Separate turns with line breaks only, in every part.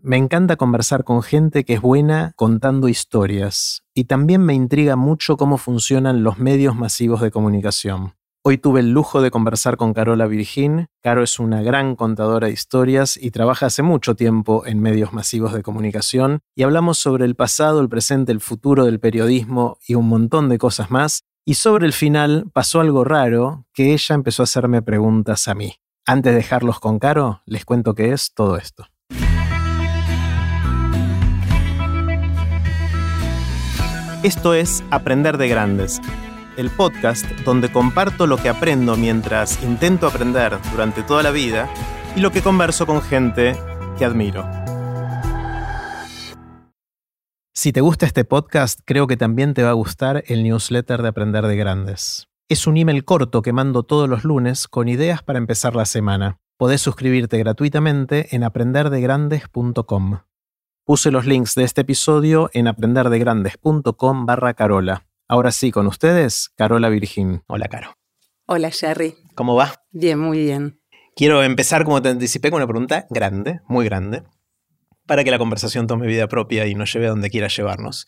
Me encanta conversar con gente que es buena contando historias y también me intriga mucho cómo funcionan los medios masivos de comunicación. Hoy tuve el lujo de conversar con Carola Virgin. Caro es una gran contadora de historias y trabaja hace mucho tiempo en medios masivos de comunicación y hablamos sobre el pasado, el presente, el futuro del periodismo y un montón de cosas más. Y sobre el final pasó algo raro que ella empezó a hacerme preguntas a mí. Antes de dejarlos con Caro, les cuento qué es todo esto. Esto es Aprender de Grandes el podcast donde comparto lo que aprendo mientras intento aprender durante toda la vida y lo que converso con gente que admiro. Si te gusta este podcast, creo que también te va a gustar el newsletter de Aprender de Grandes. Es un email corto que mando todos los lunes con ideas para empezar la semana. Podés suscribirte gratuitamente en aprenderdegrandes.com. Puse los links de este episodio en aprenderdegrandes.com barra carola. Ahora sí, con ustedes, Carola Virgin. Hola, Caro.
Hola, Jerry.
¿Cómo va?
Bien, muy bien.
Quiero empezar, como te anticipé, con una pregunta grande, muy grande, para que la conversación tome vida propia y nos lleve a donde quiera llevarnos.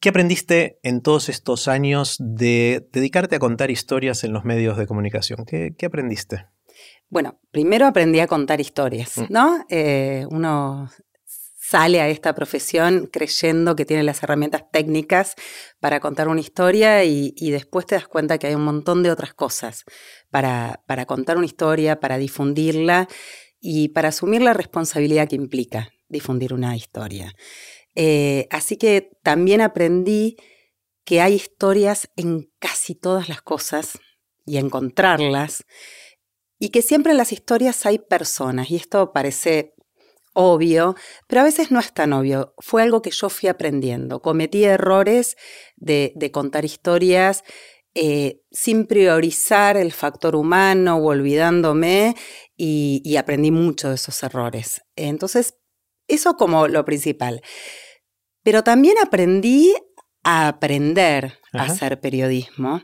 ¿Qué aprendiste en todos estos años de dedicarte a contar historias en los medios de comunicación? ¿Qué, aprendiste?
Bueno, primero aprendí a contar historias, mm. ¿no? Eh, uno sale a esta profesión creyendo que tiene las herramientas técnicas para contar una historia y, después te das cuenta que hay un montón de otras cosas para, para, contar una historia, para difundirla y para asumir la responsabilidad que implica difundir una historia. Eh, así que también aprendí que hay historias en casi todas las cosas y encontrarlas y que siempre en las historias hay personas y esto parece obvio, pero a veces no es tan obvio. Fue algo que yo fui aprendiendo. Cometí errores de, contar historias eh, sin priorizar el factor humano o olvidándome y, aprendí mucho de esos errores. Entonces, eso como lo principal. Pero también aprendí a aprender a hacer periodismo.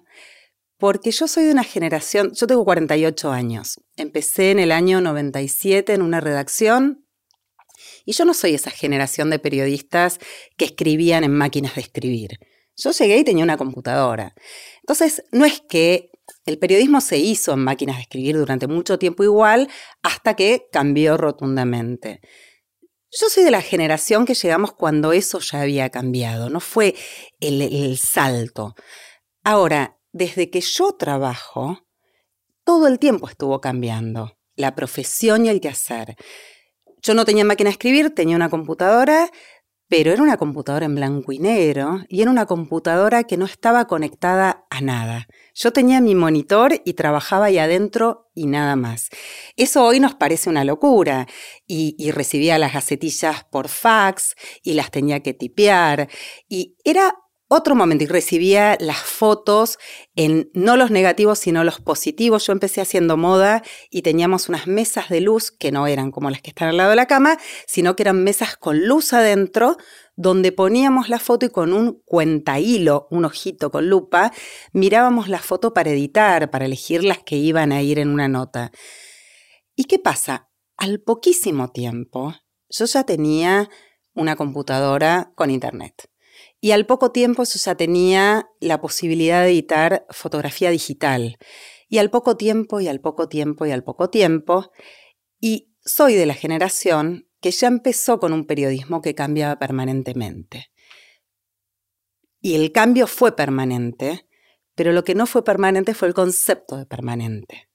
Porque yo soy de una generación, yo tengo 48 años. Empecé en el año 97 en una redacción y yo no soy esa generación de periodistas que escribían en máquinas de escribir. Yo llegué y tenía una computadora. Entonces, no es que el periodismo se hizo en máquinas de escribir durante mucho tiempo igual, hasta que cambió rotundamente. Yo soy de la generación que llegamos cuando eso ya había cambiado, no fue el, salto. Ahora, desde que yo trabajo, todo el tiempo estuvo cambiando, la profesión y el quehacer. Yo no tenía máquina de escribir, tenía una computadora, pero era una computadora en blanco y negro y era una computadora que no estaba conectada a nada. Yo tenía mi monitor y trabajaba ahí adentro y nada más. Eso hoy nos parece una locura y, y recibía las gacetillas por fax y las tenía que tipear y era otro momento y recibía las fotos en no los negativos, sino los positivos. Yo empecé haciendo moda y teníamos unas mesas de luz que no eran como las que están al lado de la cama, sino que eran mesas con luz adentro, donde poníamos la foto y con un cuenta hilo, un ojito con lupa, mirábamos la foto para editar, para elegir las que iban a ir en una nota. ¿Y qué pasa? Al poquísimo tiempo, yo ya tenía una computadora con internet. Y al poco tiempo ya tenía la posibilidad de editar fotografía digital. Y al poco tiempo, y al poco tiempo, y al poco tiempo. Y soy de la generación que ya empezó con un periodismo que cambiaba permanentemente. Y el cambio fue permanente, pero lo que no fue permanente fue el concepto de permanente.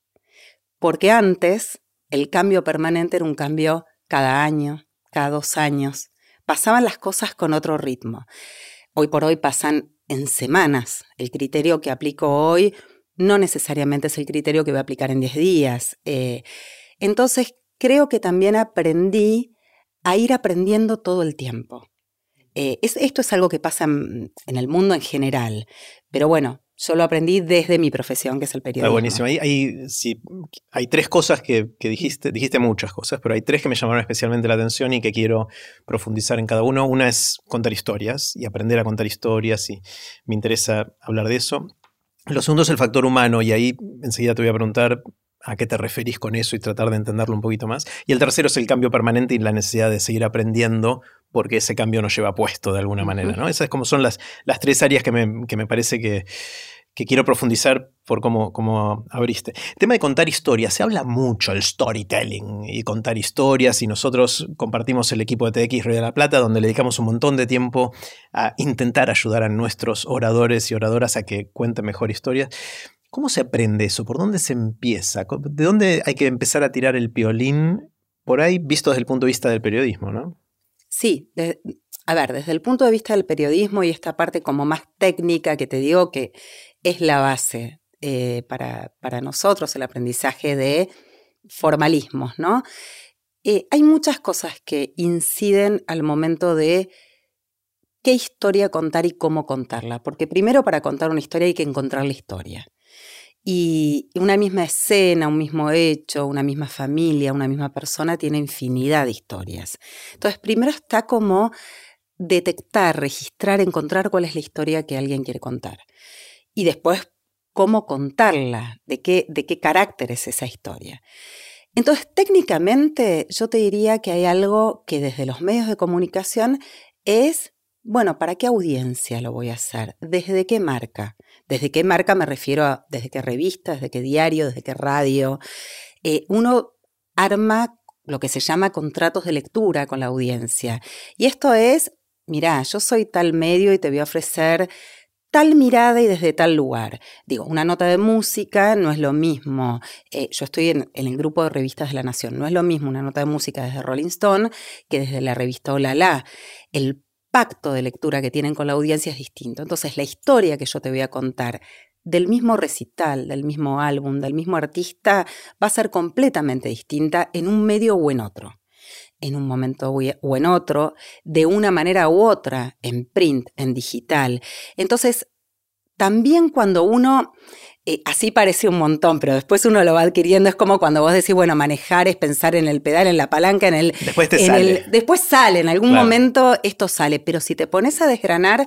Porque antes el cambio permanente era un cambio cada año, cada dos años. Pasaban las cosas con otro ritmo hoy por hoy pasan en semanas. El criterio que aplico hoy no necesariamente es el criterio que voy a aplicar en 10 días. Eh, entonces, creo que también aprendí a ir aprendiendo todo el tiempo. Eh, esto es algo que pasa en, el mundo en general, pero bueno, yo lo aprendí desde mi profesión, que es el periodismo. Está
buenísimo. Hay, hay tres cosas que, dijiste, dijiste muchas cosas, pero hay tres que me llamaron especialmente la atención y que quiero profundizar en cada uno. Una es contar historias y aprender a contar historias y me interesa hablar de eso. Lo segundo es el factor humano y ahí enseguida te voy a preguntar a qué te referís con eso y tratar de entenderlo un poquito más. Y el tercero es el cambio permanente y la necesidad de seguir aprendiendo porque ese cambio nos lleva puesto de alguna manera. ¿no? Esas como son las, las tres áreas que me, que me parece que, que quiero profundizar por cómo, cómo abriste. Tema de contar historias, se habla mucho el storytelling y contar historias y nosotros compartimos el equipo de TX Río de la Plata donde le dedicamos un montón de tiempo a intentar ayudar a nuestros oradores y oradoras a que cuenten mejor historias. ¿Cómo se aprende eso? ¿Por dónde se empieza? ¿De dónde hay que empezar a tirar el piolín? Por ahí visto desde el punto de vista del periodismo, ¿no?
Sí, a ver, desde el punto de vista del periodismo y esta parte como más técnica que te digo que es la base eh, para, nosotros, el aprendizaje de formalismos, ¿no? Eh, hay muchas cosas que inciden al momento de qué historia contar y cómo contarla, porque primero para contar una historia hay que encontrar la historia. Y una misma escena, un mismo hecho, una misma familia, una misma persona tiene infinidad de historias. Entonces, primero está como detectar, registrar, encontrar cuál es la historia que alguien quiere contar y después cómo contarla, de qué, de qué carácter es esa historia. Entonces, técnicamente yo te diría que hay algo que desde los medios de comunicación es, bueno, ¿para qué audiencia lo voy a hacer? ¿Desde qué marca? ¿Desde qué marca me refiero a, desde qué revista, desde qué diario, desde qué radio? Eh, uno arma lo que se llama contratos de lectura con la audiencia. Y esto es, mira, yo soy tal medio y te voy a ofrecer tal mirada y desde tal lugar. Digo, una nota de música no es lo mismo. Eh, yo estoy en, el grupo de revistas de la Nación. No es lo mismo una nota de música desde Rolling Stone que desde la revista Hola La. El pacto de lectura que tienen con la audiencia es distinto. Entonces, la historia que yo te voy a contar del mismo recital, del mismo álbum, del mismo artista, va a ser completamente distinta en un medio o en otro en un momento o en otro, de una manera u otra, en print, en digital. Entonces, también cuando uno, eh, así parece un montón, pero después uno lo va adquiriendo, es como cuando vos decís, bueno, manejar es pensar en el pedal, en la palanca, en el...
Después te sale.
después sale, en algún momento esto sale, pero si te pones a desgranar,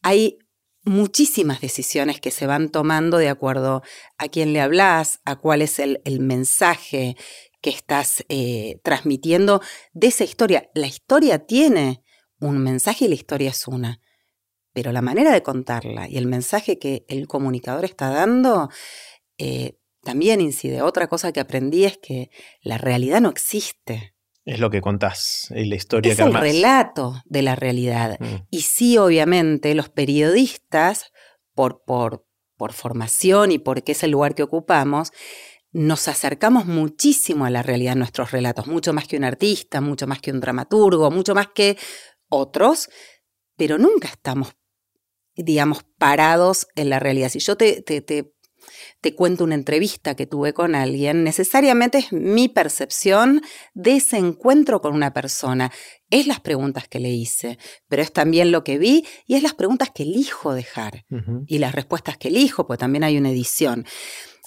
hay muchísimas decisiones que se van tomando de acuerdo a quién le hablas, a cuál es el, el mensaje que estás eh, transmitiendo de esa historia. La historia tiene un mensaje y la historia es una, pero la manera de contarla y el mensaje que el comunicador está dando eh, también incide. Otra cosa que aprendí es que la realidad no existe.
Es lo que contás, y la historia
es
que
el relato de la realidad. Mm. Y sí, obviamente, los periodistas, por, por, por formación y porque es el lugar que ocupamos, nos acercamos muchísimo a la realidad en nuestros relatos, mucho más que un artista, mucho más que un dramaturgo, mucho más que otros, pero nunca estamos, digamos, parados en la realidad. Si yo te, te, te, te cuento una entrevista que tuve con alguien, necesariamente es mi percepción de ese encuentro con una persona. Es las preguntas que le hice, pero es también lo que vi y es las preguntas que elijo dejar y las respuestas que elijo, pues también hay una edición.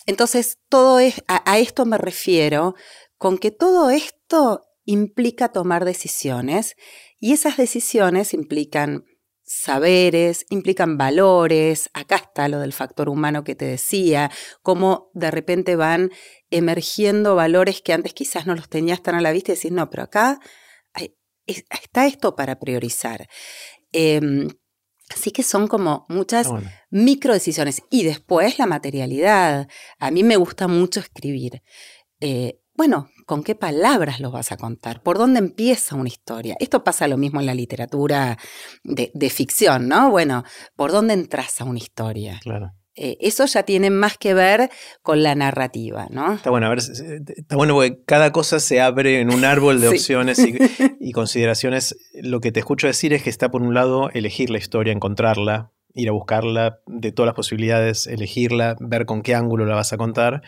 Entonces, todo es, a, esto me refiero con que todo esto implica tomar decisiones y esas decisiones implican saberes, implican valores, acá está lo del factor humano que te decía, cómo de repente van emergiendo valores que antes quizás no los tenías tan a la vista y decís, no, pero acá está esto para priorizar. Em, Así que son como muchas micro decisiones. Y después la materialidad. A mí me gusta mucho escribir. Eh, bueno, ¿con qué palabras lo vas a contar? ¿Por dónde empieza una historia? Esto pasa lo mismo en la literatura de, de ficción, ¿no? Bueno, ¿por dónde entras a una historia?
Claro.
Eh, eso ya tiene más que ver con la narrativa, ¿no?
Está bueno, a ver, está bueno porque cada cosa se abre en un árbol de opciones y, consideraciones. Lo que te escucho decir es que está por un lado elegir la historia, encontrarla, ir a buscarla, de todas las posibilidades, elegirla, ver con qué ángulo la vas a contar.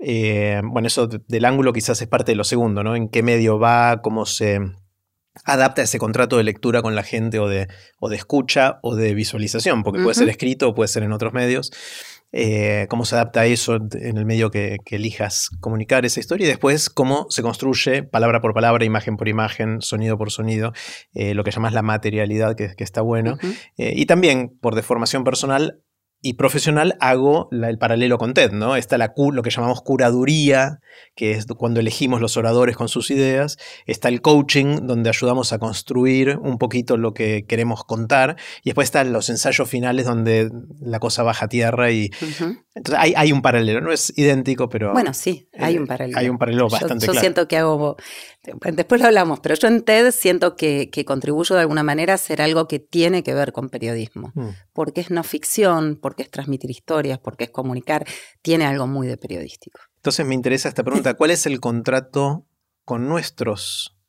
Eh, bueno, eso del ángulo quizás es parte de lo segundo, ¿no? En qué medio va, cómo se adapta ese contrato de lectura con la gente o de, o de escucha o de visualización, porque puede ser escrito o puede ser en otros medios. Eh, cómo se adapta eso en el medio que, elijas comunicar esa historia y después cómo se construye palabra por palabra, imagen por imagen, sonido por sonido, eh, lo que llamas la materialidad, que, está bueno. Eh, y también, por deformación personal, y profesional hago el paralelo con TED, ¿no? Está la, lo que llamamos curaduría, que es cuando elegimos los oradores con sus ideas. Está el coaching, donde ayudamos a construir un poquito lo que queremos contar. Y después están los ensayos finales, donde la cosa baja a tierra. Y, Entonces hay, un paralelo, no es idéntico, pero...
Bueno, sí, hay un paralelo.
Hay un paralelo bastante
yo, yo siento que hago... Después lo hablamos, pero yo en TED siento que, contribuyo de alguna manera a hacer algo que tiene que ver con periodismo. Mm. Porque es no ficción, porque es transmitir historias, porque es comunicar, tiene algo muy de periodístico.
Entonces me interesa esta pregunta, ¿cuál es el contrato con nuestros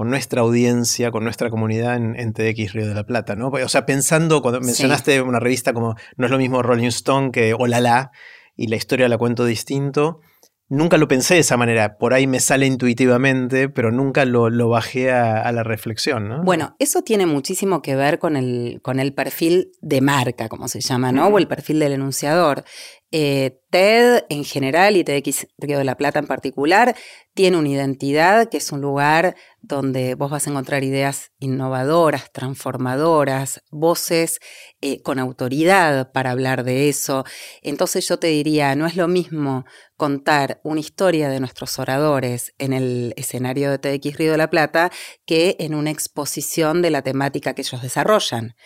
con nuestra audiencia, con nuestra comunidad en, TX Río de la Plata, ¿no? O sea, pensando, cuando mencionaste una revista como no es lo mismo Rolling Stone que Olala, y la historia la cuento distinto, nunca lo pensé de esa manera. Por ahí me sale intuitivamente, pero nunca lo, bajé a, la reflexión, ¿no?
Bueno, eso tiene muchísimo que ver con el, con el perfil de marca, como se llama, ¿no? O el perfil del enunciador. Eh, TED en general y TEDx Río de la Plata en particular tiene una identidad que es un lugar donde vos vas a encontrar ideas innovadoras, transformadoras, voces eh, con autoridad para hablar de eso. Entonces yo te diría, no es lo mismo contar una historia de nuestros oradores en el escenario de TEDx Río de la Plata que en una exposición de la temática que ellos desarrollan.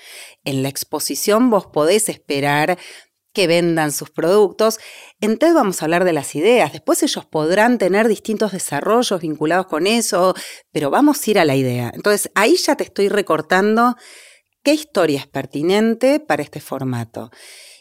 En la exposición vos podés esperar que vendan sus productos. En TED vamos a hablar de las ideas, después ellos podrán tener distintos desarrollos vinculados con eso, pero vamos a ir a la idea. Entonces ahí ya te estoy recortando qué historia es pertinente para este formato.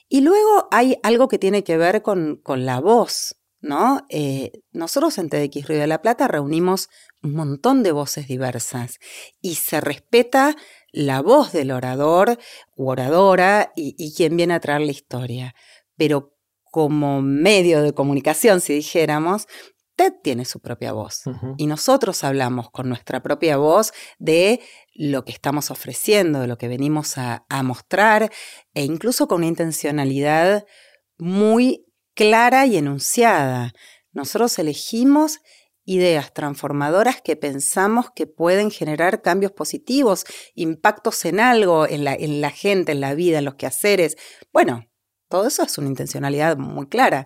Y luego hay algo que tiene que ver con, con la voz, ¿no? Eh, nosotros en TEDx Río de la Plata reunimos un montón de voces diversas y se respeta la voz del orador u oradora y, quien viene a traer la historia. Pero como medio de comunicación, si dijéramos, TED tiene su propia voz y nosotros hablamos con nuestra propia voz de lo que estamos ofreciendo, de lo que venimos a, a mostrar e incluso con una intencionalidad muy clara y enunciada. Nosotros elegimos ideas transformadoras que pensamos que pueden generar cambios positivos, impactos en algo, en la, en la gente, en la vida, en los quehaceres. Bueno, todo eso es una intencionalidad muy clara.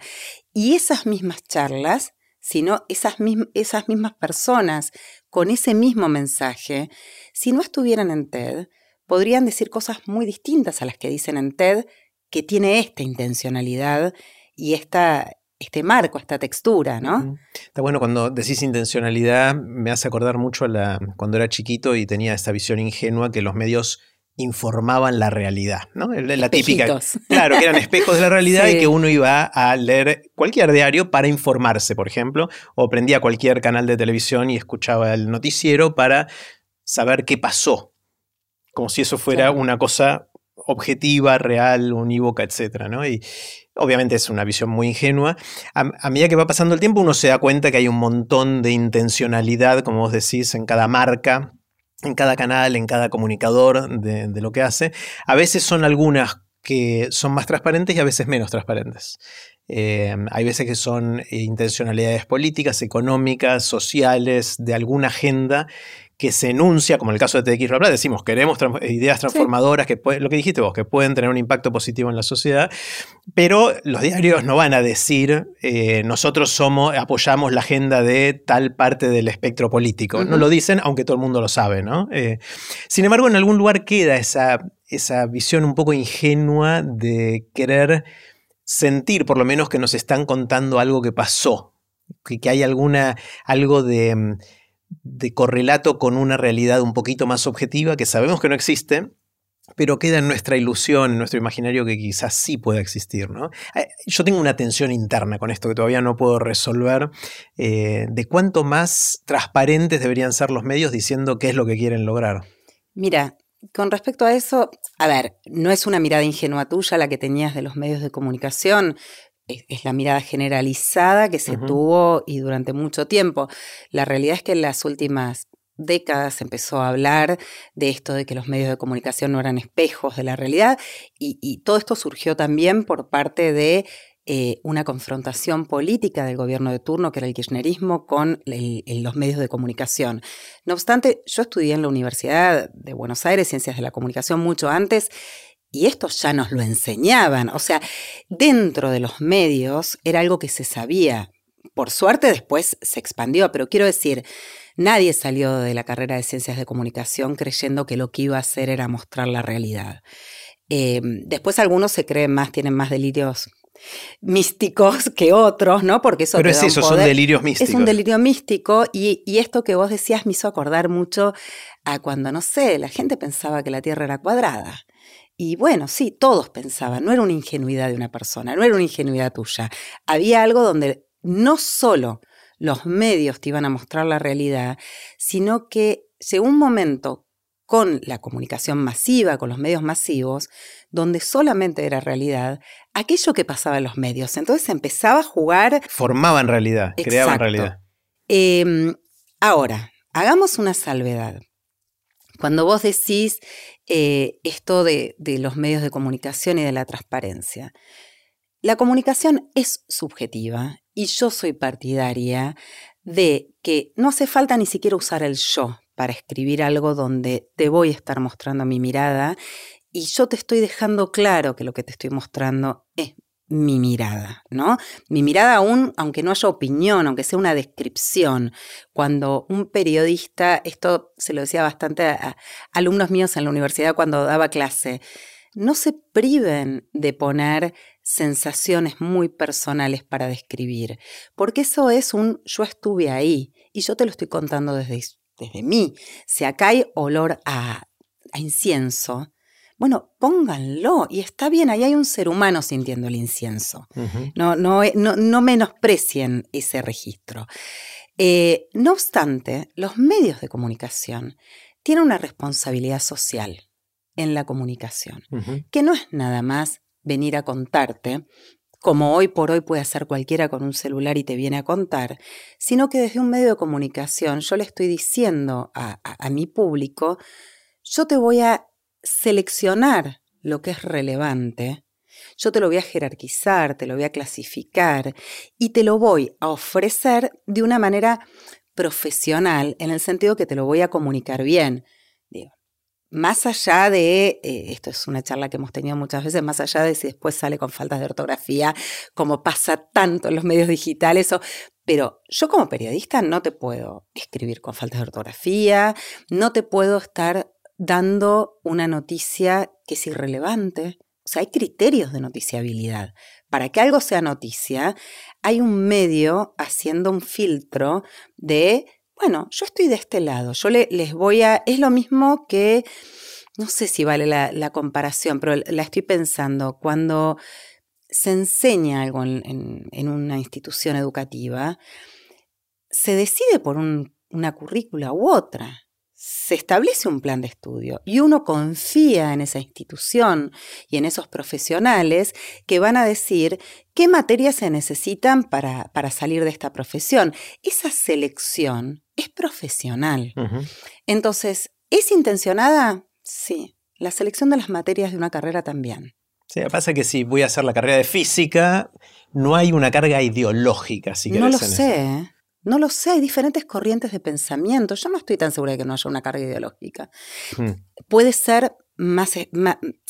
Y esas mismas charlas, sino esas, esas mismas personas con ese mismo mensaje, si no estuvieran en TED, podrían decir cosas muy distintas a las que dicen en TED, que tiene esta intencionalidad y esta, este marco, esta textura, ¿no?
Está bueno cuando decís intencionalidad, me hace acordar mucho a la, cuando era chiquito y tenía esta visión ingenua que los medios informaban la realidad, ¿no? La típica. Claro, que eran espejos de la realidad y que uno iba a leer cualquier diario para informarse, por ejemplo, o prendía cualquier canal de televisión y escuchaba el noticiero para saber qué pasó, como si eso fuera una cosa objetiva, real, unívoca, etc. ¿no? Y, Obviamente es una visión muy ingenua. A, medida que va pasando el tiempo, uno se da cuenta que hay un montón de intencionalidad, como vos decís, en cada marca, en cada canal, en cada comunicador de, lo que hace. A veces son algunas que son más transparentes y a veces menos transparentes. Eh, hay veces que son intencionalidades políticas, económicas, sociales, de alguna agenda que se enuncia, como en el caso de TX Plata, decimos queremos ideas transformadoras, que lo que dijiste vos, que pueden tener un impacto positivo en la sociedad, pero los diarios no van a decir eh, nosotros somos, apoyamos la agenda de tal parte del espectro político. No lo dicen, aunque todo el mundo lo sabe, ¿no? Eh, sin embargo, en algún lugar queda esa, esa visión un poco ingenua de querer sentir, por lo menos, que nos están contando algo que pasó, que, que hay alguna, algo de mm, de correlato con una realidad un poquito más objetiva que sabemos que no existe, pero queda en nuestra ilusión, en nuestro imaginario que quizás sí pueda existir. ¿no? Eh, yo tengo una tensión interna con esto que todavía no puedo resolver, eh, de cuánto más transparentes deberían ser los medios diciendo qué es lo que quieren lograr.
Mira, con respecto a eso, a ver, no es una mirada ingenua tuya la que tenías de los medios de comunicación es, la mirada generalizada que se tuvo y durante mucho tiempo. La realidad es que en las últimas décadas se empezó a hablar de esto de que los medios de comunicación no eran espejos de la realidad y, todo esto surgió también por parte de eh, una confrontación política del gobierno de turno, que era el kirchnerismo, con los medios de comunicación. No obstante, yo estudié en la Universidad de Buenos Aires Ciencias de la Comunicación mucho antes y esto ya nos lo enseñaban, o sea, dentro de los medios era algo que se sabía. Por suerte después se expandió, pero quiero decir, nadie salió de la carrera de ciencias de comunicación creyendo que lo que iba a hacer era mostrar la realidad. Eh, después algunos se creen más, tienen más delirios místicos que otros, ¿no? Porque eso
Pero es eso, son delirios místicos.
Es un delirio místico y, y, esto que vos decías me hizo acordar mucho a cuando, no sé, la gente pensaba que la Tierra era cuadrada. Y bueno, sí, todos pensaban, no era una ingenuidad de una persona, no era una ingenuidad tuya. Había algo donde no solo los medios te iban a mostrar la realidad, sino que llegó un momento con la comunicación masiva, con los medios masivos, donde solamente era realidad aquello que pasaba en los medios. Entonces empezaba a jugar.
Formaban realidad, creaban realidad.
Em, ahora, hagamos una salvedad. Cuando vos decís eh, esto de, de los medios de comunicación y de la transparencia, la comunicación es subjetiva y yo soy partidaria de que no hace falta ni siquiera usar el yo para escribir algo donde te voy a estar mostrando mi mirada y yo te estoy dejando claro que lo que te estoy mostrando es mi mirada, ¿no? Mi mirada aún, aunque no haya opinión, aunque sea una descripción, cuando un periodista, esto se lo decía bastante a, alumnos míos en la universidad cuando daba clase, no se priven de poner sensaciones muy personales para describir, porque eso es un yo estuve ahí y yo te lo estoy contando desde, desde mí. Si acá hay olor a, a incienso, bueno, pónganlo y está bien, ahí hay un ser humano sintiendo el incienso. no, no, no, menosprecien ese registro. Eh, no obstante, los medios de comunicación tienen una responsabilidad social en la comunicación, que no es nada más venir a contarte, como hoy por hoy puede hacer cualquiera con un celular y te viene a contar, sino que desde un medio de comunicación yo le estoy diciendo a mi público, yo te voy a seleccionar lo que es relevante, yo te lo voy a jerarquizar, te lo voy a clasificar y te lo voy a ofrecer de una manera profesional, en el sentido que te lo voy a comunicar bien. más allá de, eh, esto es una charla que hemos tenido muchas veces, más allá de si después sale con faltas de ortografía, como pasa tanto en los medios digitales, o, pero yo como periodista no te puedo escribir con faltas de ortografía, no te puedo estar dando una noticia que es irrelevante. O sea, hay criterios de noticiabilidad. Para que algo sea noticia, hay un medio haciendo un filtro de, bueno, yo estoy de este lado, yo les voy a... Es lo mismo que, no sé si vale la, comparación, pero la estoy pensando, cuando se enseña algo en, una institución educativa, se decide por una currícula u otra se establece un plan de estudio y uno confía en esa institución y en esos profesionales que van a decir qué materias se necesitan para, para salir de esta profesión. Esa selección es profesional. Entonces, ¿es intencionada? Sí. La selección de las materias de una carrera también.
Sí, pasa que si voy a hacer la carrera de física, no hay una carga ideológica, si
No lo sé. No lo sé, hay diferentes corrientes de pensamiento. Yo no estoy tan segura de que no haya una carga ideológica. Hmm. Puede ser más, eh,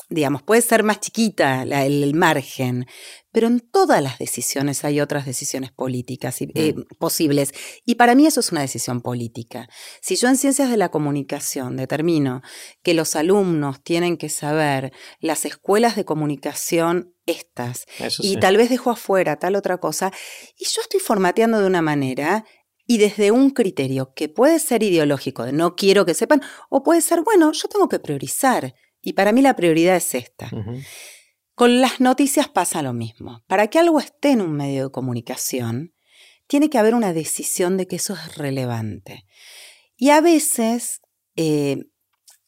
digamos, puede ser más chiquita el, margen, pero en todas las decisiones hay otras decisiones políticas eh, mm. posibles. Y para mí eso es una decisión política. Si yo en ciencias de la comunicación determino que los alumnos tienen que saber las escuelas de comunicación estas, y tal vez dejo afuera tal otra cosa, y yo estoy formateando de una manera y desde un criterio que puede ser ideológico, de no quiero que sepan, o puede ser, bueno, yo tengo que priorizar. Y para mí la prioridad es esta. Con las noticias pasa lo mismo. Para que algo esté en un medio de comunicación, tiene que haber una decisión de que eso es relevante. Y a veces, eh,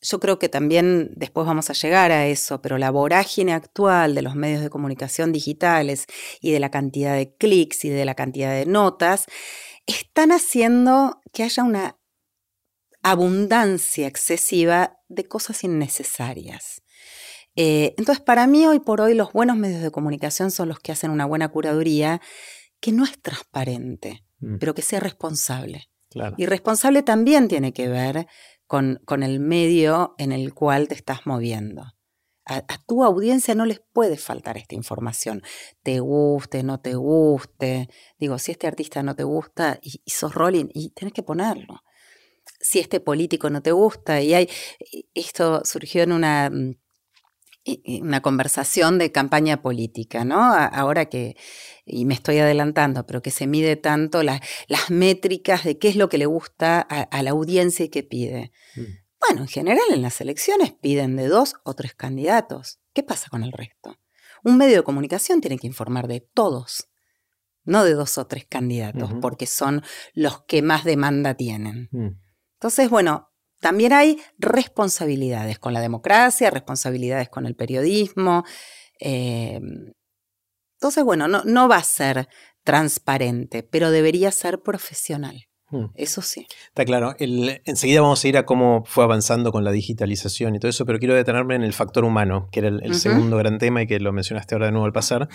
yo creo que también después vamos a llegar a eso, pero la vorágine actual de los medios de comunicación digitales y de la cantidad de clics y de la cantidad de notas, están haciendo que haya una abundancia excesiva de cosas innecesarias. Eh, entonces, para mí, hoy por hoy, los buenos medios de comunicación son los que hacen una buena curaduría que no es transparente, mm. pero que sea responsable. Y responsable también tiene que ver con, con el medio en el cual te estás moviendo. A, tu audiencia no les puede faltar esta información. Te guste, no te guste. Digo, si este artista no te gusta y, y sos Rolling, y tenés que ponerlo. Si este político no te gusta, y hay. Esto surgió en una mm, una conversación de campaña política, ¿no? Ahora que, y me estoy adelantando, pero que se mide tanto las métricas de qué es lo que le gusta a, la audiencia y qué pide. Mm. Bueno, en general en las elecciones piden de dos o tres candidatos. ¿Qué pasa con el resto? Un medio de comunicación tiene que informar de todos, no de dos o tres candidatos, porque son los que más demanda tienen. Mm. Entonces, bueno, también hay responsabilidades con la democracia, responsabilidades con el periodismo. Em, entonces, bueno, no, no va a ser transparente, pero debería ser profesional. Hmm. Eso sí.
Está claro. enseguida vamos a ir a cómo fue avanzando con la digitalización y todo eso, pero quiero detenerme en el factor humano, que era el, segundo gran tema y que lo mencionaste ahora de nuevo al pasar.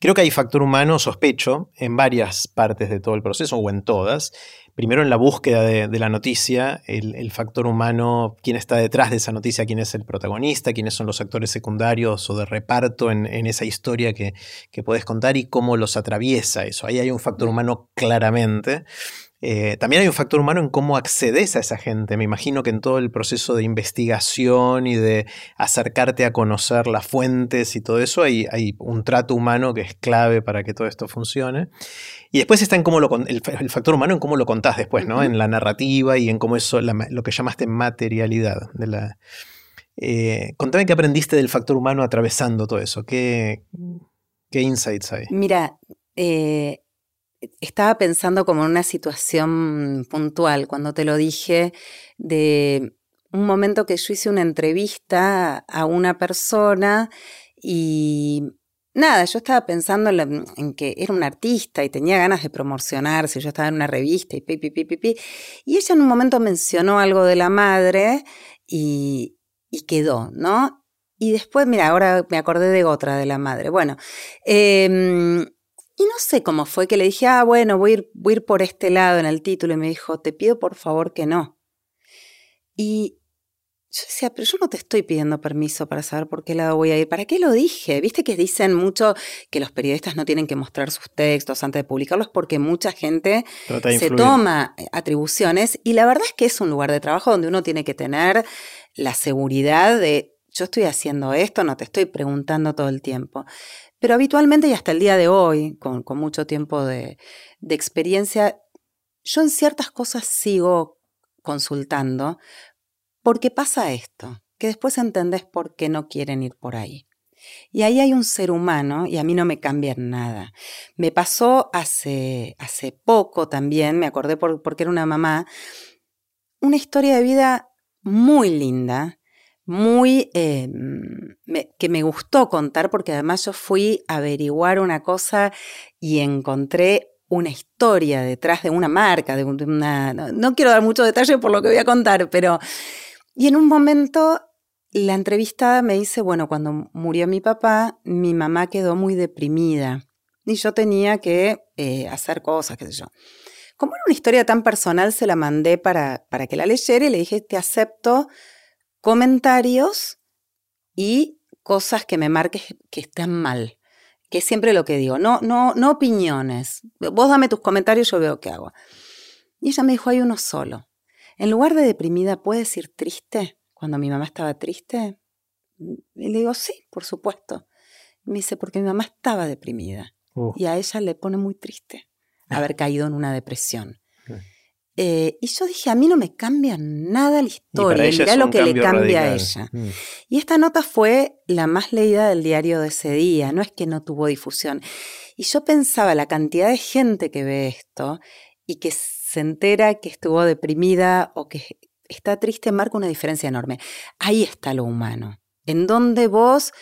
Creo que hay factor humano, sospecho, en varias partes de todo el proceso o en todas primero en la búsqueda de, la noticia, el, factor humano, quién está detrás de esa noticia, quién es el protagonista, quiénes son los actores secundarios o de reparto en, esa historia que, que puedes contar y cómo los atraviesa eso. Ahí hay un factor humano claramente. Eh, también hay un factor humano en cómo accedes a esa gente. Me imagino que en todo el proceso de investigación y de acercarte a conocer las fuentes y todo eso, hay, hay un trato humano que es clave para que todo esto funcione. Y después está en cómo lo, el, factor humano en cómo lo contás después, ¿no? En la narrativa y en cómo eso, lo que llamaste materialidad. De la, eh, contame qué aprendiste del factor humano atravesando todo eso. ¿Qué, qué insights hay?
Mira, eh, estaba pensando como en una situación puntual cuando te lo dije de un momento que yo hice una entrevista a una persona y nada, yo estaba pensando en, que era un artista y tenía ganas de promocionarse, yo estaba en una revista y pi, pi, pi, pi, y ella en un momento mencionó algo de la madre y, y quedó, ¿no? Y después, mira, ahora me acordé de otra de la madre. Bueno, eh, y no sé cómo fue que le dije, ah, bueno, voy a, ir, voy a ir por este lado en el título. Y me dijo, te pido por favor que no. Y yo decía, pero yo no te estoy pidiendo permiso para saber por qué lado voy a ir. ¿Para qué lo dije? Viste que dicen mucho que los periodistas no tienen que mostrar sus textos antes de publicarlos porque mucha gente se toma eh, atribuciones. Y la verdad es que es un lugar de trabajo donde uno tiene que tener la seguridad de yo estoy haciendo esto, no te estoy preguntando todo el tiempo. Pero habitualmente y hasta el día de hoy, con, mucho tiempo de, experiencia, yo en ciertas cosas sigo consultando porque pasa esto, que después entendés por qué no quieren ir por ahí. Y ahí hay un ser humano y a mí no me cambia nada. Me pasó hace, hace poco también, me acordé porque era una mamá, una historia de vida muy linda muy eh, que me gustó contar porque además yo fui a averiguar una cosa y encontré una historia detrás de una marca, de una, no, quiero dar mucho detalle por lo que voy a contar, pero y en un momento la entrevistada me dice, bueno, cuando murió mi papá, mi mamá quedó muy deprimida y yo tenía que eh, hacer cosas, qué sé yo. Como era una historia tan personal, se la mandé para, para que la leyera y le dije, te acepto comentarios y cosas que me marques que están mal. Que es siempre lo que digo, no, no, no opiniones. Vos dame tus comentarios, yo veo qué hago. Y ella me dijo, hay uno solo. En lugar de deprimida, ¿puedes ir triste? Cuando mi mamá estaba triste. Y le digo, sí, por supuesto. me dice, porque mi mamá estaba deprimida. Y a ella le pone muy triste haber caído en una depresión. Eh, y yo dije, a mí no me cambia nada la historia, mirá lo que le cambia a ella. Mm. Y esta nota fue la más leída del diario de ese día, no es que no tuvo difusión. Y yo pensaba la cantidad de gente que ve esto y que se entera que estuvo deprimida o que está triste marca una diferencia enorme. Ahí está lo humano, en donde vos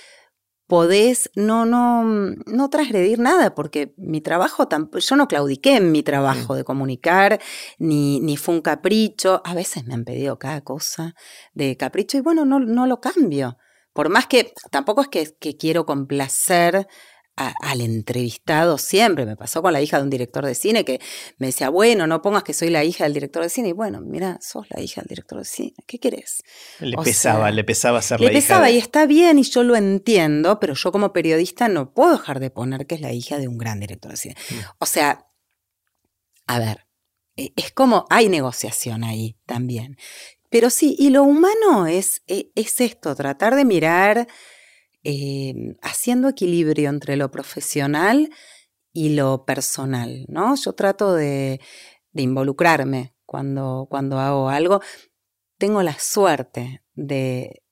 podés no, no, no transgredir nada, porque mi trabajo, yo no claudiqué en mi trabajo de comunicar, ni, ni fue un capricho. A veces me han pedido cada cosa de capricho y bueno, no, no lo cambio. Por más que tampoco es que, que quiero complacer al entrevistado siempre. Me pasó con la hija de un director de cine que me decía, bueno, no pongas que soy la hija del director de cine. Y bueno, mira, sos la hija del director de cine. ¿Qué querés?
Le pesaba, le pesaba ser la
hija. Le pesaba y está bien y yo lo entiendo, pero yo como periodista no puedo dejar de poner que es la hija de un gran director de cine. Mm. O sea, a ver, e, es como hay negociación ahí también. Pero sí, y lo humano es, e, es esto, tratar de mirar Em, haciendo equilibrio entre lo profesional y lo personal, ¿no? Yo trato de, involucrarme cuando, cuando hago algo. Tengo la suerte de,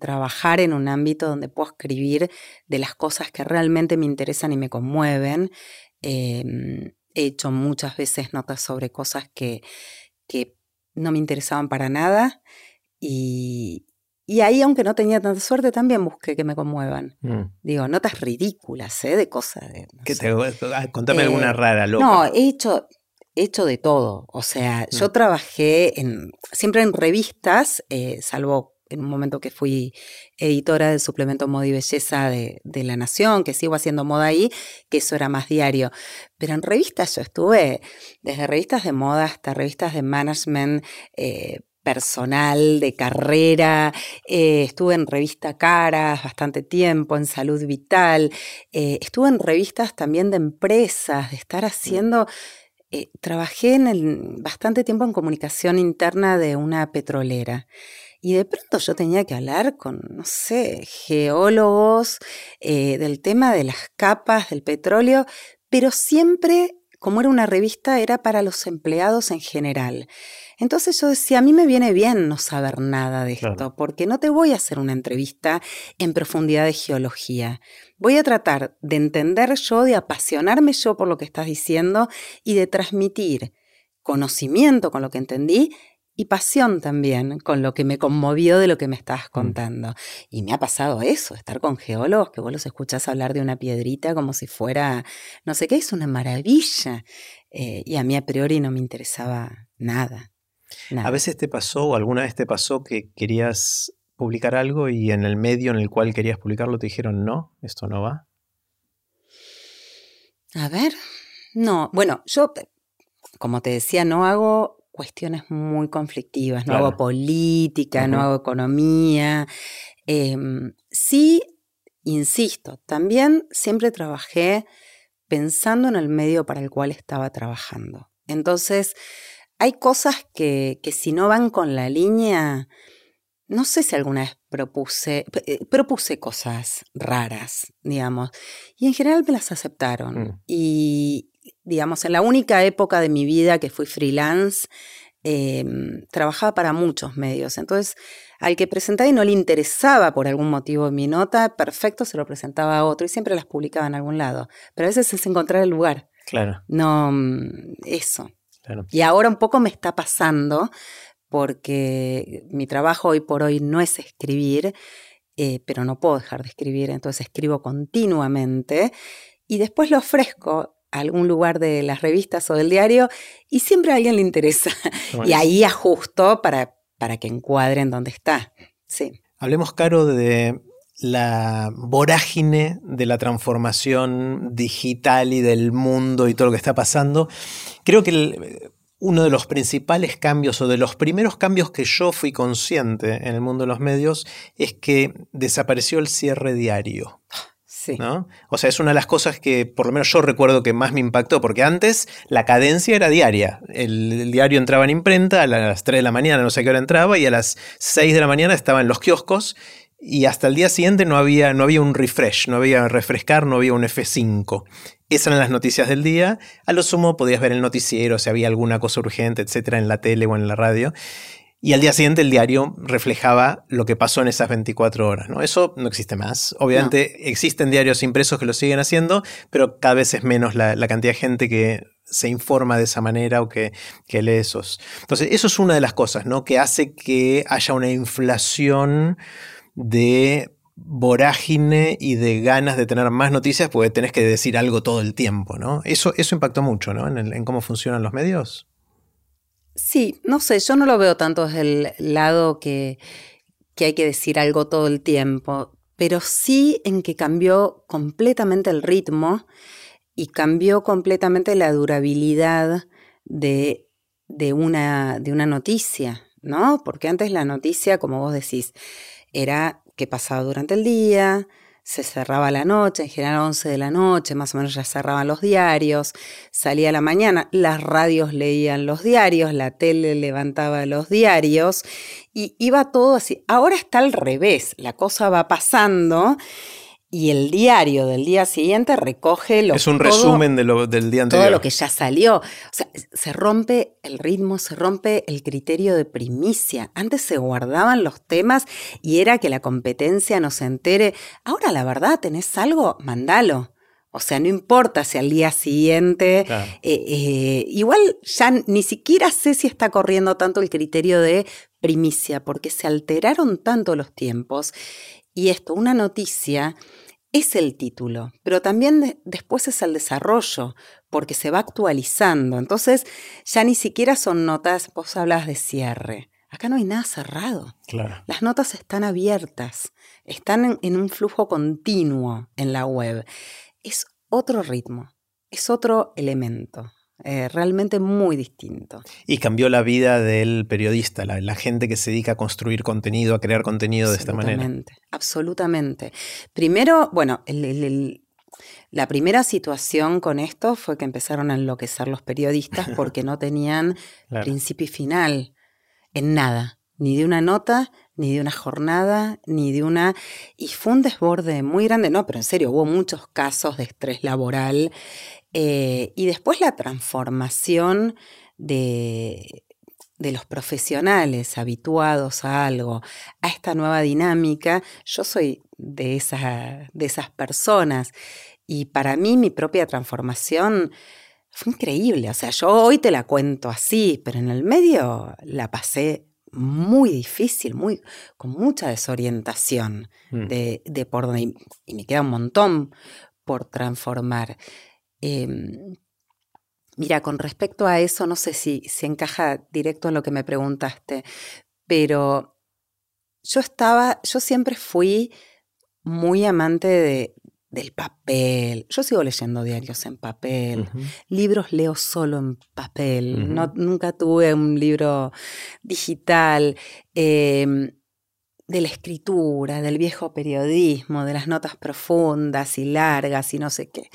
trabajar en un ámbito donde puedo escribir de las cosas que realmente me interesan y me conmueven. Em, he hecho muchas veces notas sobre cosas que, que no me interesaban para nada y, y ahí, aunque no tenía tanta suerte, también busqué que me conmuevan. Mm. Digo, notas ridículas, ¿eh? De cosas. De,
ah, contame alguna eh, rara, loca.
No, he hecho, hecho de todo. O sea, mm. yo trabajé en, siempre en revistas, eh, salvo en un momento que fui editora del suplemento Moda y Belleza de, de, La Nación, que sigo haciendo moda ahí, que eso era más diario. Pero en revistas yo estuve desde revistas de moda hasta revistas de management, eh, personal, de carrera, eh, estuve en revista Caras bastante tiempo, en Salud Vital, eh, estuve en revistas también de empresas, de estar mm. haciendo... Eh, trabajé en el, bastante tiempo en comunicación interna de una petrolera. Y de pronto yo tenía que hablar con, no sé, geólogos del tema de las capas del petróleo, pero siempre, como era una revista, era para los empleados en general. Entonces yo decía, a mí me viene bien no saber nada de esto, porque no te voy a hacer una entrevista en profundidad de geología. Voy a tratar de entender yo, de apasionarme yo por lo que estás diciendo y de transmitir conocimiento con lo que entendí y pasión también con lo que me conmovió de lo que me estabas mm. contando. Y me ha pasado eso, estar con geólogos que vos los escuchás hablar de una piedrita como si fuera, no sé qué, es una maravilla. Eh, y a mí a priori no me interesaba nada.
¿A veces te pasó o alguna vez te pasó que querías publicar algo y en el medio en el cual querías publicarlo te dijeron no, esto no va?
A ver, no, bueno, yo, como te decía, no hago cuestiones muy conflictivas, no hago política, no hago economía. Em, sí, insisto, también siempre trabajé pensando en el medio para el cual estaba trabajando. Entonces, hay cosas que, si no van con la línea, no sé si alguna vez propuse, eh, propuse cosas raras, digamos, y en general me las aceptaron. Mm. Y, digamos, en la única época de mi vida que fui freelance, em, trabajaba para muchos medios. Entonces, al que presentaba y no le interesaba por algún motivo mi nota, perfecto, se lo presentaba a otro y siempre las publicaba en algún lado. Pero a veces es encontrar el lugar.
Claro.
No, mm, Y ahora un poco me está pasando porque mi trabajo hoy por hoy no es escribir, eh, pero no puedo dejar de escribir, entonces escribo continuamente y después lo ofrezco a algún lugar de las revistas o del diario y siempre a alguien le interesa. y ahí ajusto para, para que encuadren dónde está. Sí.
Hablemos, Caro, de la vorágine de la transformación digital y del mundo y todo lo que está pasando. Creo que uno de los principales cambios o de los primeros cambios que yo fui consciente en el mundo de los medios es que desapareció el cierre diario.
Sí.
¿no? O sea, es una de las cosas que por lo menos yo recuerdo que más me impactó, porque antes la cadencia era diaria. El, diario entraba en imprenta a las 3 de la mañana, no sé qué hora entraba, y a las 6 de la mañana estaba en los kioscos y hasta el día siguiente no había, no había un refresh, no había refrescar, no había un F5. Esas eran las noticias del día. A lo sumo podías ver el noticiero, si había alguna cosa urgente, etcétera, en la tele o en la radio. Y al día siguiente el diario reflejaba lo que pasó en esas 24 horas. ¿no? Eso no existe más. Obviamente existen diarios impresos que lo siguen haciendo, pero cada vez es menos la, cantidad de gente que se informa de esa manera o que, que, lee esos. Entonces, eso es una de las cosas, ¿no? Que hace que haya una inflación de vorágine y de ganas de tener más noticias porque tenés que decir algo todo el tiempo, ¿no? Eso, eso impactó mucho, ¿no? En, cómo funcionan los medios.
Sí, no sé, yo no lo veo tanto desde el lado que, que hay que decir algo todo el tiempo. pero sí en que cambió completamente el ritmo y cambió completamente la durabilidad de, de, una, de una noticia, ¿no? Porque antes la noticia, como vos decís, era qué pasaba durante el día, se cerraba la noche, en general 11 de la noche, más o menos ya cerraban los diarios, salía la mañana, las radios leían los diarios, la tele levantaba los diarios y iba todo así. Ahora está al revés, la cosa va pasando y el diario del día siguiente recoge lo
Es un resumen de lo, del día anterior.
Todo lo que ya salió. O sea, se rompe el ritmo, se rompe el criterio de primicia. Antes se guardaban los temas y era que la competencia no se entere. Ahora, la verdad, tenés algo, mandalo. O sea, no importa si al día siguiente, eh, eh, igual ya ni siquiera sé si está corriendo tanto el criterio de primicia, porque se alteraron tanto los tiempos. Y esto, una noticia es el título, pero también después es el desarrollo, porque se va actualizando. Entonces, ya ni siquiera son notas, vos hablas de cierre. Acá no hay nada cerrado.
Claro.
Las notas están abiertas, están en un flujo continuo en la web. Es otro ritmo, es otro elemento. Eh, realmente muy distinto.
Y cambió la vida del periodista, la, gente que se dedica a construir contenido, a crear contenido de esta manera.
Absolutamente. Primero, bueno, la primera situación con esto fue que empezaron a enloquecer los periodistas porque no tenían principio y final en nada, ni de una nota, ni de una jornada, ni de una... Y fue un desborde muy grande, no, pero en serio, hubo muchos casos de estrés laboral eh, y después la transformación de, de los profesionales habituados a algo, a esta nueva dinámica, yo soy de, de esas personas. Y para mí mi propia transformación fue increíble. O sea, yo hoy te la cuento así, pero en el medio la pasé muy difícil, muy, con mucha desorientación mm. de, de por y me queda un montón por transformar. Em, mira, con respecto a eso, no sé si, se encaja directo en lo que me preguntaste, pero yo estaba, yo siempre fui muy amante de, del papel. Yo sigo leyendo diarios en papel, libros leo solo en papel, no, nunca tuve un libro digital. Em, de la escritura, del viejo periodismo, de las notas profundas y largas y no sé qué.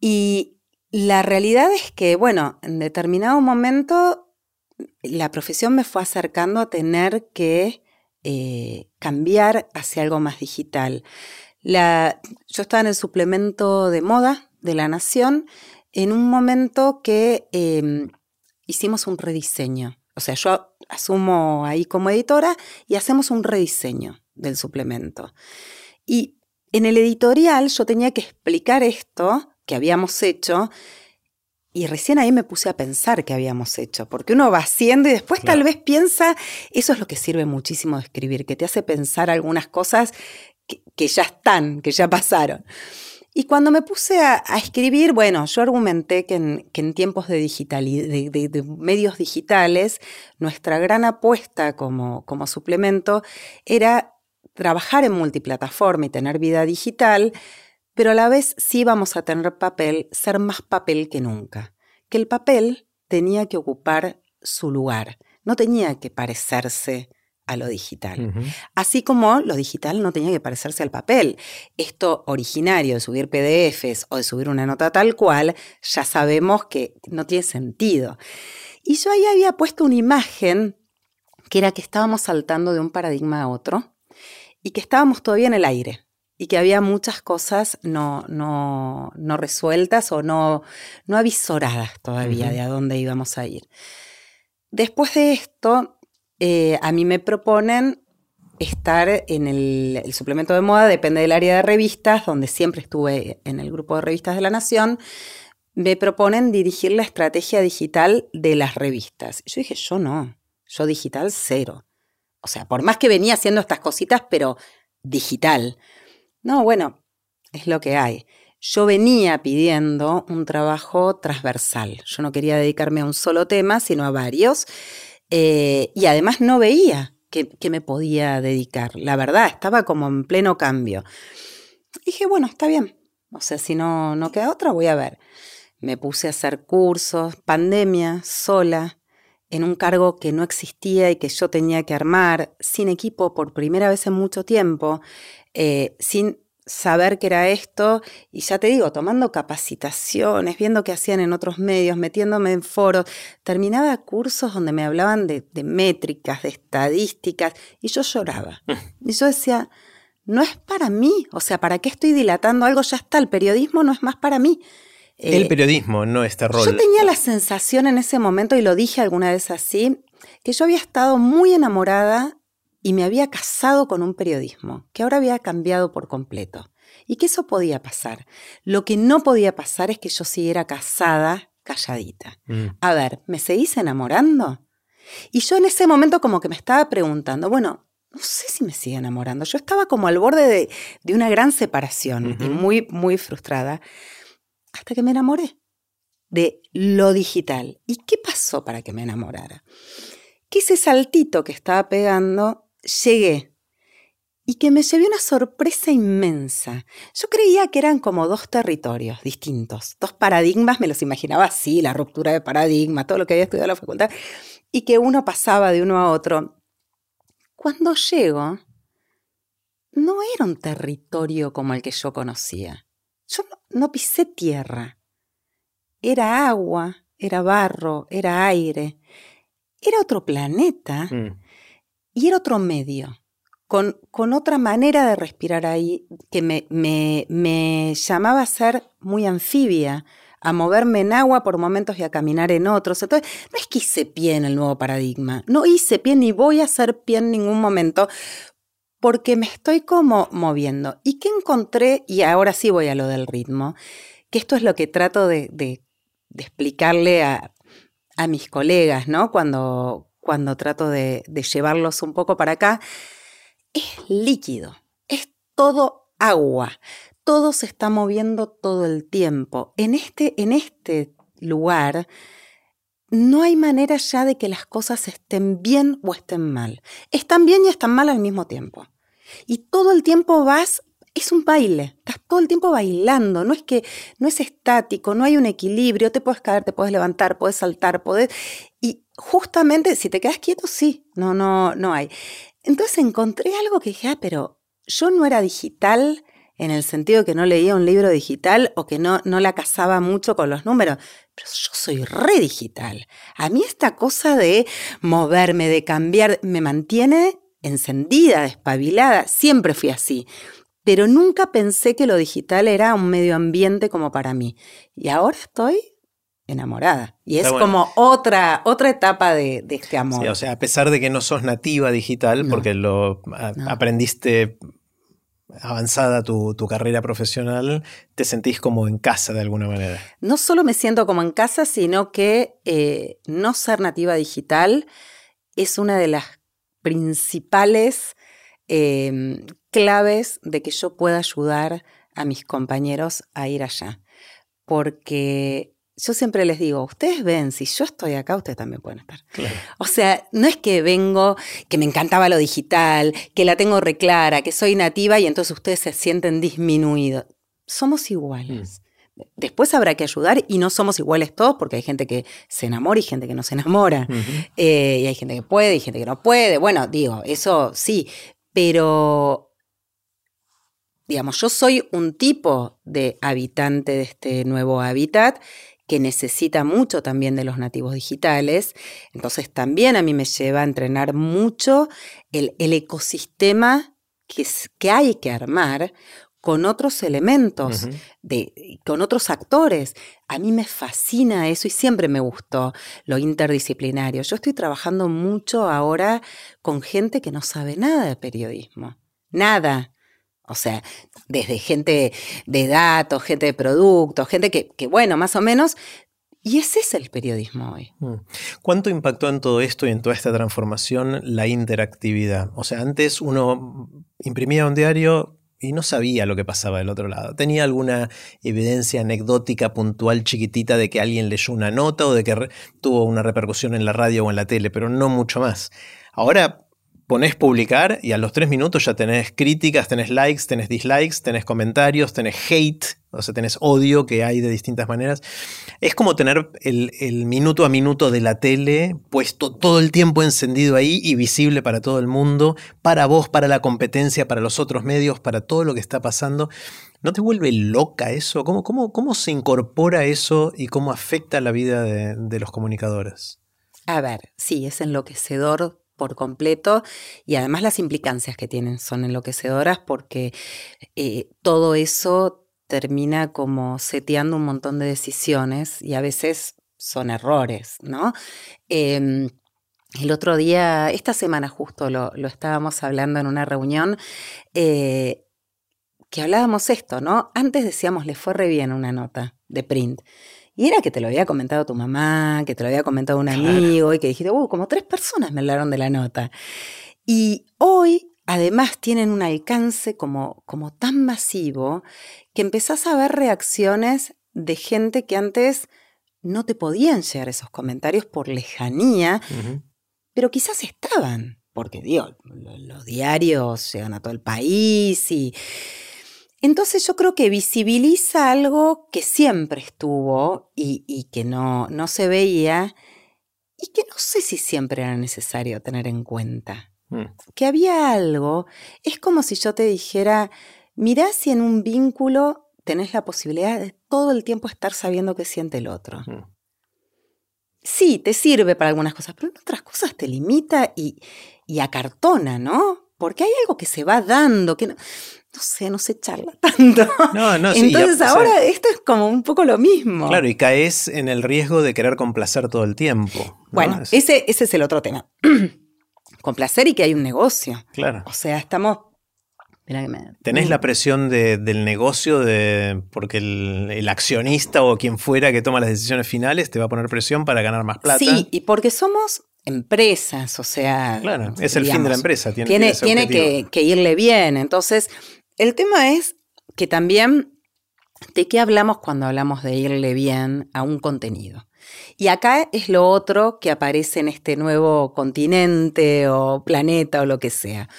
Y la realidad es que, bueno, en determinado momento la profesión me fue acercando a tener que eh, cambiar hacia algo más digital. yo estaba en el suplemento de moda de la Nación en un momento que em, hicimos un rediseño. O sea, yo asumo ahí como editora y hacemos un rediseño del suplemento. Y en el editorial yo tenía que explicar esto que habíamos hecho. Y recién ahí me puse a pensar que habíamos hecho, porque uno va haciendo y después tal vez piensa, eso es lo que sirve muchísimo de escribir, que te hace pensar algunas cosas que, ya están, que ya pasaron. Y cuando me puse a, escribir, bueno, yo argumenté que en, tiempos de, digital, de, medios digitales, nuestra gran apuesta como, como suplemento era trabajar en multiplataforma y tener vida digital, pero a la vez sí vamos a tener papel, ser más papel que nunca. Que el papel tenía que ocupar su lugar, no tenía que parecerse a lo digital. Así como lo digital no tenía que parecerse al papel. Esto originario de subir PDFs o de subir una nota tal cual, ya sabemos que no tiene sentido. Y yo ahí había puesto una imagen que era que estábamos saltando de un paradigma a otro y que estábamos todavía en el aire y que había muchas cosas no, no, no resueltas o no, no avisoradas todavía de a dónde íbamos a ir. Después de esto, eh, a mí me proponen estar en el, el, suplemento de moda, depende del área de revistas, donde siempre estuve en el grupo de revistas de la Nación, me proponen dirigir la estrategia digital de las revistas. Yo dije, yo no, yo digital cero. O sea, por más que venía haciendo estas cositas, pero digital. No, bueno, es lo que hay. Yo venía pidiendo un trabajo transversal. Yo no quería dedicarme a un solo tema, sino a varios. Eh, y además no veía que, me podía dedicar. La verdad, estaba como en pleno cambio. dije, bueno, está bien. O sea, si no, no queda otra, voy a ver. Me puse a hacer cursos, pandemia, sola, en un cargo que no existía y que yo tenía que armar, sin equipo por primera vez en mucho tiempo, eh, sin saber qué era esto y ya te digo, tomando capacitaciones, viendo qué hacían en otros medios, metiéndome en foros, terminaba cursos donde me hablaban de, métricas, de estadísticas y yo lloraba. Y yo decía, no es para mí, o sea, ¿para qué estoy dilatando algo? Ya está, el periodismo no es más para mí.
el eh, periodismo, no este rol.
Yo tenía la sensación en ese momento, y lo dije alguna vez así, que yo había estado muy enamorada y me había casado con un periodismo que ahora había cambiado por completo. Y que eso podía pasar. Lo que no podía pasar es que yo siguiera casada, calladita. Mm. A ver, ¿me seguís enamorando? Y yo en ese momento como que me estaba preguntando, bueno, no sé si me sigue enamorando. Yo estaba como al borde de, una gran separación y muy, muy frustrada, hasta que me enamoré de lo digital. ¿Y qué pasó para que me enamorara? Que ese saltito que estaba pegando llegué y que me llevé una sorpresa inmensa. Yo creía que eran como dos territorios distintos, dos paradigmas, me los imaginaba así, la ruptura de paradigma, todo lo que había estudiado en la facultad, y que uno pasaba de uno a otro. Cuando llego, no era un territorio como el que yo conocía. Yo no, pisé tierra. Era agua, era barro, era aire. Era otro planeta. Mm. Y era otro medio, con, con otra manera de respirar ahí, que me, me, me llamaba a ser muy anfibia, a moverme en agua por momentos y a caminar en otros. Entonces, no es que hice pie en el nuevo paradigma, no hice pie ni voy a hacer pie en ningún momento, porque me estoy como moviendo. ¿Y qué encontré? Y ahora sí voy a lo del ritmo, que esto es lo que trato de, de, de explicarle a, a mis colegas, ¿no? Cuando, cuando trato de, llevarlos un poco para acá, es líquido, es todo agua, todo se está moviendo todo el tiempo. En este, en este lugar no hay manera ya de que las cosas estén bien o estén mal. Están bien y están mal al mismo tiempo. Y todo el tiempo vas, es un baile, estás todo el tiempo bailando, no es que no es estático, no hay un equilibrio, te puedes caer, te puedes levantar, puedes saltar, puedes y justamente si te quedas quieto, sí, no, no, no hay. Entonces encontré algo que dije, ah, pero yo no era digital en el sentido que no leía un libro digital o que no, no la casaba mucho con los números, pero yo soy re digital. A mí esta cosa de moverme, de cambiar, me mantiene encendida, despabilada, siempre fui así. Pero nunca pensé que lo digital era un medio ambiente como para mí. Y ahora estoy enamorada. Y es como otra, otra etapa de, este amor.
o sea, a pesar de que no sos nativa digital, porque lo aprendiste avanzada tu, carrera profesional, te sentís como en casa de alguna manera.
No solo me siento como en casa, sino que eh, no ser nativa digital es una de las principales em, claves de que yo pueda ayudar a mis compañeros a ir allá. Porque yo siempre les digo, ustedes ven, si yo estoy acá, ustedes también pueden estar. O sea, no es que vengo, que me encantaba lo digital, que la tengo reclara, que soy nativa y entonces ustedes se sienten disminuidos. Somos iguales. Mm. Después habrá que ayudar y no somos iguales todos porque hay gente que se enamora y gente que no se enamora. Eh, y hay gente que puede y gente que no puede. Bueno, digo, eso sí, pero digamos, yo soy un tipo de habitante de este nuevo hábitat que necesita mucho también de los nativos digitales. Entonces también a mí me lleva a entrenar mucho el, ecosistema que, que, hay que armar con otros elementos, de, con otros actores. A mí me fascina eso y siempre me gustó lo interdisciplinario. Yo estoy trabajando mucho ahora con gente que no sabe nada de periodismo. Nada. O sea, desde gente de datos, gente de productos, gente que, bueno, más o menos y ese es el periodismo hoy. Mm.
¿Cuánto impactó en todo esto y en toda esta transformación la interactividad? O sea, antes uno imprimía un diario y no sabía lo que pasaba del otro lado. Tenía alguna evidencia anecdótica, puntual, chiquitita de que alguien leyó una nota o de que tuvo una repercusión en la radio o en la tele, pero no mucho más. Ahora ponés publicar y a los tres minutos ya tenés críticas, tenés likes, tenés dislikes, tenés comentarios, tenés hate, o sea, tenés odio que hay de distintas maneras. Es como tener el, minuto a minuto de la tele puesto todo el tiempo encendido ahí y visible para todo el mundo, para vos, para la competencia, para los otros medios, para todo lo que está pasando. ¿No te vuelve loca eso? ¿Cómo, cómo, cómo se incorpora eso y cómo afecta la vida de los comunicadores?
A ver, sí, es enloquecedor por completo y además las implicancias que tienen son enloquecedoras porque eh, todo eso termina como seteando un montón de decisiones y a veces son errores, ¿no? Em, el otro día, esta semana justo lo, estábamos hablando en una reunión, eh, que hablábamos esto, ¿no? Antes decíamos, le fue re bien una nota de print. Y era que te lo había comentado tu mamá, que te lo había comentado un amigo y que dijiste, uh, como tres personas me hablaron de la nota. Y hoy, además, tienen un alcance como, como tan masivo que empezás a ver reacciones de gente que antes no te podían llegar esos comentarios por lejanía, pero quizás estaban, porque digo, los diarios llegan a todo el país y entonces yo creo que visibiliza algo que siempre estuvo y, que no, no se veía y que no sé si siempre era necesario tener en cuenta. Mm. Que había algo, es como si yo te dijera, mirá si en un vínculo tenés la posibilidad de todo el tiempo estar sabiendo qué siente el otro. Mm. Sí, te sirve para algunas cosas, pero en otras cosas te limita y, y acartona, ¿no? Porque hay algo que se va dando, que no, no sé, no se charla tanto. No, no, sí, Entonces ahora esto es como un poco lo mismo.
Claro, y caes en el riesgo de querer complacer todo el tiempo.
Bueno, ese, ese es el otro tema. complacer y que hay un negocio.
Claro.
O sea, estamos
¿Tenés la presión del negocio de, porque el, accionista o quien fuera que toma las decisiones finales te va a poner presión para ganar más plata?
Sí, y porque somos empresas, o sea...
Claro, es el fin de la empresa.
Tiene, tiene, tiene que, que, irle bien. Entonces, el tema es que también, ¿de qué hablamos cuando hablamos de irle bien a un contenido? Y acá es lo otro que aparece en este nuevo continente o planeta o lo que sea.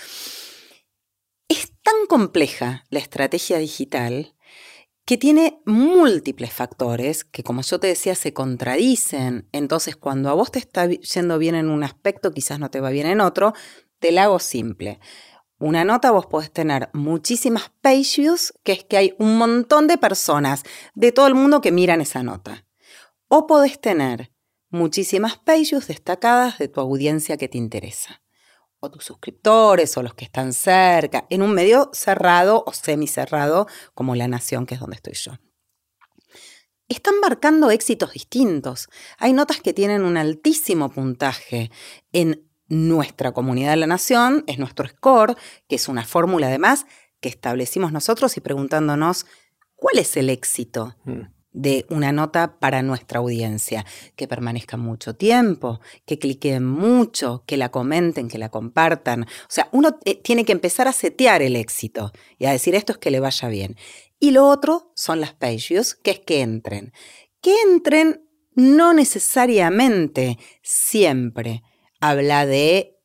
Es tan compleja la estrategia digital que tiene múltiples factores que, como yo te decía, se contradicen. Entonces, cuando a vos te está yendo bien en un aspecto, quizás no te va bien en otro, te la hago simple una nota vos podés tener muchísimas page views, que es que hay un montón de personas de todo el mundo que miran esa nota. O podés tener muchísimas page views destacadas de tu audiencia que te interesa. O tus suscriptores o los que están cerca, en un medio cerrado o semicerrado como La Nación, que es donde estoy yo están marcando éxitos distintos. Hay notas que tienen un altísimo puntaje en nuestra comunidad de la nación, es nuestro score, que es una fórmula además que establecimos nosotros y preguntándonos cuál es el éxito mm. de una nota para nuestra audiencia. Que permanezca mucho tiempo, que cliquen mucho, que la comenten, que la compartan. O sea, uno eh, tiene que empezar a setear el éxito y a decir esto es que le vaya bien. Y lo otro son las pages, que es que entren. Que entren no necesariamente siempre habla de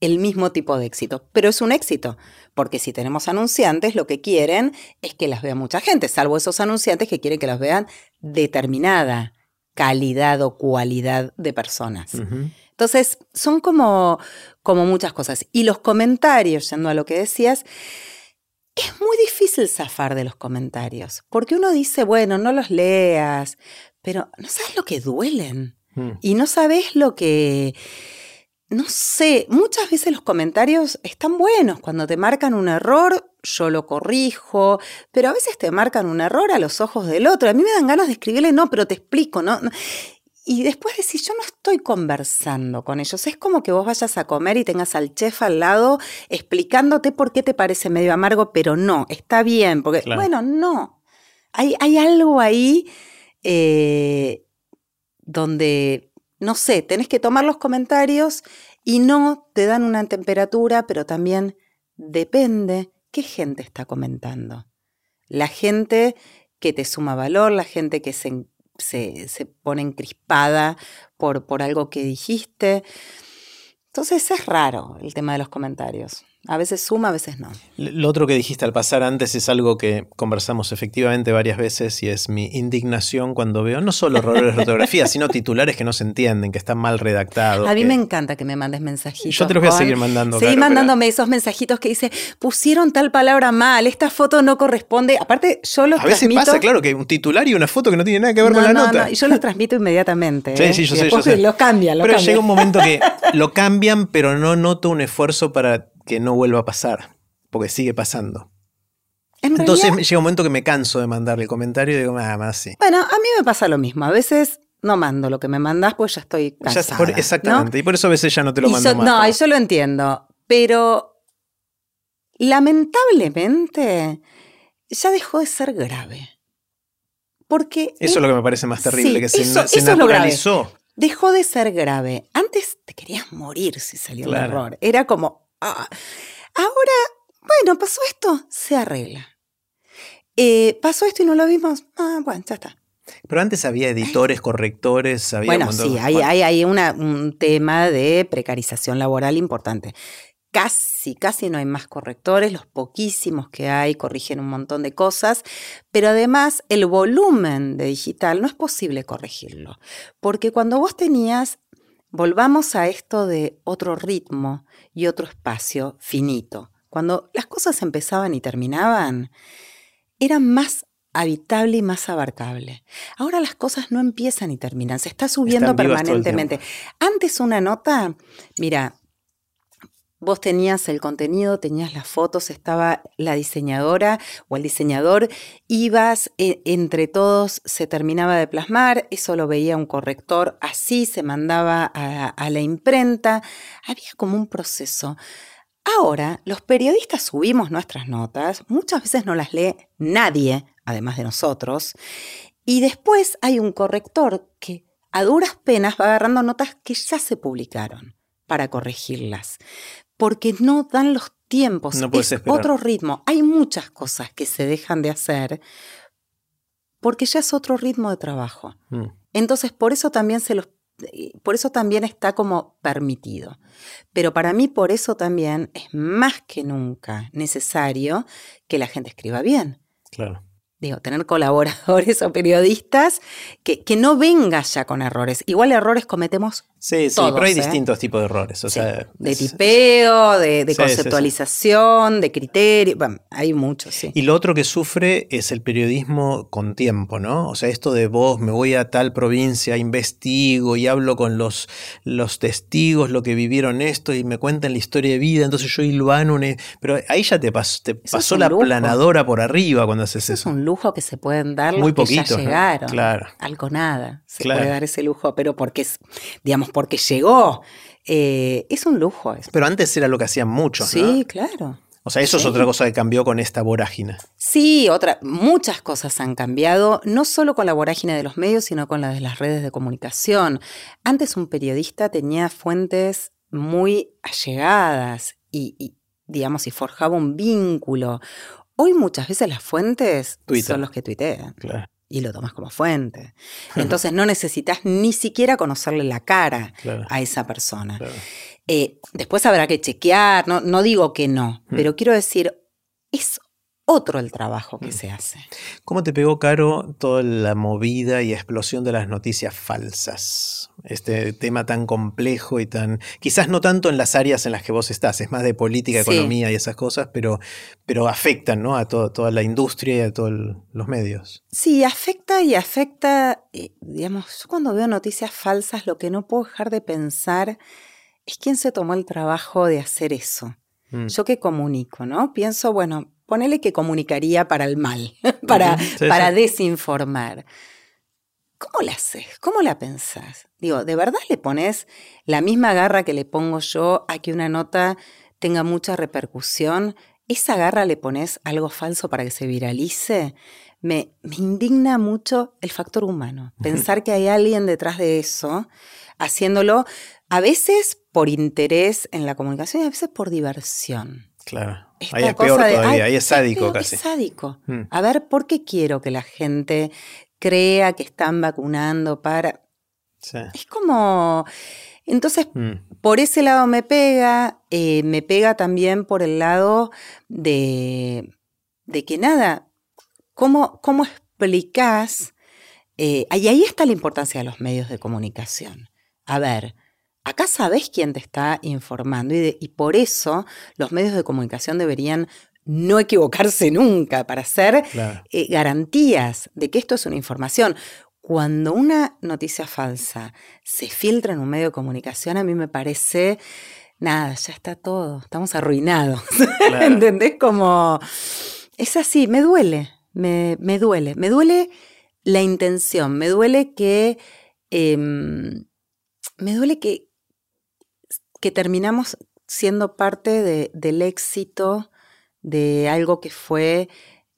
el mismo tipo de éxito, pero es un éxito, porque si tenemos anunciantes, lo que quieren es que las vea mucha gente, salvo esos anunciantes que quieren que las vean determinada calidad o cualidad de personas. Entonces, son como, como muchas cosas. Y los comentarios, yendo a lo que decías, es muy difícil zafar de los comentarios, porque uno dice, bueno, no los leas, pero no sabes lo que duelen mm. y no sabes lo que no sé, muchas veces los comentarios están buenos. Cuando te marcan un error, yo lo corrijo, pero a veces te marcan un error a los ojos del otro. A mí me dan ganas de escribirle, no, pero te explico, ¿no? Y después decir, yo no estoy conversando con ellos. Es como que vos vayas a comer y tengas al chef al lado explicándote por qué te parece medio amargo, pero no, está bien, porque, bueno, no. Hay, hay algo ahí eh, donde no sé, tenés que tomar los comentarios y no te dan una temperatura, pero también depende qué gente está comentando. La gente que te suma valor, la gente que se, se, pone encrispada por, por algo que dijiste. Entonces es raro el tema de los comentarios. A veces suma, a veces no.
Lo otro que dijiste al pasar antes es algo que conversamos efectivamente varias veces y es mi indignación cuando veo no solo errores de ortografía, sino titulares que no se entienden, que están mal redactados.
A mí
que-
me encanta que me mandes mensajitos.
Yo te los voy a seguir mandando.
Seguí mandándome esos mensajitos que dice, pusieron tal palabra mal, esta foto no corresponde. Aparte, yo los
A veces
transmito.
pasa, claro, que un titular y una foto que no tiene nada que ver
no,
con la
no,
nota.
no, y yo los transmito inmediatamente.
Sí,
¿eh?
sí, yo
Y
sé, yo sé.
Los cambian, los
Pero
cambian.
llega un momento que lo cambian, pero no noto un esfuerzo para que no vuelva a pasar, porque sigue pasando.
En
Entonces
realidad,
llega un momento que me canso de mandarle el comentario y digo, nada más sí.
bueno, a mí me pasa lo mismo. A veces no mando lo que me mandás, pues ya estoy cansada.
está, por-
¿no?
exactamente, y por eso a veces ya no te lo
Y
mando más.
no, yo lo entiendo, pero lamentablemente ya dejó de ser grave. Porque
Eso es lo que me parece más terrible,
Sí,
que se,
eso-
se
eso es lo grave.
naturalizó.
dejó de ser grave. Antes te querías morir si salía un
Claro.
error. Era como, ah. ahora, bueno, pasó esto, se arregla. Eh, pasó esto y no lo vimos, ah, bueno, ya está.
Pero antes había editores, correctores, había
Bueno, sí, hay,
bueno,
hay, hay una- un tema de precarización laboral importante. Casi, casi no hay más correctores, los poquísimos que hay corrigen un montón de cosas, pero además el volumen de digital no es posible corregirlo, porque cuando vos tenías, volvamos a esto de otro ritmo y otro espacio finito, cuando las cosas empezaban y terminaban, era más habitable y más abarcable. Ahora las cosas no empiezan y terminan, se está subiendo
Están
permanentemente. Antes una nota, mira, vos tenías el contenido, tenías las fotos, estaba la diseñadora o el diseñador, ibas, e- entre todos se terminaba de plasmar, eso lo veía un corrector, así se mandaba a, a la imprenta, había como un proceso. Ahora, los periodistas subimos nuestras notas, muchas veces no las lee nadie, además de nosotros, y después hay un corrector que a duras penas va agarrando notas que ya se publicaron para corregirlas, porque no dan los tiempos,
No
es
esperar.
otro ritmo. Hay muchas cosas que se dejan de hacer porque ya es otro ritmo de trabajo.
mm.
Entonces, por eso también se los por eso también está como permitido. Pero para mí, por eso también es más que nunca necesario que la gente escriba bien.
Claro.
Digo, tener colaboradores o periodistas que, que no venga ya con errores. Igual errores cometemos
Sí, sí,
Todos,
pero hay
¿eh?
distintos tipos de errores. O
sí,
sea,
de
es-
tipeo, de, de
Sí, sí, sí.
conceptualización, de criterio. Bueno, hay muchos, sí.
Y lo otro que sufre es el periodismo con tiempo, ¿no? O sea, esto de vos, me voy a tal provincia, investigo y hablo con los, los testigos, lo que vivieron esto y me cuentan la historia de vida, entonces yo hilvano, una- pero ahí ya te, pas- te pasó la
lujo.
planadora por arriba cuando haces
Eso es
eso.
un lujo que se pueden dar los
Muy
que ya llegaron.
Claro.
Algo nada. Se
Claro.
puede dar ese lujo, pero porque es, digamos, porque llegó. Eh, es un lujo eso.
Pero antes era lo que hacían muchos,
Sí,
¿no?
claro.
O sea, eso es
Sí.
otra cosa que cambió con esta vorágine.
Sí, otra, muchas cosas han cambiado, no solo con la vorágine de los medios, sino con la de las redes de comunicación. Antes un periodista tenía fuentes muy allegadas y, y, digamos, y forjaba un vínculo. Hoy muchas veces las fuentes
Twitter.
son los que tuitean
Claro,
y lo tomas como fuente. Entonces no necesitas ni siquiera conocerle la cara
claro,
a esa persona.
claro.
Eh, después habrá que chequear, no, no digo que no,
Mm.
pero quiero decir, es otro el trabajo que
Mm.
se hace.
¿Cómo te pegó, Caro, toda la movida y explosión de las noticias falsas? Este tema tan complejo y tan... Quizás no tanto en las áreas en las que vos estás, es más de política,
Sí.
economía y esas cosas, pero, pero afectan ¿no? a todo- toda la industria y a todos los medios.
Sí, afecta y afecta, eh, digamos, yo cuando veo noticias falsas lo que no puedo dejar de pensar es quién se tomó el trabajo de hacer eso.
Mm.
Yo que comunico, ¿no? Pienso, bueno, ponele que comunicaría para el mal, para,
sí,
para desinformar. ¿Cómo la haces? ¿Cómo la pensás? Digo, ¿de verdad le pones la misma garra que le pongo yo a que una nota tenga mucha repercusión? ¿Esa garra le pones algo falso para que se viralice? Me, me indigna mucho el factor humano. Pensar que hay alguien detrás de eso, haciéndolo a veces por interés en la comunicación y a veces por diversión.
Claro.
Esta
Ahí es
cosa
peor
de,
todavía,
"Ay,
ahí es sádico
peor,
casi.
Es sádico.
Mm.
A ver, ¿por qué quiero que la gente crea que están vacunando para...?
Sí.
Es como... Entonces, mm. por ese lado me pega, eh, me pega también por el lado de, de que nada, ¿cómo, cómo explicás? Eh, y ahí está la importancia de los medios de comunicación. A ver, acá sabes quién te está informando y, por eso los medios de comunicación deberían no equivocarse nunca para hacer eh, garantías de que esto es una información. Cuando una noticia falsa se filtra en un medio de comunicación, a mí me parece, nada, ya está todo, estamos arruinados. ¿Entendés? Como, es así, me duele, me, duele, me duele la intención, me duele que, em, me duele que, que terminamos siendo parte del éxito de algo que fue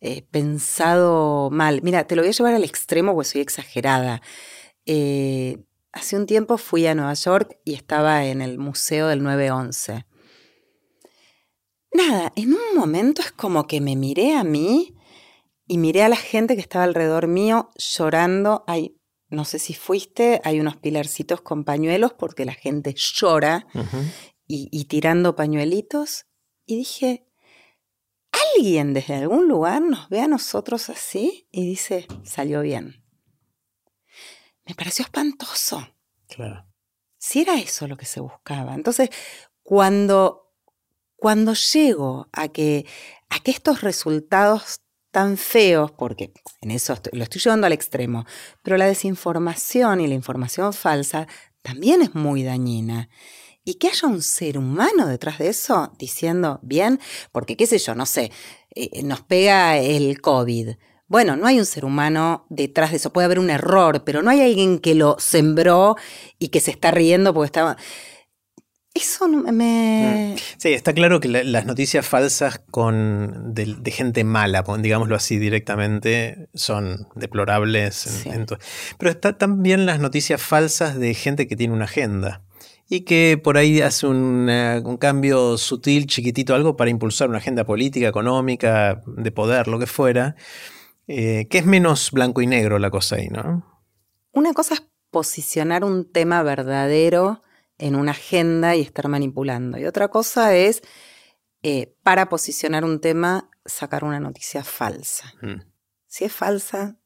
eh, pensado mal. Mira, te lo voy a llevar al extremo porque soy exagerada. Eh, hace un tiempo fui a Nueva York y estaba en el Museo del 911. Nada, en un momento es como que me miré a mí y miré a la gente que estaba alrededor mío llorando. No sé si fuiste, hay unos pilarcitos con pañuelos porque la gente llora y tirando pañuelitos. Y dije, alguien desde algún lugar nos ve a nosotros así y dice, salió bien. Me pareció espantoso.
Claro.
Si era eso lo que se buscaba. Entonces, cuando, cuando llego a que, a que estos resultados tan feos, porque en eso lo estoy llevando al extremo, pero la desinformación y la información falsa también es muy dañina y que haya un ser humano detrás de eso diciendo, bien, porque qué sé yo, no sé, eh, nos pega el COVID. Bueno, no hay un ser humano detrás de eso, puede haber un error, pero no hay alguien que lo sembró y que se está riendo porque estaba... Eso me...
Mm. Sí, está claro que las noticias falsas con de, gente mala, digámoslo así directamente, son deplorables. pero está también las noticias falsas de gente que tiene una agenda y que por ahí hace un, cambio sutil, chiquitito, algo para impulsar una agenda política, económica, de poder, lo que fuera, eh, que es menos blanco y negro la cosa ahí, ¿no?
Una cosa es posicionar un tema verdadero en una agenda y estar manipulando. Y otra cosa es, eh, para posicionar un tema, sacar una noticia falsa. Mm. Si es falsa,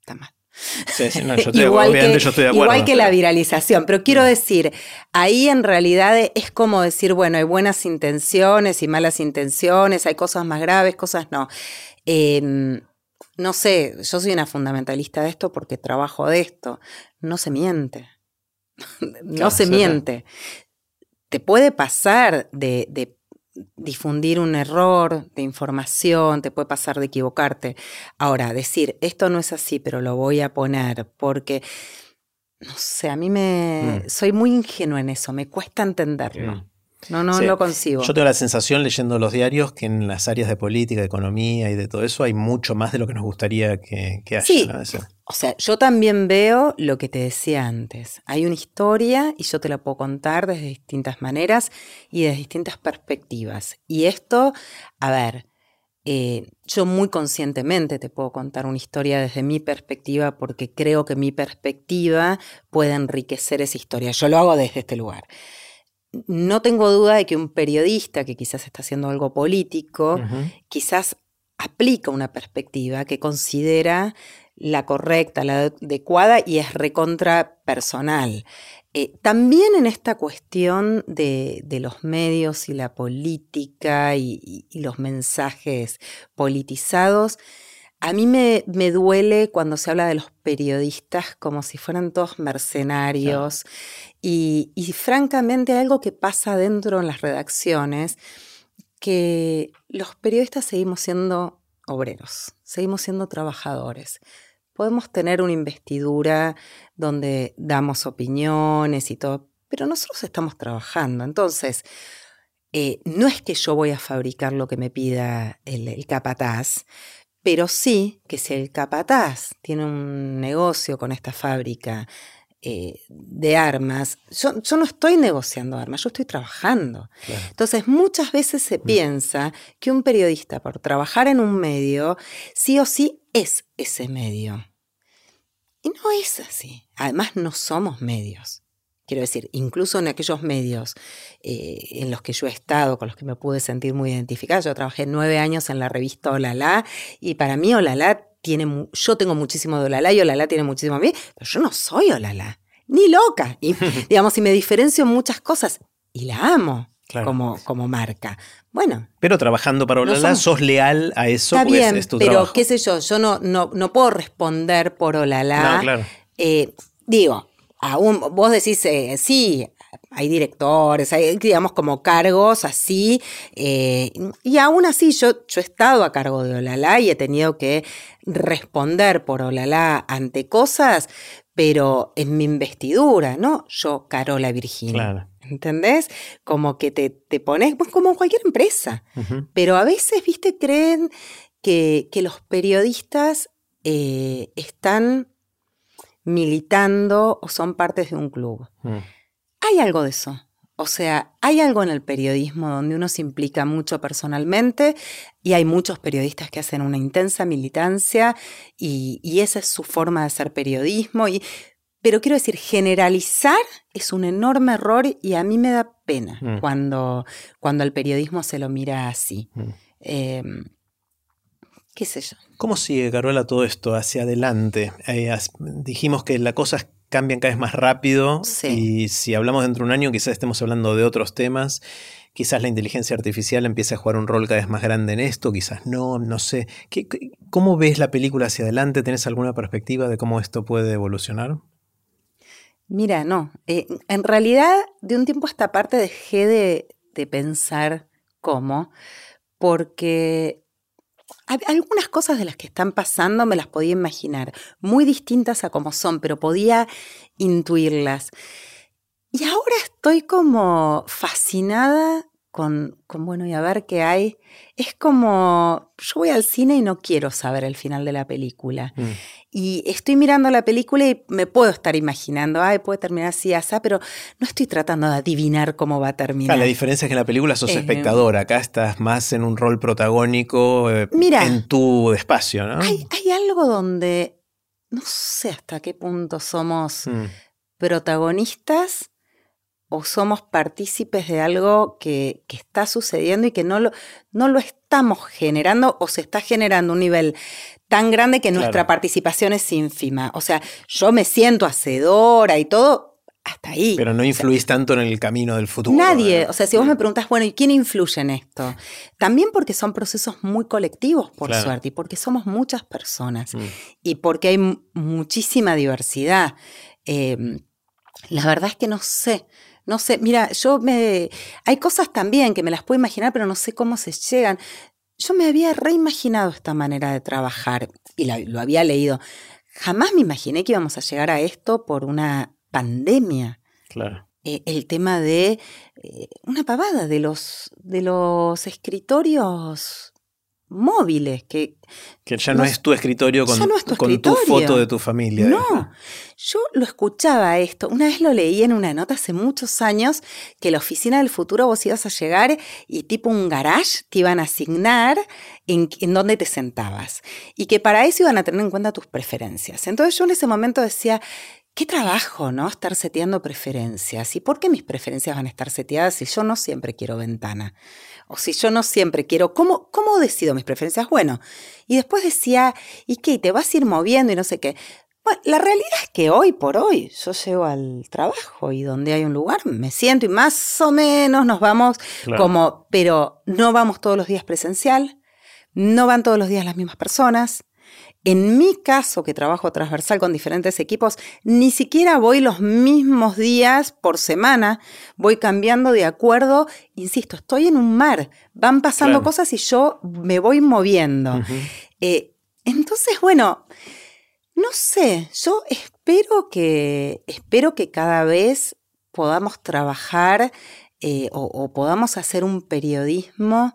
está mal
igual, que,
igual que la viralización, pero quiero mm. decir, ahí en realidad es como decir, bueno, hay buenas intenciones y malas intenciones, hay cosas más graves, cosas no. Em, no sé, yo soy una fundamentalista de esto porque trabajo de esto. No se miente. no se miente. Te puede pasar de, de difundir un error de información, te puede pasar de equivocarte. Ahora, decir, esto no es así, pero lo voy a poner porque, no sé, a mí me... Mm. Soy muy ingenuo en eso, me cuesta entenderlo. Mm. No, no lo consigo.
Yo tengo la sensación leyendo los diarios que en las áreas de política, de economía y de todo eso hay mucho más de lo que nos gustaría que, haya.
Sí. O sea, yo también veo lo que te decía antes. Hay una historia y yo te la puedo contar desde distintas maneras y desde distintas perspectivas. Y esto, a ver, eh, yo muy conscientemente te puedo contar una historia desde mi perspectiva porque creo que mi perspectiva puede enriquecer esa historia. Yo lo hago desde este lugar no tengo duda de que un periodista que quizás está haciendo algo político, quizás aplica una perspectiva que considera la correcta, la adecuada y es recontra personal. Eh, también en esta cuestión de, los medios y la política y los mensajes politizados, a mí me, me, duele cuando se habla de los periodistas como si fueran todos mercenarios y, y, francamente algo que pasa dentro en las redacciones, que los periodistas seguimos siendo obreros, seguimos siendo trabajadores. Podemos tener una investidura donde damos opiniones y todo, pero nosotros estamos trabajando. Entonces, eh, no es que yo voy a fabricar lo que me pida el, el capataz, pero sí que si el capataz tiene un negocio con esta fábrica eh, de armas, yo, no estoy negociando armas, yo estoy trabajando. Entonces, muchas veces se mm. piensa que un periodista, por trabajar en un medio, sí o sí es ese medio. Y no es así. Además, no somos medios. Quiero decir, incluso en aquellos medios eh, en los que yo he estado, con los que me pude sentir muy identificada, yo trabajé nueve años en la revista Olala y para mí Olala tiene, yo tengo muchísimo de Olala y Olala tiene muchísimo a mí, pero yo no soy Olala, ni loca. Y digamos, y me diferencio en muchas cosas y la amo. Como, como marca. Bueno.
Pero trabajando para Olala, sos leal a eso.
Está bien, pero qué sé yo, yo no, no, no puedo responder por Olala. No, claro. Eh, digo, aún vos decís, eh, sí, hay directores, hay, digamos, como cargos así, eh, y aún así yo, yo he estado a cargo de Olala y he tenido que responder por Olala ante cosas, pero en mi investidura, ¿no? Yo, Carola Virginia. Claro. ¿Entendés? Como que te, te pones, pues como cualquier empresa. Pero a veces, viste, creen que, que los periodistas eh, están militando o son partes de un club. Mm. Hay algo de eso. O sea, hay algo en el periodismo donde uno se implica mucho personalmente y hay muchos periodistas que hacen una intensa militancia y, esa es su forma de hacer periodismo. Y, pero quiero decir, generalizar es un enorme error y a mí me da pena mm. cuando, cuando el periodismo se lo mira así. Mm. Em, qué sé yo.
¿Cómo sigue, Carola, todo esto hacia adelante? Eh, dijimos que las cosas cambian cada vez más rápido y si hablamos dentro de un año quizás estemos hablando de otros temas. Quizás la inteligencia artificial empiece a jugar un rol cada vez más grande en esto, quizás no, no sé. cómo ves la película hacia adelante? ¿Tenés alguna perspectiva de cómo esto puede evolucionar?
Mira, no. Eh, en realidad, de un tiempo a esta parte dejé de, de pensar cómo, porque algunas cosas de las que están pasando me las podía imaginar, muy distintas a como son, pero podía intuirlas. Y ahora estoy como fascinada con, con, bueno, y a ver qué hay. Es como, yo voy al cine y no quiero saber el final de la película. Mm. Y estoy mirando la película y me puedo estar imaginando, ay, puede terminar así, así, pero no estoy tratando de adivinar cómo va a terminar.
la diferencia es que en la película sos espectador, acá estás más en un rol protagónico eh, en tu espacio, ¿no?
Hay, algo donde, no sé hasta qué punto somos mm. protagonistas o somos partícipes de algo que, está sucediendo y que no lo, no lo estamos generando o se está generando un nivel tan grande que nuestra participación es ínfima. O sea, yo me siento hacedora y todo, hasta ahí.
Pero no influís tanto en el camino del futuro.
Nadie. O sea, si vos me preguntas, bueno, ¿y quién influye en esto? También porque son procesos muy colectivos, por suerte, y porque somos muchas personas, mm. y porque hay muchísima diversidad. Em, la verdad es que no sé. No sé, mira, yo me. Hay cosas también que me las puedo imaginar, pero no sé cómo se llegan. Yo me había reimaginado esta manera de trabajar y lo había leído. Jamás me imaginé que íbamos a llegar a esto por una pandemia.
Claro.
Eh, el tema de eh, una pavada de los, de los escritorios móviles, que...
Que ya no, es tu escritorio con, tu, con tu foto de tu familia.
No, yo lo escuchaba esto, una vez lo leí en una nota hace muchos años, que la oficina del futuro vos ibas a llegar y tipo un garage te iban a asignar en, en dónde te sentabas y que para eso iban a tener en cuenta tus preferencias. Entonces yo en ese momento decía, Qué trabajo, ¿no? Estar seteando preferencias. ¿Y por qué mis preferencias van a estar seteadas si yo no siempre quiero ventana? O si yo no siempre quiero, ¿cómo, cómo decido mis preferencias? Bueno, y después decía, ¿y qué? ¿Te vas a ir moviendo y no sé qué? Bueno, la realidad es que hoy por hoy yo llego al trabajo y donde hay un lugar me siento y más o menos nos vamos como, pero no vamos todos los días presencial, no van todos los días las mismas personas, en mi caso, que trabajo transversal con diferentes equipos, ni siquiera voy los mismos días por semana, voy cambiando de acuerdo, insisto, estoy en un mar, van pasando cosas y yo me voy moviendo. Eh, entonces, bueno, no sé, yo espero que, espero que cada vez podamos trabajar eh, o, o podamos hacer un periodismo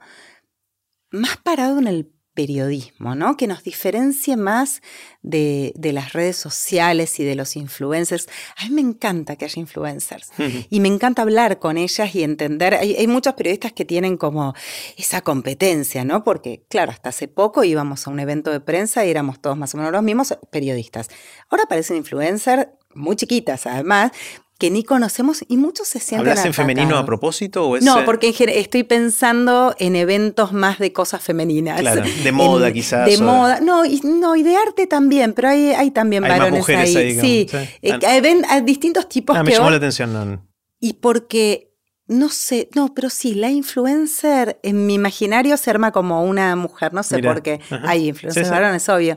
más parado en el periodismo, ¿no? Que nos diferencie más de, las redes sociales y de los influencers. A mí me encanta que haya influencers y me encanta hablar con ellas y entender. Hay, muchos periodistas que tienen como esa competencia, ¿no? Porque, claro, hasta hace poco íbamos a un evento de prensa y éramos todos más o menos los mismos periodistas. Ahora aparecen influencers muy chiquitas además, que ni conocemos y muchos se sienten
¿Hablas en femenino a propósito o es
No,
eh,
porque en estoy pensando en eventos más de cosas femeninas.
Claro, de moda
En-
quizás,
De
o de-
moda, no y, no, y de arte también, pero hay, hay también
Hay más
varones
mujeres
ahí.
ahí,
sí,
sí.
Eh,
Ah.
ven- distintos tipos
Ah, me
que
llamó
hoy-
la atención. no.
Y porque, no sé, no, pero sí, la influencer en mi imaginario se arma como una mujer, no sé
Mirá,
por qué.
ajá.
Hay influencers
sí.
varones, obvio.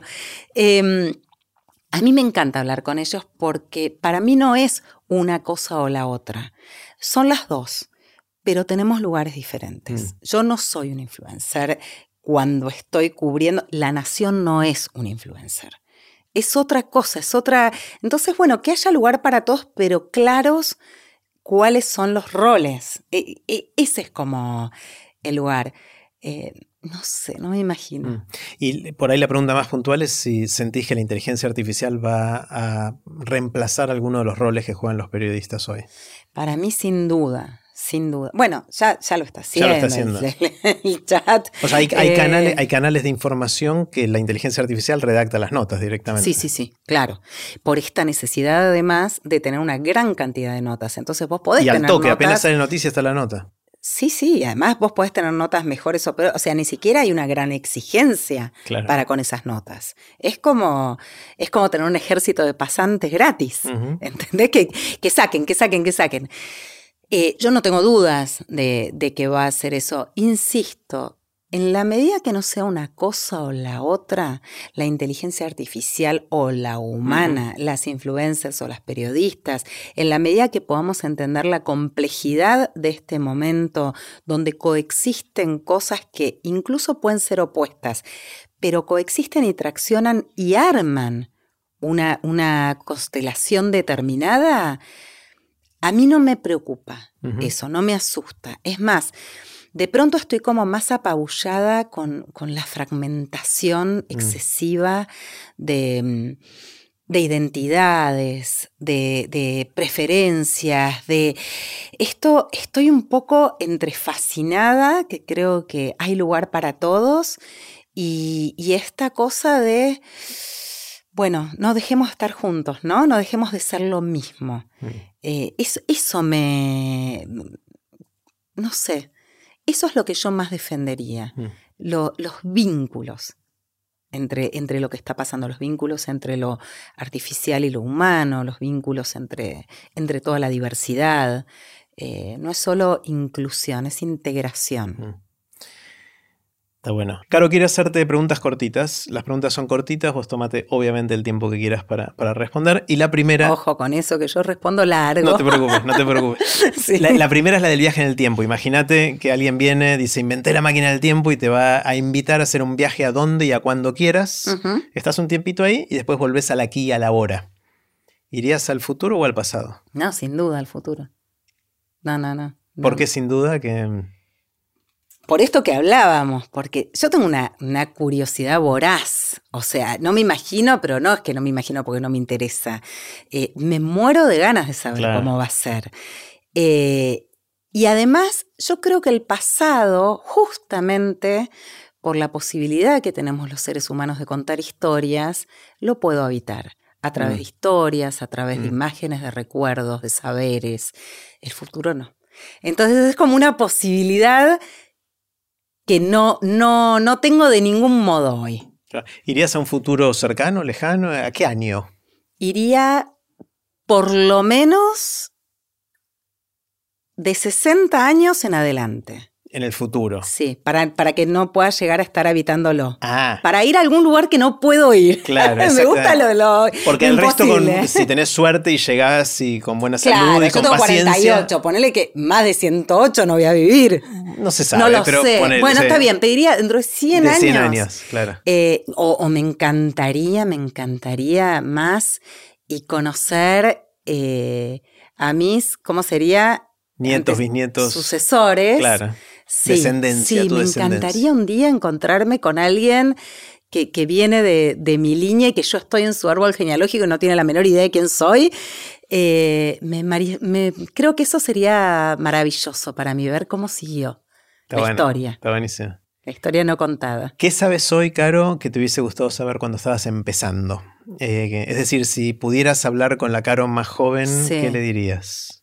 Eh, a mí me encanta hablar con ellos porque para mí no es una cosa o la otra. Son las dos, pero tenemos lugares diferentes.
Mm.
Yo no soy un influencer cuando estoy cubriendo. La nación no es un influencer. Es otra cosa, es otra. Entonces, bueno, que haya lugar para todos, pero claros cuáles son los roles. E- e- ese es como el lugar. Eh, no sé, no me imagino.
Mm. Y por ahí la pregunta más puntual es si sentís que la inteligencia artificial va a reemplazar alguno de los roles que juegan los periodistas hoy.
Para mí, sin duda, sin duda. Bueno, ya, ya lo está
Ya
haciendo.
lo está haciendo.
El, el chat.
O sea, hay, hay
Eh,
canales, hay canales de información que la inteligencia artificial redacta las notas directamente.
Sí, sí, sí, claro. Por esta necesidad, además, de tener una gran cantidad de notas. Entonces, vos podés
Y al
tener
toque,
notas.
apenas sale noticia está la nota.
Sí, sí, además vos podés tener notas mejores o peores. O sea, ni siquiera hay una gran exigencia
Claro.
para con esas notas. Es como, es como tener un ejército de pasantes gratis.
Ujú.
¿Entendés? Que, que saquen, que saquen, que saquen. Eh, yo no tengo dudas de, de que va a hacer eso. Insisto, en la medida que no sea una cosa o la otra, la inteligencia artificial o la humana, las influencers o las periodistas, en la medida que podamos entender la complejidad de este momento donde coexisten cosas que incluso pueden ser opuestas, pero coexisten y traccionan y arman una, una constelación determinada, a mí no me preocupa eso, no me asusta. Es más, de pronto estoy como más apabullada con, con la fragmentación excesiva de, mm, de identidades, de, de preferencias, de esto estoy un poco entre fascinada, que creo que hay lugar para todos, y, y esta cosa de, bueno, no dejemos de estar juntos, ¿no? No dejemos de ser lo mismo.
Mm.
Eh, eso, eso me... No sé, eso es lo que yo más defendería,
Mm.
lo- los vínculos entre, entre lo que está pasando, los vínculos entre lo artificial y lo humano, los vínculos entre, entre toda la diversidad. Eh, no es solo inclusión, es integración.
Mm. Está bueno. Caro, quiero hacerte preguntas cortitas. Las preguntas son cortitas, vos tomate obviamente el tiempo que quieras para, para responder. Y la primera...
Ojo con eso, que yo respondo largo.
No te preocupes, no te preocupes.
Sí.
La, la primera es la del viaje en el tiempo. Imagínate que alguien viene, dice, inventé la máquina del tiempo y te va a invitar a hacer un viaje a donde y a cuando quieras. Estás un tiempito ahí y después volvés al aquí y a la hora. ¿Irías al futuro o al pasado?
No, sin duda, el futuro. No, no, no. no.
Porque sin duda que...
Por esto que hablábamos, porque yo tengo una, una curiosidad voraz. O sea, no me imagino, pero no es que no me imagino porque no me interesa. Eh, me muero de ganas de saber
Claro.
cómo va a ser. Eh, y además, yo creo que el pasado, justamente por la posibilidad que tenemos los seres humanos de contar historias, lo puedo habitar. A través
Mm.
de historias, a través de
Mm.
imágenes, de recuerdos, de saberes. El futuro no. Entonces es como una posibilidad que no, no, no tengo de ningún modo hoy.
¿Irías a un futuro cercano, lejano? ¿A qué año?
Iría por lo menos de 60 años en adelante.
En el futuro.
Sí, para, para que no pueda llegar a estar habitándolo.
Ah,
Para ir a algún lugar que no puedo ir.
Claro,
Me gusta lo, lo
porque el resto, con, si tenés suerte y llegás y con buena
Claro,
salud y
yo
con
tengo
paciencia,
48, ponele que más de 108 no voy a vivir.
no se sabe,
no lo
pero
sé.
ponele,
bueno,
sí,
está bien, pediría dentro de 100
de
años.
100 años, claro.
Eh, o, o me encantaría, me encantaría más y conocer eh, a mis, ¿cómo sería?
Nietos, bisnietos.
Sucesores.
Claro.
Sí,
Descendencia,
sí,
tu
me
descendencia.
encantaría un día encontrarme con alguien que, que viene de, de mi línea y que yo estoy en su árbol genealógico y no tiene la menor idea de quién soy. Eh, me creo que eso sería maravilloso para mí, ver cómo siguió
Está
la
bueno,
historia,
Está buenísimo.
la historia no contada.
¿Qué sabes hoy, Caro, que te hubiese gustado saber cuando estabas empezando? Eh, es decir, si pudieras hablar con la Caro más joven, ¿qué le dirías?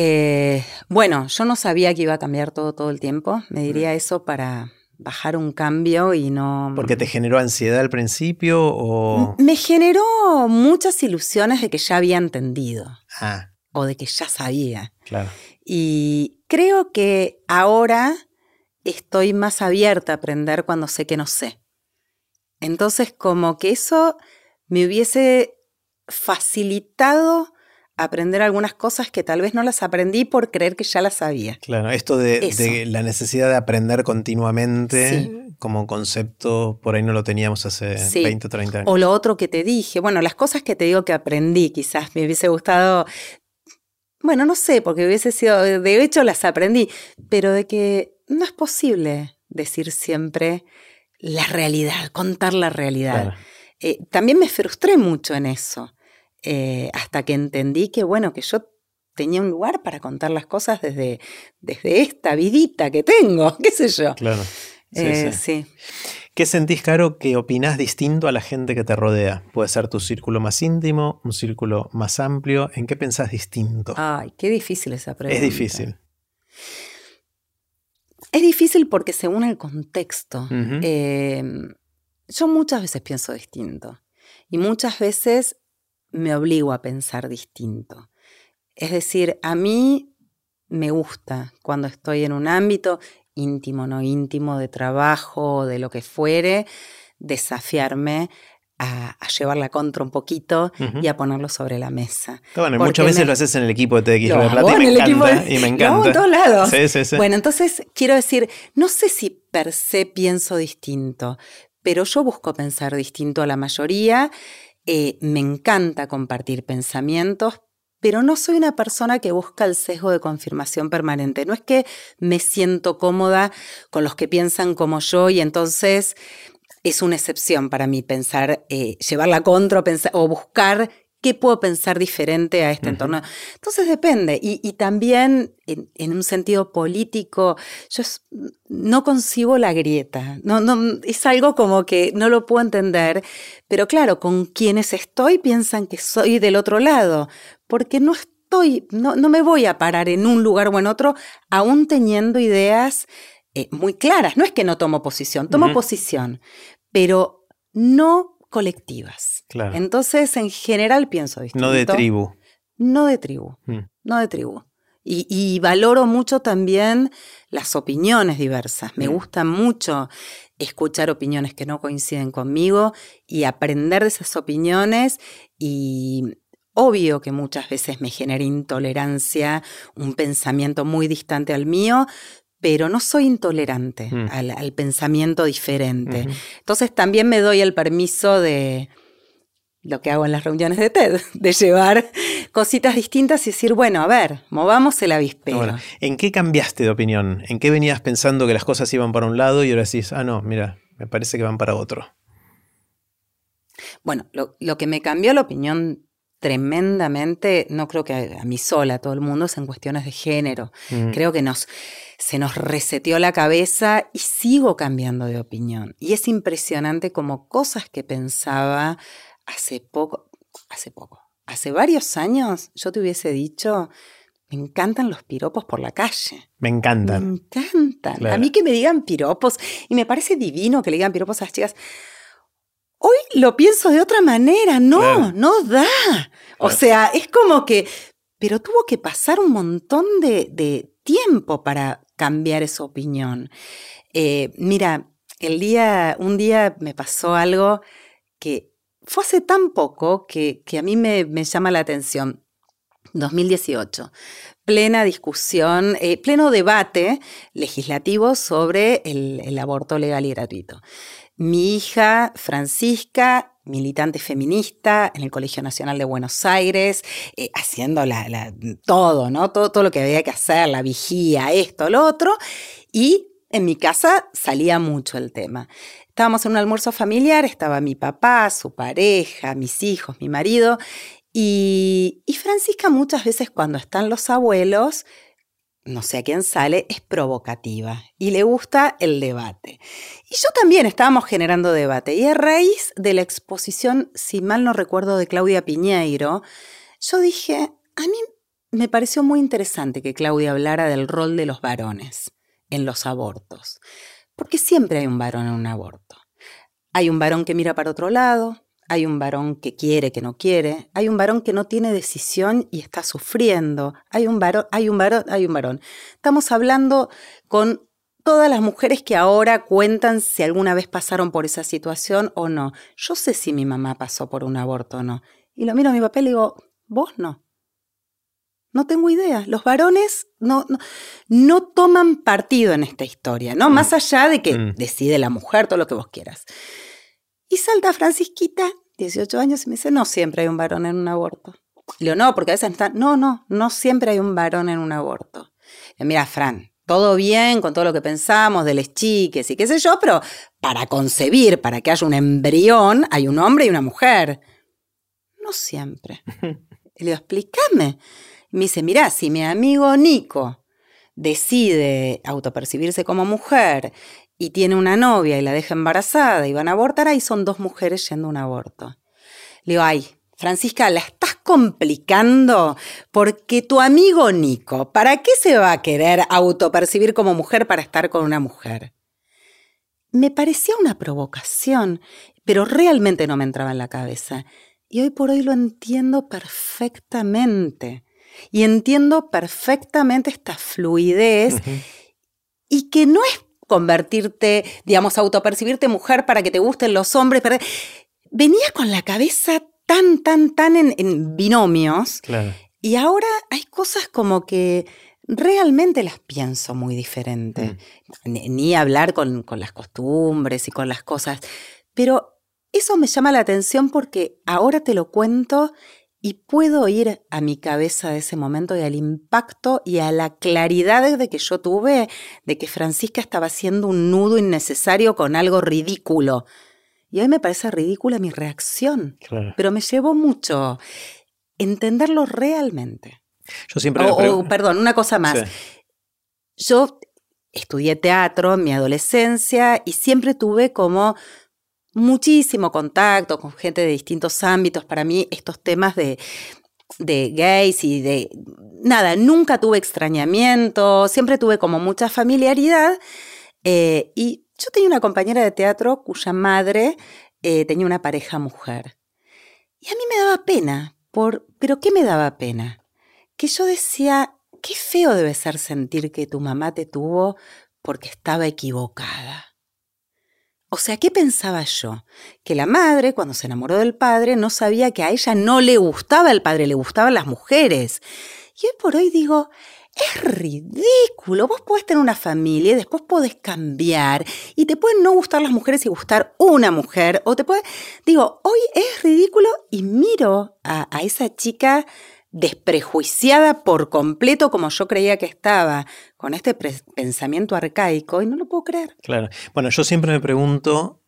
Eh, bueno, yo no sabía que iba a cambiar todo todo el tiempo. Me diría eso para bajar un cambio y no...
¿Porque te generó ansiedad al principio o...?
Me generó muchas ilusiones de que ya había entendido.
Ah.
O de que ya sabía.
Claro.
Y creo que ahora estoy más abierta a aprender cuando sé que no sé. Entonces, como que eso me hubiese facilitado aprender algunas cosas que tal vez no las aprendí por creer que ya las sabía.
Claro, esto de, la necesidad de aprender continuamente como concepto, por ahí no lo teníamos hace 20 o 30 años.
O lo otro que te dije, bueno, las cosas que te digo que aprendí, quizás me hubiese gustado, bueno, no sé, porque hubiese sido, de hecho las aprendí, pero de que no es posible decir siempre la realidad, contar la realidad. Eh, también me frustré mucho en eso. Eh, hasta que entendí que, bueno, que yo tenía un lugar para contar las cosas desde, desde esta vidita que tengo, qué sé yo.
Claro.
Eh, sí,
¿Qué sentís, Caro, que opinás distinto a la gente que te rodea? Puede ser tu círculo más íntimo, un círculo más amplio. ¿En qué pensás distinto?
Ay, qué difícil esa pregunta.
Es difícil.
Es difícil porque según el contexto. Em, yo muchas veces pienso distinto. Y muchas veces me obligo a pensar distinto. Es decir, a mí me gusta cuando estoy en un ámbito íntimo, no íntimo, de trabajo, de lo que fuere, desafiarme a, llevarla contra un poquito y a ponerlo sobre la mesa.
Bueno, muchas veces lo haces en el equipo de TX lo Plata y me, encanta, y me encanta.
en todos lados.
Sí, sí, sí.
Bueno, entonces quiero decir, no sé si per se pienso distinto, pero yo busco pensar distinto a la mayoría eh, me encanta compartir pensamientos, pero no soy una persona que busca el sesgo de confirmación permanente. No es que me siento cómoda con los que piensan como yo y entonces es una excepción para mí pensar, eh, llevarla contra o buscar ¿Qué puedo pensar diferente a este entorno? Entonces depende. Y, también en, un sentido político, yo no concibo la grieta. No, no, es algo como que no lo puedo entender. Pero claro, con quienes estoy piensan que soy del otro lado. Porque no estoy, no, no me voy a parar en un lugar o en otro, aún teniendo ideas eh, muy claras. No es que no tomo posición, tomo posición. Pero no colectivas. Entonces, en general pienso distinto.
No de tribu.
No de tribu. Mm. No de tribu. Y, valoro mucho también las opiniones diversas. Me mm. gusta mucho escuchar opiniones que no coinciden conmigo y aprender de esas opiniones y obvio que muchas veces me genera intolerancia, un pensamiento muy distante al mío, pero no soy intolerante mm. al, pensamiento diferente. Entonces también me doy el permiso de lo que hago en las reuniones de TED, de llevar cositas distintas y decir, bueno, a ver, movamos el avispero.
¿En qué cambiaste de opinión? ¿En qué venías pensando que las cosas iban para un lado y ahora decís, ah, no, mira, me parece que van para otro?
Bueno, lo que me cambió la opinión tremendamente, no creo que a, mí sola, a todo el mundo, es en cuestiones de género. Mm. Creo que nos, se nos reseteó la cabeza y sigo cambiando de opinión. Y es impresionante como cosas que pensaba hace poco, hace poco, hace varios años, yo te hubiese dicho, me encantan los piropos por la calle.
Me encantan.
Me encantan. A mí que me digan piropos, y me parece divino que le digan piropos a las chicas. Hoy lo pienso de otra manera, no, no da. O sea, es como que, pero tuvo que pasar un montón de, tiempo para cambiar esa opinión. Eh, mira, el día, un día me pasó algo que fue hace tan poco que, a mí me, llama la atención. 2018, plena discusión, eh, pleno debate legislativo sobre el aborto legal y gratuito mi hija Francisca, militante feminista en el Colegio Nacional de Buenos Aires, eh, haciendo la, todo, ¿no? Todo, todo lo que había que hacer, la vigía, esto, lo otro. Y en mi casa salía mucho el tema. Estábamos en un almuerzo familiar, estaba mi papá, su pareja, mis hijos, mi marido. Y, y Francisca muchas veces cuando están los abuelos, no sé a quién sale, es provocativa y le gusta el debate. Y yo también estábamos generando debate. Y a raíz de la exposición, si mal no recuerdo, de Claudia Piñeiro, yo dije, a mí me pareció muy interesante que Claudia hablara del rol de los varones en los abortos. Porque siempre hay un varón en un aborto. Hay un varón que mira para otro lado, hay un varón que quiere, que no quiere, hay un varón que no tiene decisión y está sufriendo, hay un varón, hay un varón, hay un varón. Estamos hablando con todas las mujeres que ahora cuentan si alguna vez pasaron por esa situación o no. Yo sé si mi mamá pasó por un aborto o no. Y lo miro a mi papel y digo, vos no. No tengo idea. Los varones no, no, toman partido en esta historia, ¿no? Mm. Más allá de que mm. decide la mujer, todo lo que vos quieras. Y salta Francisquita, 18 años, y me dice, no siempre hay un varón en un aborto. Le digo, no, porque a veces está, no, no, no siempre hay un varón en un aborto. Le mira, Fran, todo bien con todo lo que pensamos de les chiques y qué sé yo, pero para concebir, para que haya un embrión, hay un hombre y una mujer. No siempre. Y le digo, explícame. Y me dice, mira, si mi amigo Nico decide autopercibirse como mujer y tiene una novia y la deja embarazada y van a abortar, ahí son dos mujeres yendo a un aborto. Le digo, ay, Francisca, la estás complicando porque tu amigo Nico, ¿para qué se va a querer autopercibir como mujer para estar con una mujer? Me parecía una provocación, pero realmente no me entraba en la cabeza. Y hoy por hoy lo entiendo perfectamente. Y entiendo perfectamente esta fluidez y que no es convertirte, digamos, autopercibirte mujer para que te gusten los hombres. Venía con la cabeza tan, tan, tan en, binomios. Y ahora hay cosas como que realmente las pienso muy diferente. Mm. Ni, hablar con, con las costumbres y con las cosas. Pero eso me llama la atención porque ahora te lo cuento y puedo ir a mi cabeza de ese momento y al impacto y a la claridad de que yo tuve de que Francisca estaba haciendo un nudo innecesario con algo ridículo. Y hoy me parece ridícula mi reacción, pero me llevó mucho entenderlo realmente.
Yo siempre...
O, perdón, una cosa más. Yo estudié teatro en mi adolescencia y siempre tuve como muchísimo contacto con gente de distintos ámbitos. Para mí estos temas de, de gays y de... Nada, nunca tuve extrañamiento, siempre tuve como mucha familiaridad. Eh, y yo tenía una compañera de teatro cuya madre eh, tenía una pareja mujer. Y a mí me daba pena, por, pero ¿qué me daba pena? Que yo decía, qué feo debe ser sentir que tu mamá te tuvo porque estaba equivocada. O sea, ¿qué pensaba yo? Que la madre, cuando se enamoró del padre, no sabía que a ella no le gustaba el padre, le gustaban las mujeres. Y hoy por hoy digo, es ridículo. Vos podés tener una familia y después podés cambiar. Y te pueden no gustar las mujeres y gustar una mujer. O te puede. Digo, hoy es ridículo y miro a, a esa chica desprejuiciada por completo como yo creía que estaba, con este pensamiento arcaico, y no lo puedo creer.
Claro. Bueno, yo siempre me pregunto,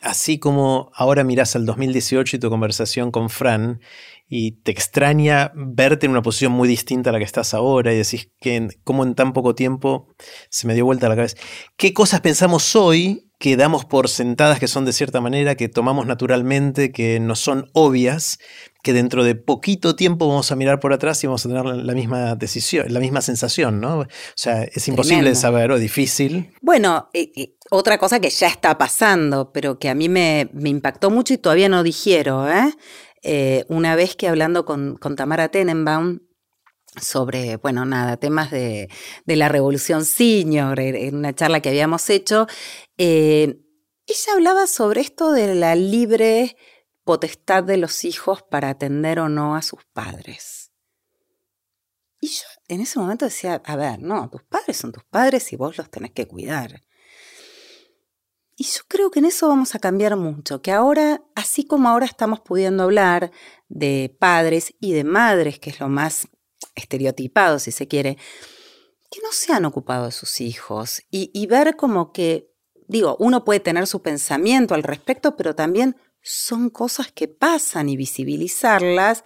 así como ahora mirás al 2018 y tu conversación con Fran, y te extraña verte en una posición muy distinta a la que estás ahora y decís que cómo en tan poco tiempo se me dio vuelta la cabeza. ¿Qué cosas pensamos hoy que damos por sentadas que son de cierta manera, que tomamos naturalmente, que no son obvias, que dentro de poquito tiempo vamos a mirar por atrás y vamos a tener la misma decisión, la misma sensación, ¿no? O sea, es imposible de saber o difícil.
Bueno, otra cosa que ya está pasando, pero que a mí me, impactó mucho y todavía no digiero, ¿eh? ¿eh? una vez que hablando con, Tamara Tenenbaum, sobre, bueno, nada, temas de, la revolución senior, en una charla que habíamos hecho, eh, ella hablaba sobre esto de la libre potestad de los hijos para atender o no a sus padres. Y yo en ese momento decía, a ver, no, tus padres son tus padres y vos los tenés que cuidar. Y yo creo que en eso vamos a cambiar mucho, que ahora, así como ahora estamos pudiendo hablar de padres y de madres, que es lo más estereotipado, si se quiere, que no se han ocupado de sus hijos y, ver como que, digo, uno puede tener su pensamiento al respecto, pero también son cosas que pasan y visibilizarlas.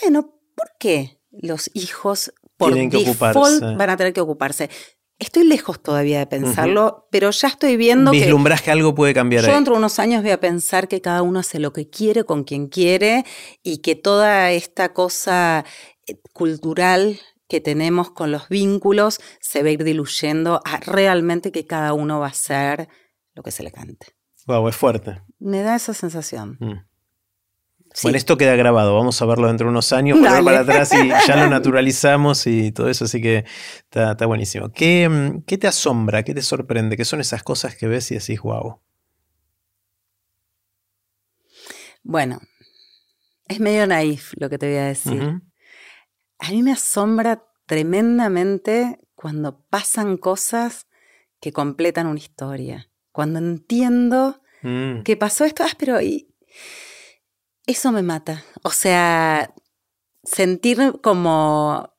Bueno, ¿por qué los hijos por
Tienen que ocuparse.
van a tener que ocuparse. Estoy lejos todavía de pensarlo, pero ya estoy viendo que
Vislumbrás que algo puede cambiar
yo
ahí.
dentro de unos años voy a pensar que cada uno hace lo que quiere con quien quiere y que toda esta cosa eh, cultural que tenemos con los vínculos se va a ir diluyendo a realmente que cada uno va a hacer lo que se le cante.
Wow, es fuerte.
Me da esa sensación.
Mm.
Sí.
Bueno, esto queda grabado, vamos a verlo dentro de unos años, volver para atrás y ya lo naturalizamos y todo eso, así que está, está buenísimo. ¿Qué, mm, ¿Qué te asombra? ¿Qué te sorprende? ¿Qué son esas cosas que ves y decís, wow?
Bueno, es medio naif lo que te voy a decir. A mí me asombra tremendamente cuando pasan cosas que completan una historia. Cuando entiendo
Mm.
que pasó esto, ah, pero eso me mata. O sea, sentir como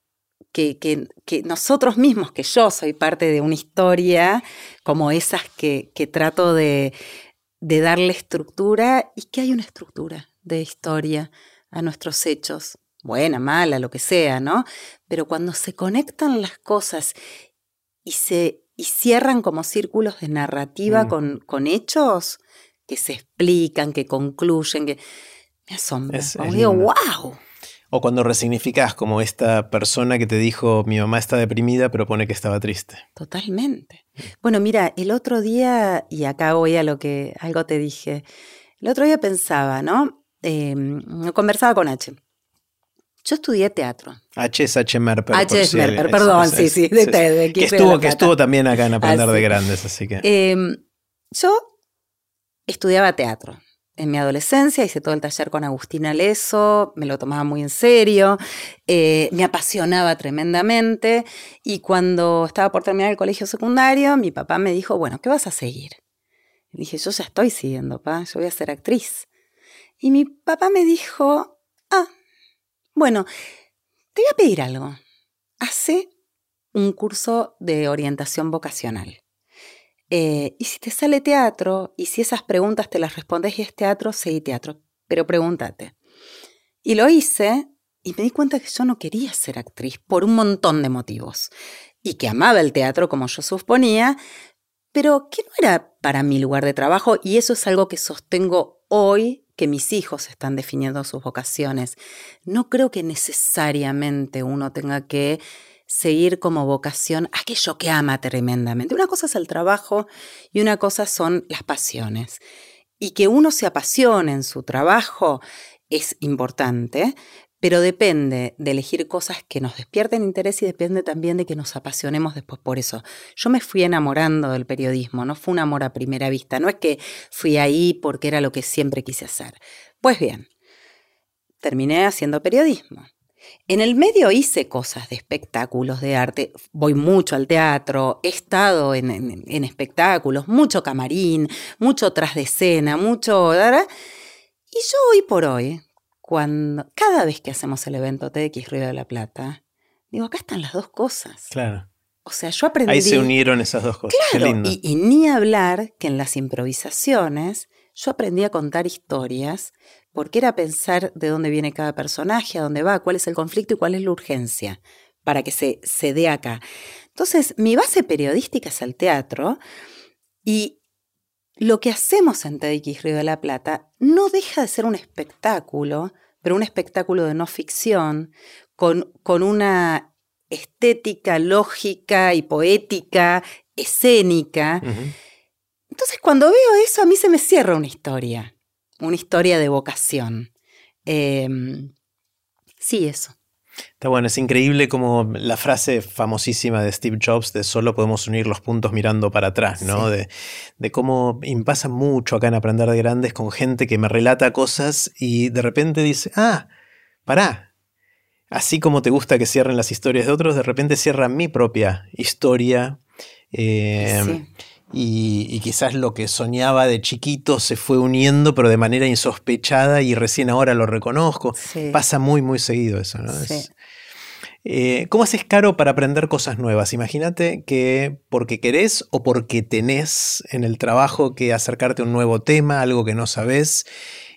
que, que- que nosotros mismos, que yo soy parte de una historia, como esas que, que trato de, de darle estructura y que hay una estructura de historia a nuestros hechos, buena, mala, lo que sea, ¿no? Pero cuando se conectan las cosas y se y cierran como círculos de narrativa
Mm.
con, con hechos que se explican, que concluyen, que me asombra.
Es-
Como
es
digo,
lindo.
wow.
O cuando resignificás como esta persona que te dijo, mi mamá está deprimida, pero pone que estaba triste.
Totalmente. Bueno, mira, el otro día, y acá voy a lo que algo te dije, el otro día pensaba, ¿no? Eh, conversaba con H. Yo estudié teatro.
H es H. Merper.
H
por
es
si
Merper, perdón, sí, sí, de de
que estuvo, que estuvo también acá en Aprender de. Grandes, así que...
Eh, yo estudiaba teatro. En mi adolescencia hice todo el taller con Agustina Leso, me lo tomaba muy en serio, eh, me apasionaba tremendamente y cuando estaba por terminar el colegio secundario, mi papá me dijo, bueno, ¿qué vas a seguir? Y dije, yo ya estoy siguiendo, papá, yo voy a ser actriz. Y mi papá me dijo, ah, bueno, te voy a pedir algo. Hace un curso de orientación vocacional. Eh, y si te sale teatro, y si esas preguntas te las respondes y es teatro, seguí teatro, pero pregúntate. Y lo hice y me di cuenta que yo no quería ser actriz por un montón de motivos. Y que amaba el teatro como yo suponía, pero que no era para mi lugar de trabajo y eso es algo que sostengo hoy que mis hijos están definiendo sus vocaciones. No creo que necesariamente uno tenga que seguir como vocación aquello que ama tremendamente. Una cosa es el trabajo y una cosa son las pasiones. Y que uno se apasione en su trabajo es importante, pero depende de elegir cosas que nos despierten interés y depende también de que nos apasionemos después por eso. Yo me fui enamorando del periodismo, no fue un amor a primera vista, no es que fui ahí porque era lo que siempre quise hacer. Pues bien, terminé haciendo periodismo. En el medio hice cosas de espectáculos, de arte, voy mucho al teatro, he estado en, en- espectáculos, mucho camarín, mucho tras de escena, mucho... Y yo hoy por hoy, cuando cada vez que hacemos el evento TX Río de la Plata, digo, acá están las dos cosas.
Claro.
O sea, yo aprendí...
Ahí se unieron esas dos cosas. Qué
Claro,
lindo.
y, y ni hablar que en las improvisaciones yo aprendí a contar historias porque era pensar de dónde viene cada personaje, a dónde va, cuál es el conflicto y cuál es la urgencia para que se, se dé acá. Entonces, mi base periodística es el teatro y lo que hacemos en TX Río de la Plata no deja de ser un espectáculo, pero un espectáculo de no ficción, con, con una estética, lógica y poética, escénica. Entonces, cuando veo eso, a mí se me cierra una historia, una historia de vocación. Em, sí, eso.
Está bueno, es increíble como la frase famosísima de Steve Jobs de solo podemos unir los puntos mirando para atrás, ¿no?
Sí.
De, de cómo pasa mucho acá en Aprender de Grandes con gente que me relata cosas y de repente dice, ah, pará. Así como te gusta que cierren las historias de otros, de repente cierra mi propia historia. eh,
Sí.
Y, y quizás lo que soñaba de chiquito se fue uniendo, pero de manera insospechada y recién ahora lo reconozco.
Sí.
Pasa muy, muy seguido eso, ¿no?
Sí.
Es- eh, ¿Cómo haces caro para aprender cosas nuevas? Imagínate que porque querés o porque tenés en el trabajo que acercarte a un nuevo tema, algo que no sabes,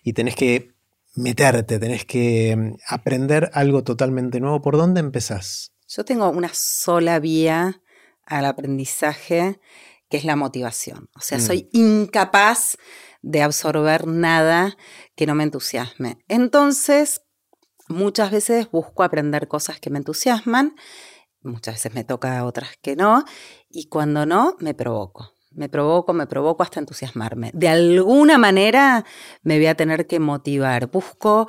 y tenés que meterte, tenés que mm, aprender algo totalmente nuevo. ¿Por dónde empezás?
Yo tengo una sola vía al aprendizaje, que es la motivación. O sea,
Mm.
soy incapaz de absorber nada que no me entusiasme. Entonces, muchas veces busco aprender cosas que me entusiasman, muchas veces me toca otras que no, y cuando no, me provoco. Me provoco, me provoco hasta entusiasmarme. De alguna manera me voy a tener que motivar. Busco,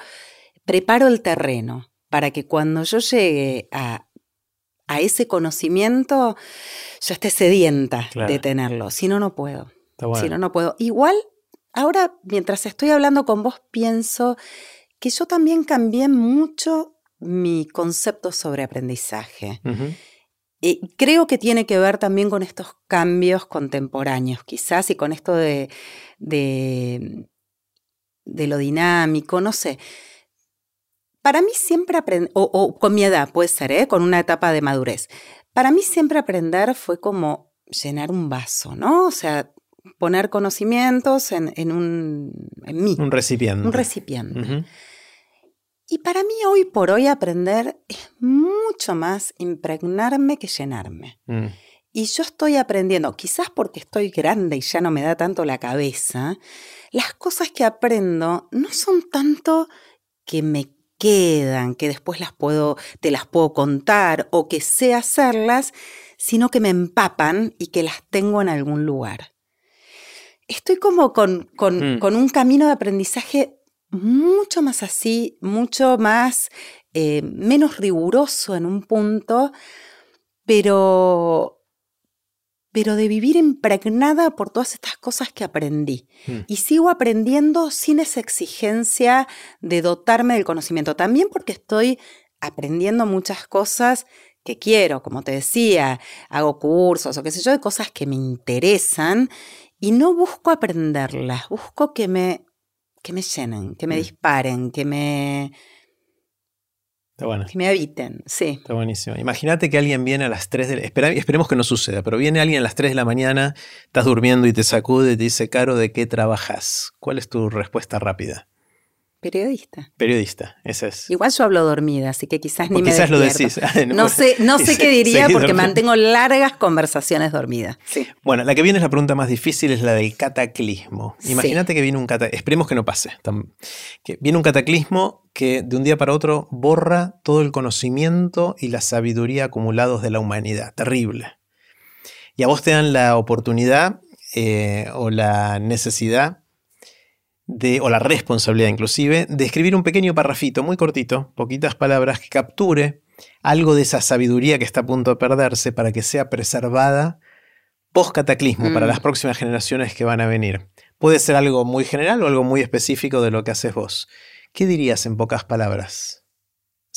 preparo el terreno para que cuando yo llegue a, a ese conocimiento, yo esté sedienta
Claro.
de tenerlo. Si no, no puedo.
Está bueno.
Si no, no puedo. Igual, ahora, mientras estoy hablando con vos, pienso que yo también cambié mucho mi concepto sobre aprendizaje. Y creo que tiene que ver también con estos cambios contemporáneos, quizás, y con esto de, de, de lo dinámico, no sé. Para mí siempre aprender, o, o con mi edad puede ser, ¿eh? con una etapa de madurez. Para mí siempre aprender fue como llenar un vaso, ¿no? O sea, poner conocimientos en, en un, en mí,
Un recipiente.
un recipiente. Y para mí hoy por hoy aprender es mucho más impregnarme que llenarme.
Mm.
Y yo estoy aprendiendo, quizás porque estoy grande y ya no me da tanto la cabeza, las cosas que aprendo no son tanto que me quedan, que después las puedo, te las puedo contar o que sé hacerlas, sino que me empapan y que las tengo en algún lugar. Estoy como con, con-
Mm.
con un camino de aprendizaje mucho más así, mucho más, eh, menos riguroso en un punto, pero, pero de vivir impregnada por todas estas cosas que aprendí.
Mm.
Y sigo aprendiendo sin esa exigencia de dotarme del conocimiento. También porque estoy aprendiendo muchas cosas que quiero, como te decía, hago cursos o qué sé yo, de cosas que me interesan y no busco aprenderlas, busco que me, que me llenen, que me
Mm.
disparen, que me,
Está bueno.
que me habiten. Sí.
Está buenísimo. Imagínate que alguien viene a las 3 de la... espera- esperemos que no suceda, pero viene alguien a las 3 de la mañana, estás durmiendo y te sacude y te dice, Caro, ¿de qué trabajas? ¿Cuál es tu respuesta rápida?
Periodista.
Periodista, esa es.
Igual yo hablo dormida, así que quizás ni
O
me
quizás lo
despierto.
decís. Ay,
No sé, no sé qué diría porque
dormida.
mantengo largas conversaciones dormidas. Sí.
Bueno, la que viene es la pregunta más difícil, es la del cataclismo.
Sí.
Imagínate que viene un cataclismo, esperemos que no pase, que viene un cataclismo que de un día para otro borra todo el conocimiento y la sabiduría acumulados de la humanidad. Terrible. Y a vos te dan la oportunidad eh, o la necesidad de, o la responsabilidad inclusive, de escribir un pequeño parrafito muy cortito, poquitas palabras, que capture algo de esa sabiduría que está a punto de perderse para que sea preservada post-cataclismo para
Mm.
las próximas generaciones que van a venir. Puede ser algo muy general o algo muy específico de lo que haces vos. ¿Qué dirías en pocas palabras?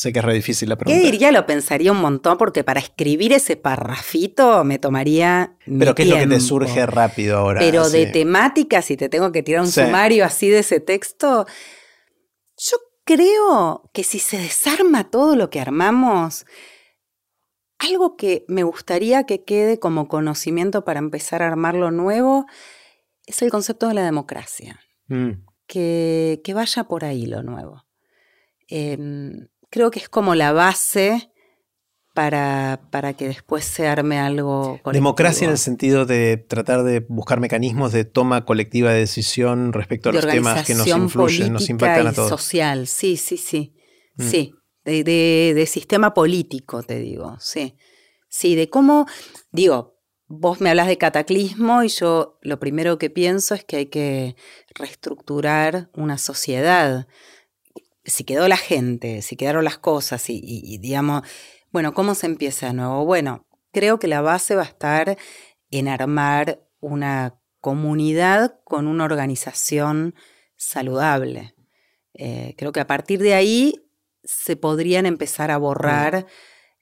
Sé que es re difícil la
¿Qué
pregunta.
diría? Lo pensaría un montón porque para escribir ese parrafito me tomaría. mi
Pero ¿qué es lo que te surge rápido ahora?
Pero de temática, si te tengo que tirar un
Sí.
sumario así de ese texto, yo creo que si se desarma todo lo que armamos, algo que me gustaría que quede como conocimiento para empezar a armar lo nuevo es el concepto de la democracia.
Mm,
que, que vaya por ahí lo nuevo. Em, creo que es como la base para, para que después se arme algo colectivo.
Democracia en el sentido de tratar de buscar mecanismos de toma colectiva de decisión respecto a
de
los temas que nos influyen, nos impactan a todos.
social, sí, sí, sí.
Mm.
Sí, de, de- de sistema político, te digo, sí. Sí, de cómo, digo, vos me hablas de cataclismo y yo lo primero que pienso es que hay que reestructurar una sociedad. Si quedó la gente, si quedaron las cosas y, y- y, digamos, bueno, ¿cómo se empieza de nuevo? Bueno, creo que la base va a estar en armar una comunidad con una organización saludable. Eh, creo que a partir de ahí se podrían empezar a borrar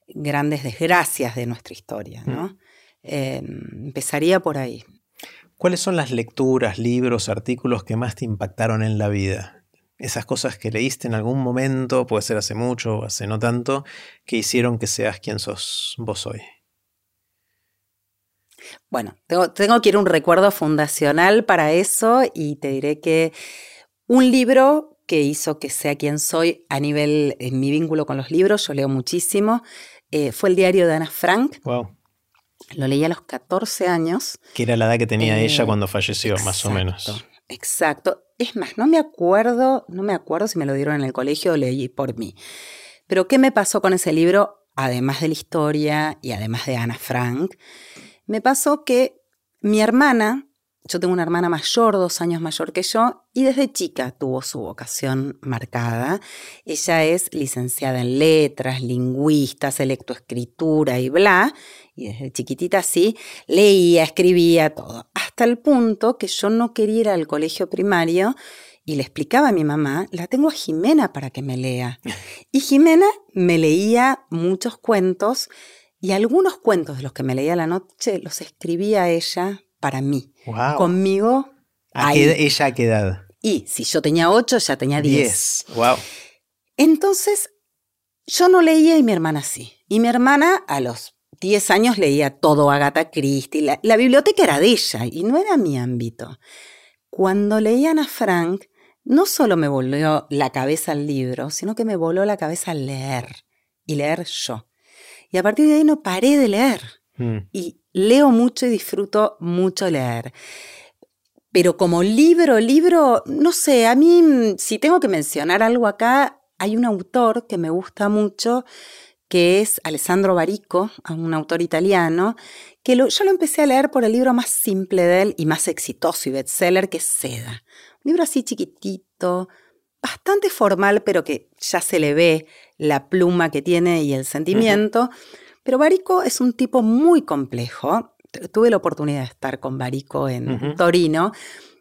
grandes desgracias de nuestra historia, ¿no? Eh, empezaría por ahí.
¿Cuáles son las lecturas, libros, artículos que más te impactaron en la vida? Esas cosas que leíste en algún momento, puede ser hace mucho o hace no tanto, que hicieron que seas quien sos vos hoy.
Bueno, tengo, tengo que ir a un recuerdo fundacional para eso y te diré que un libro que hizo que sea quien soy a nivel, en mi vínculo con los libros, yo leo muchísimo, eh, fue el diario de Ana Frank.
Wow.
Lo leí a los 14 años.
Que era la edad que tenía
Eh,
ella cuando falleció, más o menos.
Exacto. Es más, no me acuerdo, no me acuerdo si me lo dieron en el colegio o leí por mí. Pero ¿qué me pasó con ese libro? Además de la historia y además de Ana Frank, me pasó que mi hermana, yo tengo una hermana mayor, dos años mayor que yo, y desde chica tuvo su vocación marcada. Ella es licenciada en letras, lingüistas, lectoescritura y bla, y desde chiquitita sí, leía, escribía, todo. Hasta el punto que yo no quería ir al colegio primario y le explicaba a mi mamá, la tengo a Jimena para que me lea. Y Jimena me leía muchos cuentos y algunos cuentos de los que me leía la noche los escribía ella para mí,
Wow.
conmigo.
¿A qué, ¿Ella a qué edad?
Y si yo tenía ocho, ya tenía diez.
Wow.
Entonces, yo no leía y mi hermana sí. Y mi hermana a los 10 años leía todo Agatha Christie. La, la biblioteca era de ella y no era mi ámbito. Cuando leí a Ana Frank, no solo me volvió la cabeza al libro, sino que me voló la cabeza al leer. Y leer yo. Y a partir de ahí no paré de leer.
Mm.
Y leo mucho y disfruto mucho leer. Pero como libro, libro, no sé, a mí, mm, si tengo que mencionar algo acá, hay un autor que me gusta mucho, que es Alessandro Barico, un autor italiano, que lo- yo lo empecé a leer por el libro más simple de él y más exitoso y bestseller, que es Seda. Un libro así chiquitito, bastante formal, pero que ya se le ve la pluma que tiene y el sentimiento. Pero Barico es un tipo muy complejo. Tu- Tuve la oportunidad de estar con Barico en. Torino.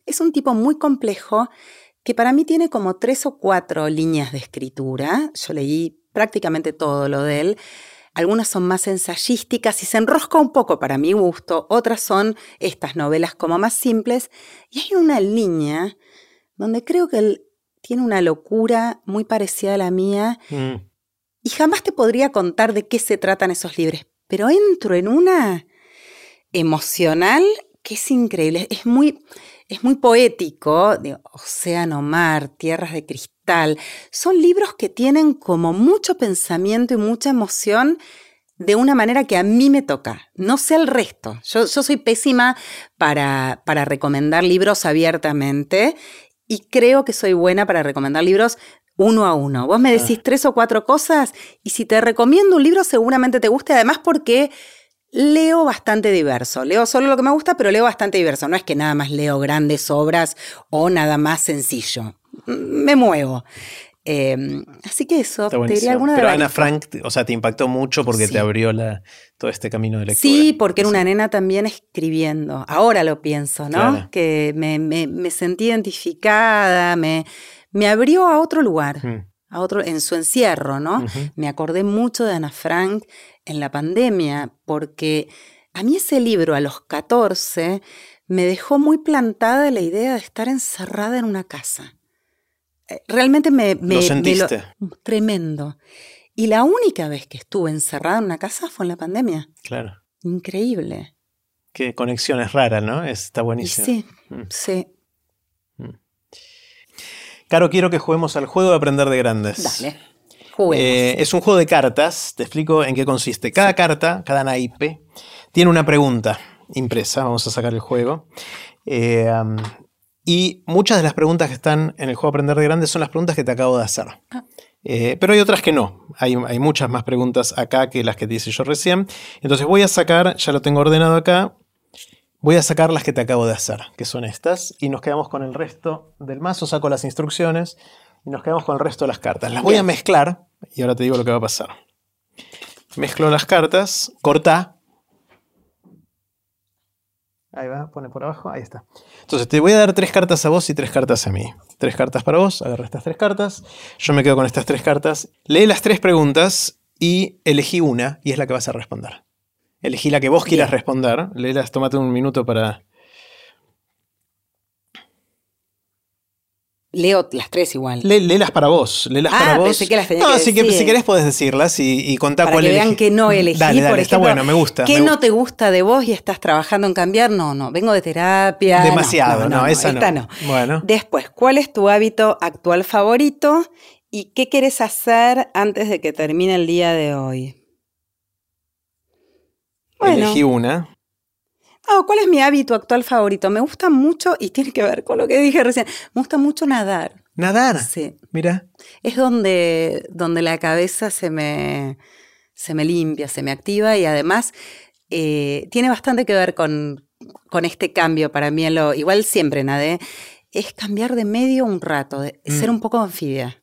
Es un tipo muy complejo que para mí tiene como tres o cuatro líneas de escritura. Yo leí prácticamente todo lo de él. Algunas son más ensayísticas y se enrosca un poco para mi gusto. Otras son estas novelas como más simples. Y hay una línea donde creo que él tiene una locura muy parecida a la mía
Mm.
y jamás te podría contar de qué se tratan esos libros, pero entro en una emocional que es increíble, es muy, es muy poético, digo, Océano, Mar, Tierras de Cristal, son libros que tienen como mucho pensamiento y mucha emoción de una manera que a mí me toca, no sé el resto. Yo, yo soy pésima para, para recomendar libros abiertamente y creo que soy buena para recomendar libros uno a uno. Vos me decís tres o cuatro cosas y si te recomiendo un libro seguramente te guste, además porque leo bastante diverso. Leo solo lo que me gusta, pero leo bastante diverso. No es que nada más leo grandes obras o nada más sencillo. Me muevo. Eh, así que eso, te diría alguna de
Pero. Ana Frank, o sea, te impactó mucho porque
Sí.
te abrió la, todo este camino de lectura.
Sí, porque era una nena también escribiendo. Ahora lo pienso, ¿no?
Claro.
Que me, me- me sentí identificada, me, me abrió a otro lugar,
Mm.
a otro, en su encierro, ¿no? Me acordé mucho de Ana Frank en la pandemia, porque a mí ese libro a los 14 me dejó muy plantada la idea de estar encerrada en una casa. Realmente me... me me
sentiste?
tremendo. Y la única vez que estuve encerrada en una casa fue en la pandemia.
Claro.
Increíble.
Qué conexiones raras, ¿no? Está
Y
buenísimo.
sí,
Mm.
sí.
Caro, quiero que juguemos al juego de aprender de grandes.
Dale. Juguemos.
Eh, es un juego de cartas. Te explico en qué consiste. Cada carta, cada naipe, tiene una pregunta impresa. Vamos a sacar el juego. Eh, um, y muchas de las preguntas que están en el juego Aprender de Grandes son las preguntas que te acabo de hacer.
Ah.
Eh, pero hay otras que no. Hay, hay muchas más preguntas acá que las que te hice yo recién. Entonces voy a sacar, ya lo tengo ordenado acá. Voy a sacar las que te acabo de hacer, que son estas. Y nos quedamos con el resto del mazo. Saco las instrucciones y nos quedamos con el resto de las cartas. Las voy a mezclar y ahora te digo lo que va a pasar. Mezclo las cartas, corta. Ahí va, pone por abajo, ahí está. Entonces te voy a dar tres cartas a vos y tres cartas a mí. Tres cartas para vos, agarra estas tres cartas. Yo me quedo con estas tres cartas. Lee las tres preguntas y elegí una y es la que vas a responder. Elegí la que vos quieras responder. Léelas, tómate un minuto para.
Leo las tres igual.
Lé- léelas para vos. Léelas
Ah,
para vos.
pensé que las tenía
no,
que
si, que- si querés podés decirlas y, y contá
para
cuál
que vean que no elegí,
Dale, dale,
por
está
ejemplo,
bueno, me gusta.
¿Qué
me
no te gusta de vos y estás trabajando en cambiar? No, no, vengo de terapia. No,
Demasiado, no, esa
esta
no. Bueno.
Después, ¿cuál es tu hábito actual favorito y qué quieres hacer antes de que termine el día de hoy?
Elegí una.
¿Cuál es mi hábito actual favorito? Me gusta mucho, y tiene que ver con lo que dije recién, me gusta mucho nadar.
¿Nadar?
Sí.
Mira.
Es donde, donde la cabeza se me, se me limpia, se me activa y además eh, tiene bastante que ver con, con este cambio para mí. lo, igual siempre nadé. Es cambiar de medio un rato, de ser mm. un poco anfibia.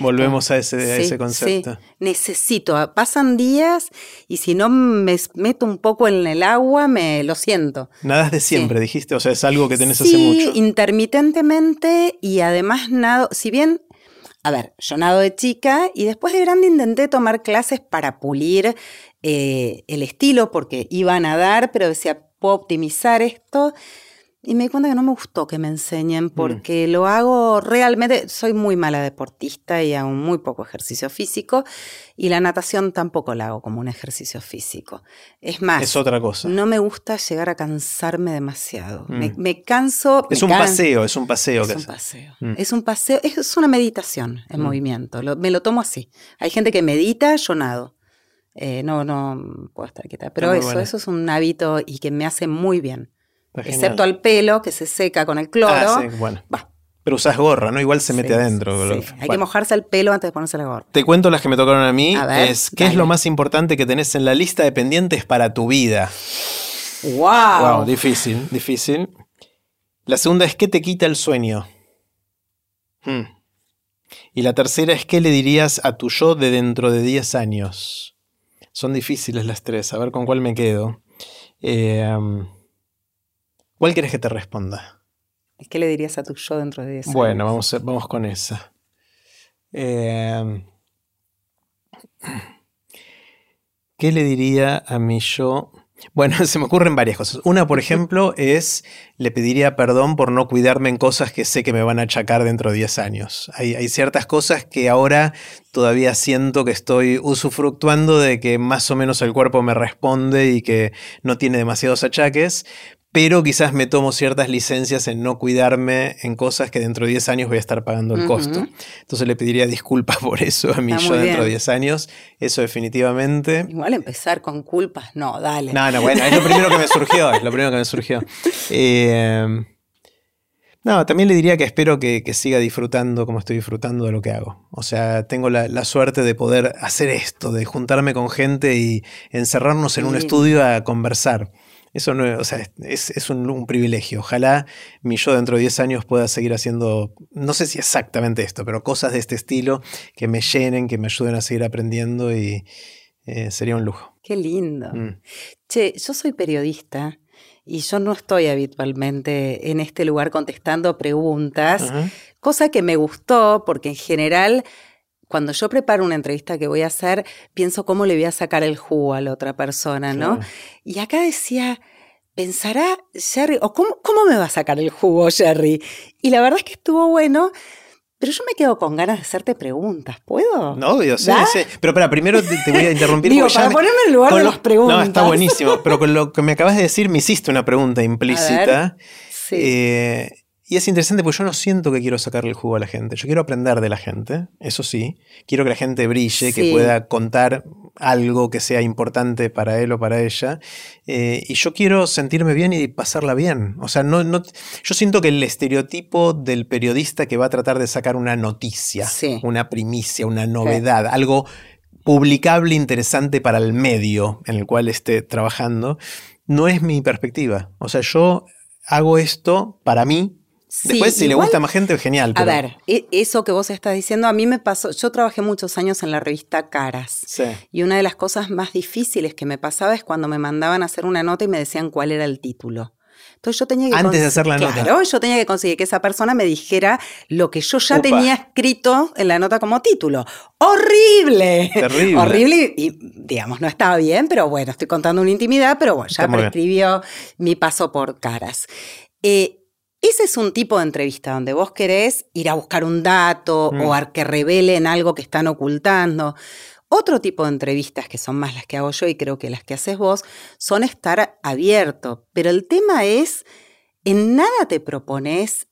Volvemos a ese, ese concepto.
Sí. Necesito, pasan días y si no me meto un poco en el agua, me lo siento.
Nada es de siempre, dijiste, o sea, es algo que tenés hace mucho.
intermitentemente y además nado, si bien, a ver, yo nado de chica y después de grande intenté tomar clases para pulir eh, el estilo porque iba a nadar, pero decía, puedo optimizar esto. Y me di cuenta que no me gustó que me enseñen mm. porque lo hago realmente, soy muy mala deportista y hago muy poco ejercicio físico y la natación tampoco la hago como un ejercicio físico. Es más,
es otra cosa.
No me gusta llegar a cansarme demasiado. Me, mm. canso.
Es un paseo, es un paseo.
Es un paseo. Mm. Es un paseo, es una meditación en movimiento. me lo tomo así. Hay gente que medita, yo nado. Eh, no, no puedo estar quieta. Pero eso, eso es un hábito y que me hace muy bien excepto al pelo que se seca con el cloro. Ah, sí,
bueno. Pero usas gorra, ¿no? Igual se mete adentro.
Hay que mojarse el pelo antes de ponerse la gorra.
Te cuento las que me tocaron a mí. es, ¿Qué es lo más importante que tenés en la lista de pendientes para tu vida?
¡Wow! Wow,
difícil, difícil. La segunda es ¿qué te quita el sueño? Hmm. Y la tercera es ¿qué le dirías a tu yo de dentro de 10 años? Son difíciles las tres, a ver con cuál me quedo. Eh, ¿Cuál quieres que te responda?
¿Qué le dirías a tu yo dentro de 10 años?
Bueno, vamos, vamos con esa. Eh, ¿Qué le diría a mi yo? Bueno, se me ocurren varias cosas. Una, por ejemplo, es le pediría perdón por no cuidarme en cosas que sé que me van a achacar dentro de 10 años. Hay, hay, ciertas cosas que ahora todavía siento que estoy usufructuando de que más o menos el cuerpo me responde y que no tiene demasiados achaques, pero quizás me tomo ciertas licencias en no cuidarme en cosas que dentro de 10 años voy a estar pagando el costo. Entonces le pediría disculpas por eso a mí yo dentro de 10 años, eso definitivamente.
Igual empezar con culpas, no, dale.
No, no, bueno, es lo primero que me surgió, es lo primero que me surgió. Eh, no, también le diría que espero que, siga disfrutando como estoy disfrutando de lo que hago. O sea, tengo la, suerte de poder hacer esto, de juntarme con gente y encerrarnos en un estudio a conversar. Eso no, o sea, es, un, privilegio. Ojalá mi yo dentro de 10 años pueda seguir haciendo, no sé si exactamente esto, pero cosas de este estilo que me llenen, que me ayuden a seguir aprendiendo y eh, sería un lujo.
Qué lindo. Mm. Che, yo soy periodista y yo no estoy habitualmente en este lugar contestando preguntas, cosa que me gustó porque en general cuando yo preparo una entrevista que voy a hacer, pienso cómo le voy a sacar el jugo a la otra persona, ¿no? Y acá decía, pensará Jerry, o cómo, cómo me va a sacar el jugo Jerry. Y la verdad es que estuvo bueno. Pero yo me quedo con ganas de hacerte preguntas, ¿puedo?
No, obvio, sí, sí. Pero para, primero te, voy a interrumpir.
Digo, para ponerme en el lugar de las preguntas.
No, está buenísimo. Pero con lo que me acabas de decir, me hiciste una pregunta implícita. Sí. Eh, y es interesante porque yo no siento que quiero sacarle el jugo a la gente. Yo quiero aprender de la gente, eso sí. Quiero que la gente brille, que pueda contar algo que sea importante para él o para ella. Eh, y yo quiero sentirme bien y pasarla bien. O sea, no, no, yo siento que el estereotipo del periodista que va a tratar de sacar una noticia, una primicia, una novedad, algo publicable interesante para el medio en el cual esté trabajando, no es mi perspectiva. O sea, yo hago esto para mí, Después, si le gusta más gente, genial.
A ver, e, eso que vos estás diciendo, a mí me pasó. Yo trabajé muchos años en la revista Caras. Sí. Y una de las cosas más difíciles que me pasaba es cuando me mandaban a hacer una nota y me decían cuál era el título. Entonces yo tenía que.
Antes de hacer la nota.
Claro, yo tenía que conseguir que esa persona me dijera lo que yo ya tenía escrito en la nota como título. ¡Horrible!
Terrible.
Horrible y, digamos, no estaba bien, pero bueno, estoy contando una intimidad, pero bueno, ya prescribió mi paso por caras. Eh, ese es un tipo de entrevista donde vos querés ir a buscar un dato mm. o a que revelen algo que están ocultando. Otro tipo de entrevistas, que son más las que hago yo y creo que las que haces vos, son estar abierto. Pero el tema es, en nada te propones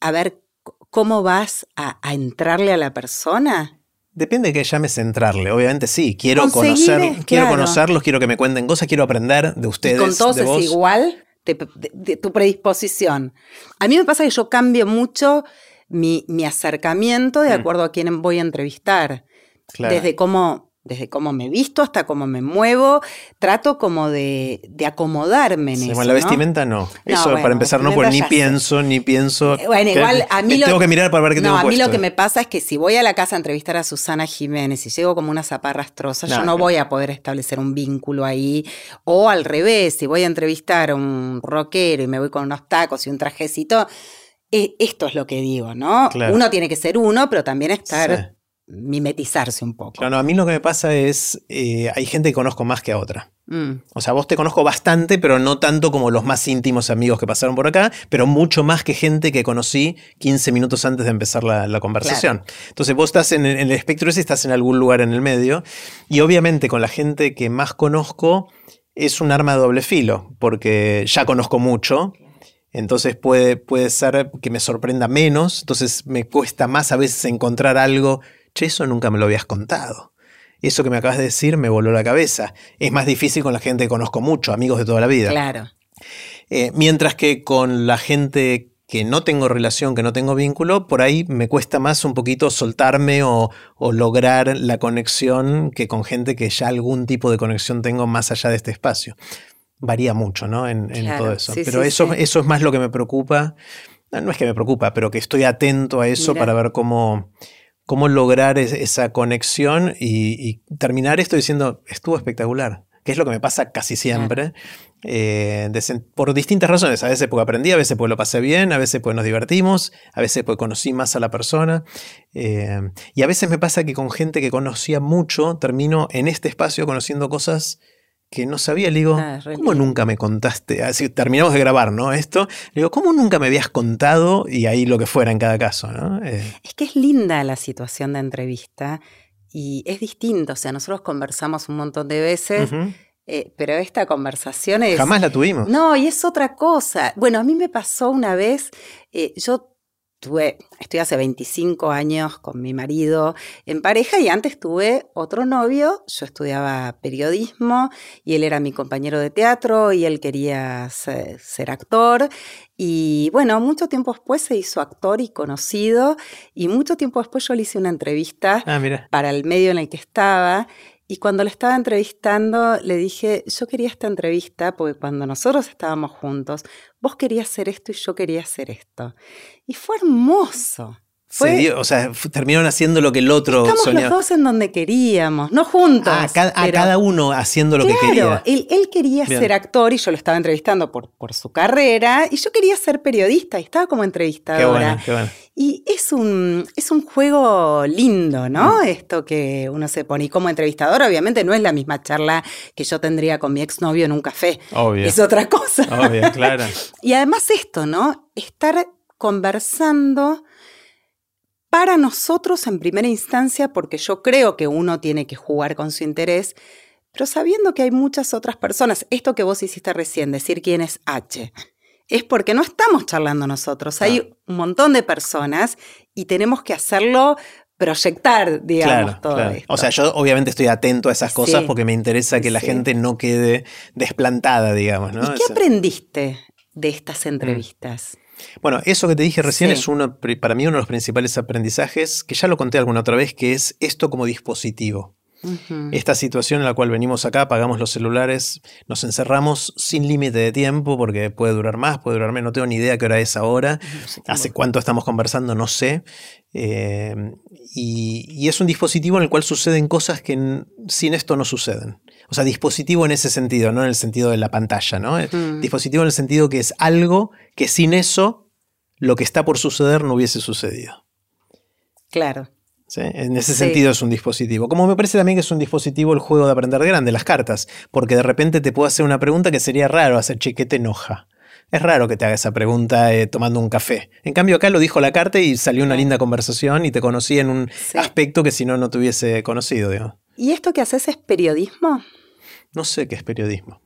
a ver cómo vas a, entrarle a la persona.
Depende de que llames centrarle. Obviamente sí, quiero
Conseguir,
conocer, quiero conocerlos, quiero que me cuenten cosas, quiero aprender de
Y
ustedes.
con todos
de
es
vos.
igual de, de- de tu predisposición. A mí me pasa que yo cambio mucho mi, mi acercamiento de
Mm.
acuerdo a quién voy a entrevistar.
Claro.
Desde cómo, desde cómo me visto hasta cómo me muevo, trato como de, de acomodarme en
Sí,
eso.
bueno, la vestimenta no. Eso
bueno,
para empezar no, porque ni
sé.
pienso, ni pienso.
Eh, Bueno, igual a mí lo
tengo que mirar para ver qué
no,
tengo
a mí
puesto.
lo que me pasa es que si voy a la casa a entrevistar a Susana Jiménez y llego como una zaparrastrosa,
No,
yo no voy a poder establecer un vínculo ahí. O al revés, si voy a entrevistar a un rockero y me voy con unos tacos y un trajecito, eh, esto es lo que digo, ¿no?
Claro.
Uno tiene que ser uno, pero también estar,
Sí.
Mimetizarse un poco.
Claro, no, a mí lo que me pasa es, eh, hay gente que conozco más que a otra.
Mm,
O sea, vos te conozco bastante, pero no tanto como los más íntimos amigos que pasaron por acá, pero mucho más que gente que conocí 15 minutos antes de empezar la, la conversación. Entonces vos estás en, el- en el espectro ese, estás en algún lugar en el medio, y obviamente con la gente que más conozco es un arma de doble filo, porque ya conozco mucho. Entonces puede, puede ser que me sorprenda menos, entonces me cuesta más a veces encontrar algo, che, eso nunca me lo habías contado. Eso que me acabas de decir me voló la cabeza. Es más difícil con la gente que conozco mucho, amigos de toda la vida.
claro.
Eh, mientras que con la gente que no tengo relación, que no tengo vínculo, por ahí me cuesta más un poquito soltarme o, o lograr la conexión que con gente que ya algún tipo de conexión tengo más allá de este espacio. Varía mucho, ¿no? En, en
Claro,
todo eso.
sí,
Pero
sí,
eso,
sí.
eso es más lo que me preocupa. No, no es que me preocupa, pero que estoy atento a eso
Mira.
para ver cómo, cómo lograr es- esa conexión y, y terminar esto diciendo, estuvo espectacular, que es lo que me pasa casi siempre, eh, de por distintas razones, a veces porque aprendí, a veces porque lo pasé bien, a veces porque nos divertimos, a veces porque conocí más a la persona, eh, y a veces me pasa que con gente que conocía mucho, termino en este espacio conociendo cosas que no sabía, le digo,
Ah,
¿cómo nunca me contaste? Así terminamos de grabar, ¿no? Esto, le digo, ¿cómo nunca me habías contado? Y ahí lo que fuera en cada caso, ¿no? Eh,
Es que es linda la situación de entrevista y es distinto. O sea, nosotros conversamos un montón de veces, eh, pero esta conversación es.
Jamás la tuvimos.
No, y es otra cosa. Bueno, a mí me pasó una vez, eh, yo tuve, estoy hace 25 años con mi marido en pareja y antes tuve otro novio, yo estudiaba periodismo y él era mi compañero de teatro y él quería ser, ser actor y bueno, mucho tiempo después se hizo actor y conocido y mucho tiempo después yo le hice una entrevista
Ah,
para el medio en el que estaba. Y cuando le estaba entrevistando, le dije, yo quería esta entrevista porque cuando nosotros estábamos juntos, vos querías hacer esto y yo quería hacer esto. Y fue hermoso.
Se
Fue,
dio- o sea, terminaron haciendo lo que el otro
estamos
soñaba.
los dos en donde queríamos, no juntos.
Ah, cada, a
pero-
cada uno haciendo lo que quería.
Él, él quería
Bien.
ser actor y yo lo estaba entrevistando por, por su carrera y yo quería ser periodista y estaba como
Qué
entrevistadora.
bueno, qué bueno.
Y es un, es un juego lindo,
Mm.
¿no? Esto que uno se pone. Y como entrevistador, obviamente no es la misma charla que yo tendría con mi exnovio en un café.
Obvio.
Es otra cosa.
Obvio, claro.
Y además esto, ¿no? Estar conversando para nosotros en primera instancia, porque yo creo que uno tiene que jugar con su interés, pero sabiendo que hay muchas otras personas. Esto que vos hiciste recién, decir quién es H, es porque no estamos charlando nosotros. Hay un montón de personas y tenemos que hacerlo proyectar, digamos,
Claro,
todo
claro.
esto.
O sea, yo obviamente estoy atento a esas cosas
Sí.
porque me interesa que la
Sí.
gente no quede desplantada, digamos, ¿no?
¿Y qué aprendiste de estas entrevistas?
Bueno, eso que te dije recién
Sí.
es uno, para mí uno de los principales aprendizajes, que ya lo conté alguna otra vez, que es esto como dispositivo. Esta situación en la cual venimos acá, apagamos los celulares, nos encerramos sin límite de tiempo, porque puede durar más, puede durar menos, no tengo ni idea qué hora es ahora, hace cuánto estamos conversando, no sé. Eh, y, y es un dispositivo en el cual suceden cosas que sin esto no suceden. O sea, dispositivo en ese sentido, no en el sentido de la pantalla, ¿no?
Ujú.
Dispositivo en el sentido que es algo que sin eso lo que está por suceder no hubiese sucedido.
Claro.
¿sí? En ese
Sí.
sentido es un dispositivo. Como me parece también que es un dispositivo el juego de aprender de grande, las cartas, porque de repente te puedo hacer una pregunta que sería raro hacer, che, ¿qué te enoja? Es raro que te haga esa pregunta eh, tomando un café. En cambio acá lo dijo la carta y salió una linda conversación y te conocí en un
Sí.
aspecto que si no, no te hubiese conocido. digamos.
¿Y esto que haces es periodismo?
No sé qué es periodismo.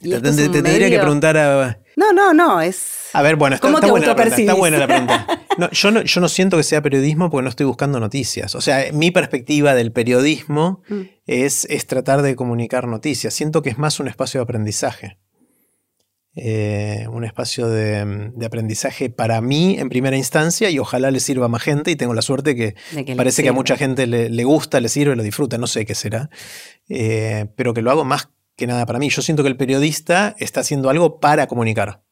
¿Y
Te, tendría que preguntar a...
No, no, no, es...
A ver, bueno, está,
¿Cómo
está
te
buena la pregunta. Está buena la pregunta. No, yo, no, yo no siento que sea periodismo porque no estoy buscando noticias. O sea, mi perspectiva del periodismo
Mm.
es, es tratar de comunicar noticias. Siento que es más un espacio de aprendizaje. Eh, un espacio de, de aprendizaje para mí en primera instancia y ojalá le sirva a más gente y tengo la suerte que
que
parece que a mucha gente le, le gusta, le sirve, lo disfruta, no sé qué será, Eh, pero que lo hago más que nada para mí. Yo siento que el periodista está haciendo algo para comunicar.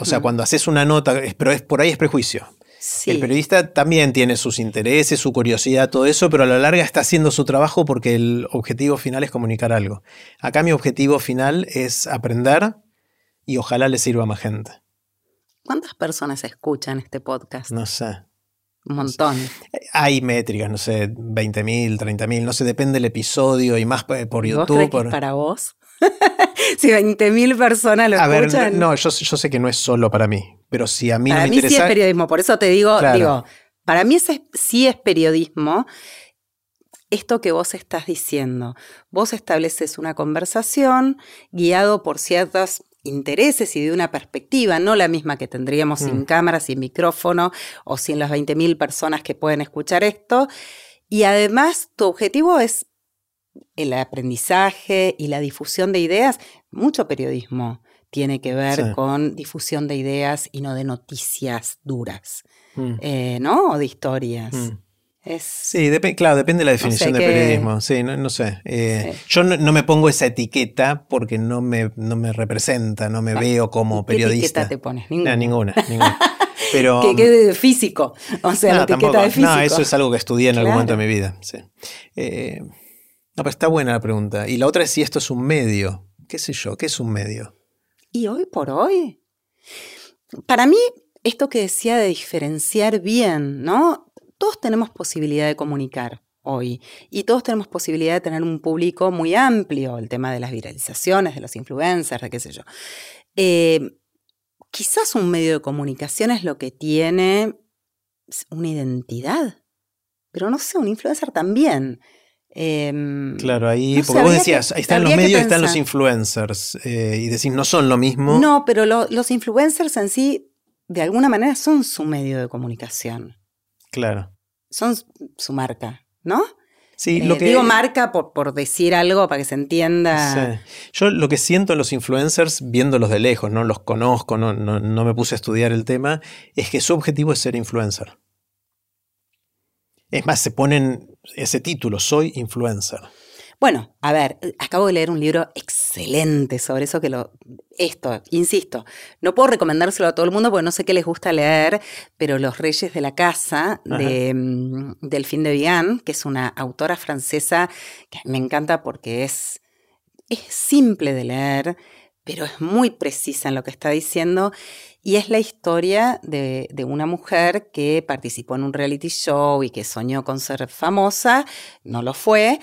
O sea, cuando haces una nota, pero es, por ahí es prejuicio.
Sí.
El periodista también tiene sus intereses, su curiosidad, todo eso, pero a la larga está haciendo su trabajo porque el objetivo final es comunicar algo. Acá mi objetivo final es aprender y ojalá le sirva a más gente.
¿Cuántas personas escuchan este podcast?
No sé.
Un montón.
Hay métricas, no sé, 20.000, 30.000, no sé, depende del episodio y más eh, por
¿Y ¿Vos
YouTube.
crees que
por-
es para vos? si 20.000 personas lo
A ver,
escuchan.
no, yo, yo sé que no es solo para mí, pero si a mí
para
no me
mí sí es periodismo, por eso te digo,
Claro.
digo, para mí ese sí es periodismo. Esto que vos estás diciendo, vos estableces una conversación guiado por ciertos intereses y de una perspectiva, no la misma que tendríamos sin
Mm.
cámara, sin micrófono o sin las 20.000 personas que pueden escuchar esto. Y además tu objetivo es el aprendizaje y la difusión de ideas. Mucho periodismo tiene que ver
Sí.
con difusión de ideas y no de noticias duras,
Mm,
eh, ¿no? O de historias.
mm.
Es,
Sí, depe- claro, depende de la definición de
qué-
periodismo. Sí, no, no sé. Eh,
Sí.
Yo no, no me pongo esa etiqueta porque no me, no me representa, no me
Bueno,
veo como
¿Qué
periodista.
etiqueta te pones? Ninguna.
ninguna, ninguna. Pero,
Que quede físico. O sea,
no,
la etiqueta
tampoco.
de físico.
No, eso es algo que estudié en algún momento de mi vida. Sí. Eh, no, pero está buena la pregunta. Y la otra es si esto es un medio. ¿Qué sé yo? ¿Qué es un medio?
Y hoy por hoy, para mí, esto que decía de diferenciar bien, ¿no? Todos tenemos posibilidad de comunicar hoy y todos tenemos posibilidad de tener un público muy amplio, el tema de las viralizaciones, de los influencers, de qué sé yo. Eh, quizás un medio de comunicación es lo que tiene una identidad, pero no sé, un influencer también. Em,
Claro, ahí,
no
porque vos decías,
que-
ahí están los medios y están los influencers. eh, y decís, no son lo mismo.
No, pero lo- los influencers en sí, de alguna manera, son su medio de comunicación.
Claro.
Son su marca, ¿no?
Sí,
Eh,
lo que.
Digo marca por, por decir algo para que se entienda.
Sí. Yo lo que siento en los influencers, viéndolos de lejos, no los conozco, no, no, no me puse a estudiar el tema, es que su objetivo es ser influencer. Es más, se ponen ese título, soy influencer.
Bueno, a ver, acabo de leer un libro excelente sobre eso que lo. Esto, insisto, no puedo recomendárselo a todo el mundo porque no sé qué les gusta leer, pero Los Reyes de la Casa de mm, Delphine de Vigan, que es una autora francesa que me encanta porque es, es simple de leer, pero es muy precisa en lo que está diciendo. Y es la historia de, de una mujer que participó en un reality show y que soñó con ser famosa, no lo fue,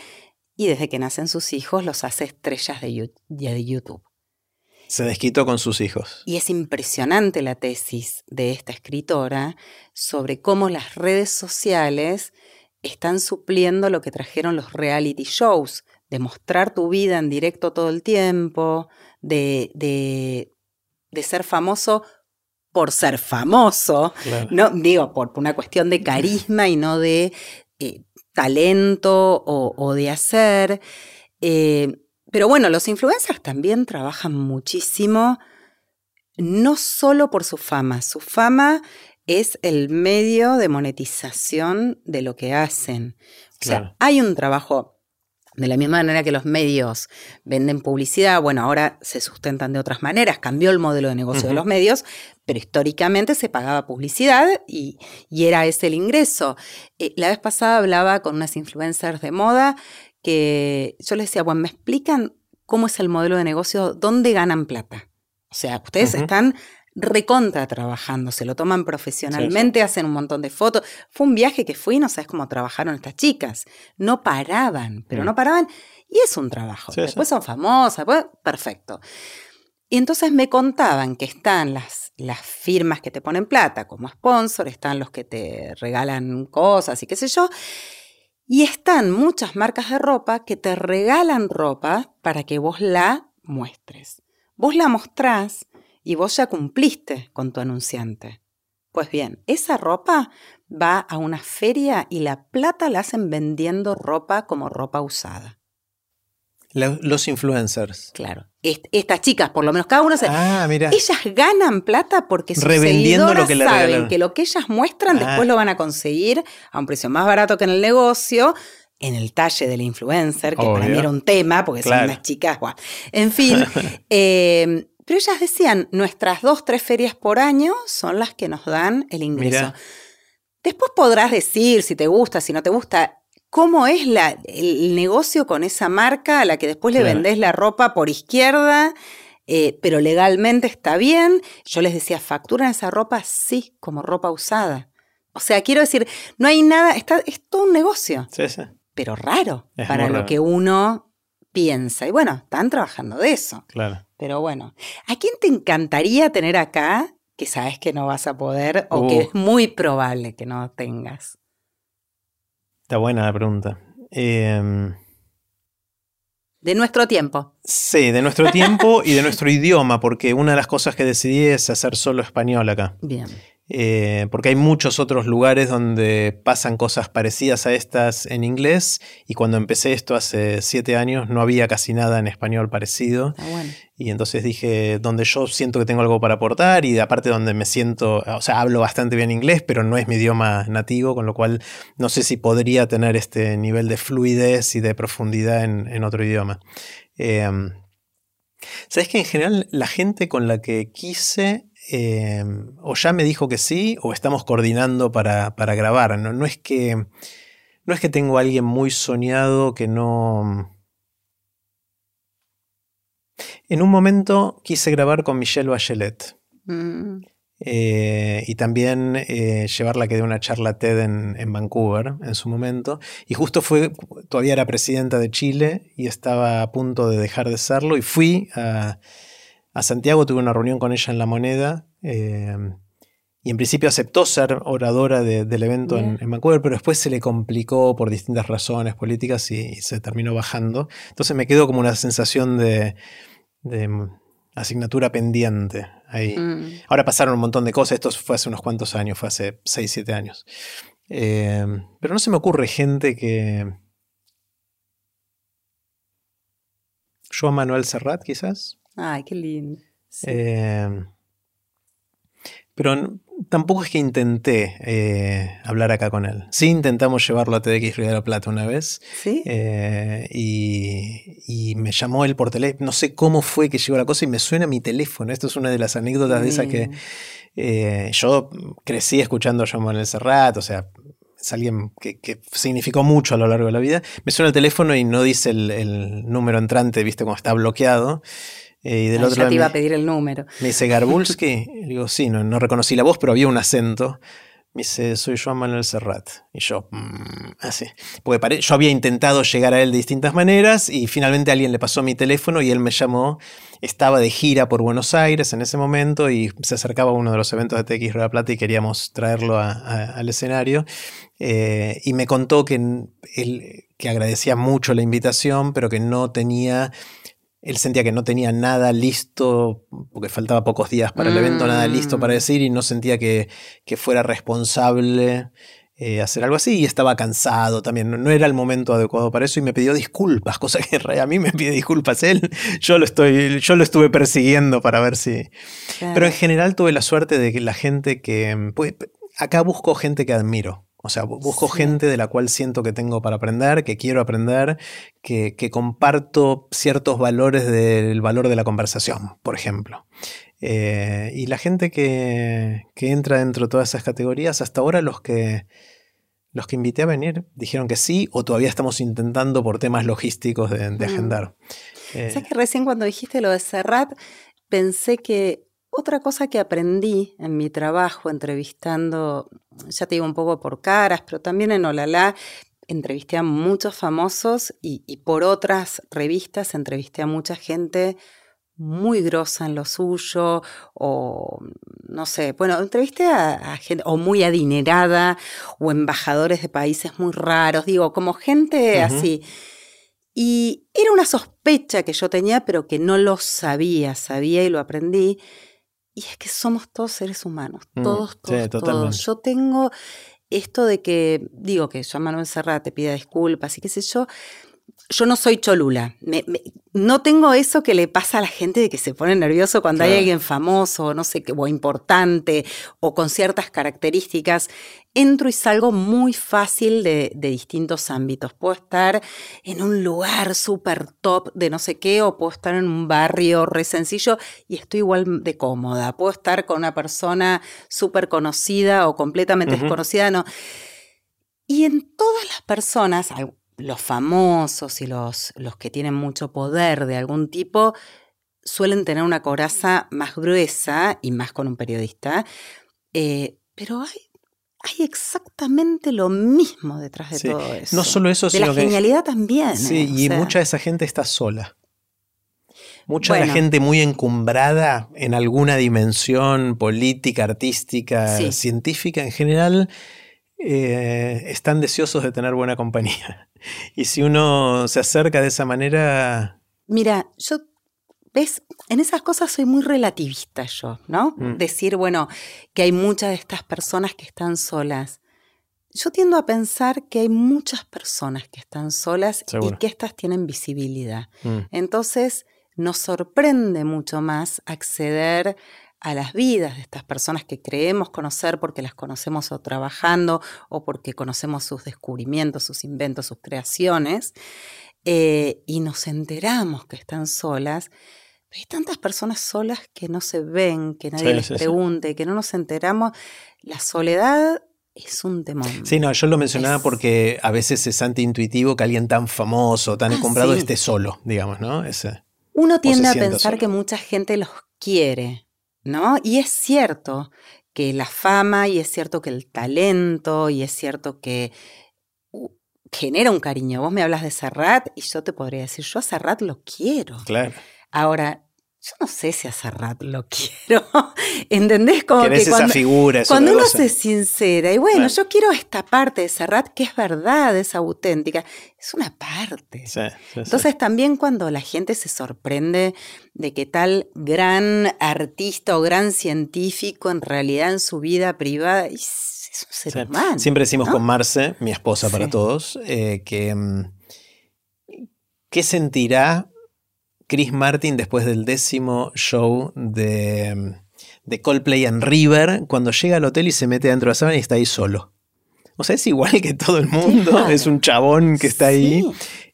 y desde que nacen sus hijos los hace estrellas de de YouTube.
Se desquitó con sus hijos.
Y es impresionante la tesis de esta escritora sobre cómo las redes sociales están supliendo lo que trajeron los reality shows, de mostrar tu vida en directo todo el tiempo, de, de, de ser famoso por ser famoso,
Claro.
no digo por una cuestión de carisma y no de eh, talento o, o de hacer. Eh, pero bueno, los influencers también trabajan muchísimo, no solo por su fama, su fama es el medio de monetización de lo que hacen. O sea, hay un trabajo, de la misma manera que los medios venden publicidad, bueno, ahora se sustentan de otras maneras, cambió el modelo de negocio de los medios, pero históricamente se pagaba publicidad y, y era ese el ingreso. Eh, la vez pasada hablaba con unas influencers de moda que yo les decía, bueno, ¿me explican cómo es el modelo de negocio? ¿Dónde ganan plata? O sea, ustedes están recontra trabajando, se lo toman profesionalmente, hacen un montón de fotos. Fue un viaje que fui, no sabes cómo trabajaron estas chicas. No paraban, pero
Mm.
no paraban. Y es un trabajo. Después son famosas, pues, perfecto. Y entonces me contaban que están las, las firmas que te ponen plata como sponsor, están los que te regalan cosas y qué sé yo. Y están muchas marcas de ropa que te regalan ropa para que vos la muestres. vos la mostrás y vos ya cumpliste con tu anunciante. Pues bien, esa ropa va a una feria y la plata la hacen vendiendo ropa como ropa usada.
Los influencers.
Claro. estas chicas, por lo menos, cada uno se.
Ah, mira.
Ellas ganan plata porque sus
Revendiendo lo que
saben que lo que ellas muestran
Ah.
después lo van a conseguir a un precio más barato que en el negocio, en el talle del influencer, que para mí era un tema, porque
Claro.
son unas chicas. buah. En fin. eh, pero ellas decían, nuestras dos, tres ferias por año son las que nos dan el ingreso.
Mira.
Después podrás decir si te gusta, si no te gusta. ¿Cómo es la, el negocio con esa marca a la que después le
Claro.
vendés la ropa por izquierda, eh, pero legalmente está bien? Yo les decía, ¿facturan esa ropa? Sí, como ropa usada. O sea, quiero decir, no hay nada, está, es todo un negocio,
Sí, sí.
pero raro
Es
para lo
raro.
que uno piensa. Y bueno, están trabajando de eso.
Claro.
Pero bueno, ¿a quién te encantaría tener acá que sabes que no vas a poder o que
Uh.
es muy probable que no tengas?
Está buena la pregunta. Eh,
De nuestro tiempo.
Sí, de nuestro tiempo y de nuestro idioma, porque una de las cosas que decidí es hacer solo español acá.
Bien.
Eh, porque hay muchos otros lugares donde pasan cosas parecidas a estas en inglés y cuando empecé esto hace siete años no había casi nada en español parecido
Está bueno.
y entonces dije donde yo siento que tengo algo para aportar y aparte donde me siento, o sea, hablo bastante bien inglés pero no es mi idioma nativo con lo cual no sé si podría tener este nivel de fluidez y de profundidad en, en otro idioma. Eh, Sabes que en general la gente con la que quise eh, o ya me dijo que sí o estamos coordinando para, para grabar. No, no es que, no es que tengo a alguien muy soñado que no... En un momento quise grabar con Michelle Bachelet.
Mm,
eh, y también eh, llevarla que una charla TED en, en Vancouver en su momento. Y justo fue, todavía era presidenta de Chile y estaba a punto de dejar de serlo. Y fui a, a Santiago, tuve una reunión con ella en La Moneda. eh, y en principio aceptó ser oradora de- del evento en, Vancouver, pero después se le complicó por distintas razones políticas y, y se terminó bajando. Entonces me quedó como una sensación de, de asignatura pendiente ahí.
mm.
Ahora pasaron un montón de cosas, esto fue hace unos cuantos años, fue hace 6, 7 años. Eh, pero no se me ocurre gente que... Joan Manuel Serrat, quizás.
Ay, qué lindo. Sí.
Eh, pero tampoco es que intenté eh, hablar acá con él. Sí intentamos llevarlo a TDX Río de la Plata una vez.
¿Sí?
eh, y, y me llamó él por teléfono. No sé cómo fue que llegó la cosa y me suena mi teléfono. Esto es una de las anécdotas de esas que,
Bien.
eh, yo crecí escuchando a Joan Manuel Serrat, o sea, es alguien que, que significó mucho a lo largo de la vida. Me suena el teléfono y no dice el, el número entrante, viste, como está bloqueado. Eh, y del
Ay,
otro lado
te iba a
me,
pedir el número.
me dice Garbulski. Y digo, sí, no, no reconocí la voz, pero había un acento. Me dice, soy Joan Manuel Serrat. Y yo, "Mm", así. Porque pare- yo había intentado llegar a él de distintas maneras y finalmente alguien le pasó mi teléfono y él me llamó. Estaba de gira por Buenos Aires en ese momento y se acercaba a uno de los eventos de TX la Plata y queríamos traerlo a- a- al escenario. Eh, y me contó que él que agradecía mucho la invitación, pero que no tenía él sentía que no tenía nada listo, porque faltaba pocos días para el evento, nada listo para
Mm.
decir, y no sentía que, que fuera responsable eh, hacer algo así, y estaba cansado también, no, no era el momento adecuado para eso, y me pidió disculpas, cosa que a mí me pide disculpas él, yo lo, estoy, yo lo estuve persiguiendo para ver si... Pero en general tuve la suerte de que la gente que... pues, acá busco gente que admiro. O sea, bu- busco
Sí.
gente de la cual siento que tengo para aprender, que quiero aprender, que, que comparto ciertos valores del valor de la conversación, por ejemplo. Eh, y la gente que, que entra dentro de todas esas categorías, hasta ahora los que, los que invité a venir dijeron que sí, o todavía estamos intentando por temas logísticos de, de
Mm.
agendar. Eh,
¿Sabes que recién cuando dijiste lo de Serrat, pensé que otra cosa que aprendí en mi trabajo entrevistando, ya te digo un poco por caras, pero también en Olala, entrevisté a muchos famosos y, y por otras revistas entrevisté a mucha gente muy grosa en lo suyo o no sé, bueno, entrevisté a, a gente o muy adinerada o embajadores de países muy raros, digo, como gente así. Y era una sospecha que yo tenía, pero que no lo sabía, sabía y lo aprendí. Y es que somos todos seres humanos,
Mm,
todos,
sí,
todos, todos. Yo tengo esto de que, digo que yo a Manuel Serrat te pida disculpas y qué sé yo, yo no soy cholula. Me- me- no tengo eso que le pasa a la gente de que se pone nervioso cuando hay alguien famoso, no sé qué, o importante, o con ciertas características. Entro y salgo muy fácil de, de distintos ámbitos. Puedo estar en un lugar súper top de no sé qué, o puedo estar en un barrio re sencillo y estoy igual de cómoda. Puedo estar con una persona súper conocida o completamente desconocida, no. Y en todas las personas, los famosos y los, los que tienen mucho poder de algún tipo, suelen tener una coraza más gruesa y más con un periodista. eh, pero hay, hay exactamente lo mismo detrás de
Sí.
todo eso.
No solo eso,
de la
que.
genialidad también.
Sí,
eh,
y
sea,
mucha de esa gente está sola. Mucha de la gente muy encumbrada en alguna dimensión política, artística,
Sí.
científica en general, eh, están deseosos de tener buena compañía. Y si uno se acerca de esa manera,
Mira, yo, ves, en esas cosas soy muy relativista yo, ¿no?
Mm.
Decir, bueno, que hay muchas de estas personas que están solas. Yo tiendo a pensar que hay muchas personas que están solas
Seguro.
y que estas tienen visibilidad.
mm,
Entonces, nos sorprende mucho más acceder a las vidas de estas personas que creemos conocer porque las conocemos o trabajando o porque conocemos sus descubrimientos, sus inventos, sus creaciones, eh, y nos enteramos que están solas. Pero hay tantas personas solas que no se ven, que nadie
Sí,
les
sí, sí.
pregunte, que no nos enteramos. La soledad es un temón.
Sí, no, yo lo mencionaba
Es-
porque a veces es antiintuitivo que alguien tan famoso, tan
Ah,
encumbrado
sí.
esté solo, digamos, ¿no? Ese.
Uno tiende a pensar
solo.
que mucha gente los quiere, ¿no? Y es cierto que la fama y es cierto que el talento y es cierto que uh, genera un cariño. Vos me hablas de Serrat y yo te podría decir, yo a Serrat lo quiero.
Claro.
Ahora, yo no sé si a Serrat lo quiero. ¿Entendés? Como que
esa
cuando,
figura, es
cuando uno se sincera, y bueno, yo quiero esta parte de Serrat que es verdad, es auténtica, es una parte.
Sí, sí, sí.
Entonces también cuando la gente se sorprende de que tal gran artista o gran científico en realidad en su vida privada es, es un ser humano.
Siempre decimos
¿no?
con Marce, mi esposa para todos, eh, que mm, ¿qué sentirá Chris Martin después del décimo show de, de Coldplay en River cuando llega al hotel y se mete dentro de la sábana y está ahí solo? O sea, es igual que todo el mundo, es un chabón que está ahí.
Sí.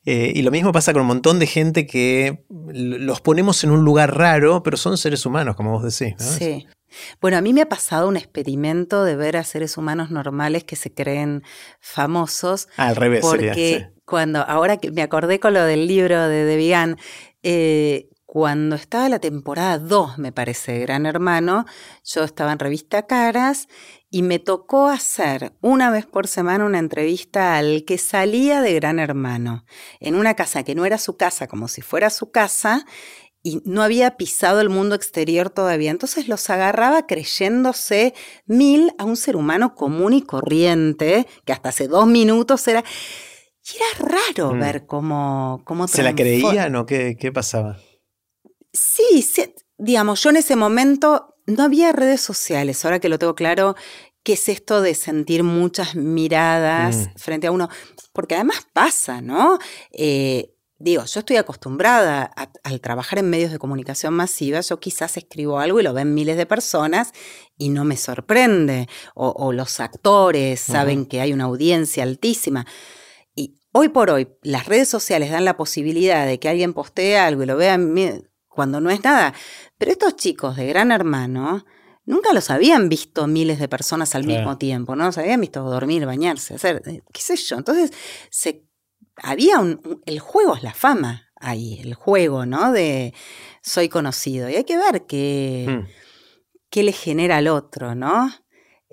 Eh, y lo mismo pasa con un montón de gente que los ponemos en un lugar raro, pero son seres humanos, como vos decís. ¿no?
Sí. Bueno, a mí me ha pasado un experimento de ver a seres humanos normales que se creen famosos
Ah, al revés
porque
sería. sí.
cuando, ahora que me acordé con lo del libro de De Vigan, eh, cuando estaba la temporada 2, me parece, de Gran Hermano, yo estaba en revista Caras y me tocó hacer una vez por semana una entrevista al que salía de Gran Hermano, en una casa que no era su casa, como si fuera su casa, y no había pisado el mundo exterior todavía. Entonces los agarraba creyéndose mil a un ser humano común y corriente, que hasta hace dos minutos era... Y era raro
Mm.
ver cómo... cómo
¿Se la creían o qué, qué pasaba?
Sí, sí, digamos, yo en ese momento no había redes sociales, ahora que lo tengo claro, ¿qué es esto de sentir muchas miradas
Mm.
frente a uno? Porque además pasa, ¿no? Eh, digo, yo estoy acostumbrada a- al trabajar en medios de comunicación masiva, yo quizás escribo algo y lo ven miles de personas y no me sorprende, o, o los actores saben que hay una audiencia altísima. Hoy por hoy, las redes sociales dan la posibilidad de que alguien postee algo y lo vean mi- cuando no es nada. Pero estos chicos de Gran Hermano nunca los habían visto miles de personas al
Claro.
mismo tiempo, ¿no? Los habían visto dormir, bañarse, hacer, eh, qué sé yo. Entonces, se, había un, un- el juego es la fama ahí, el juego, ¿no? De soy conocido. Y hay que ver qué,
Mm.
qué le genera al otro, ¿no?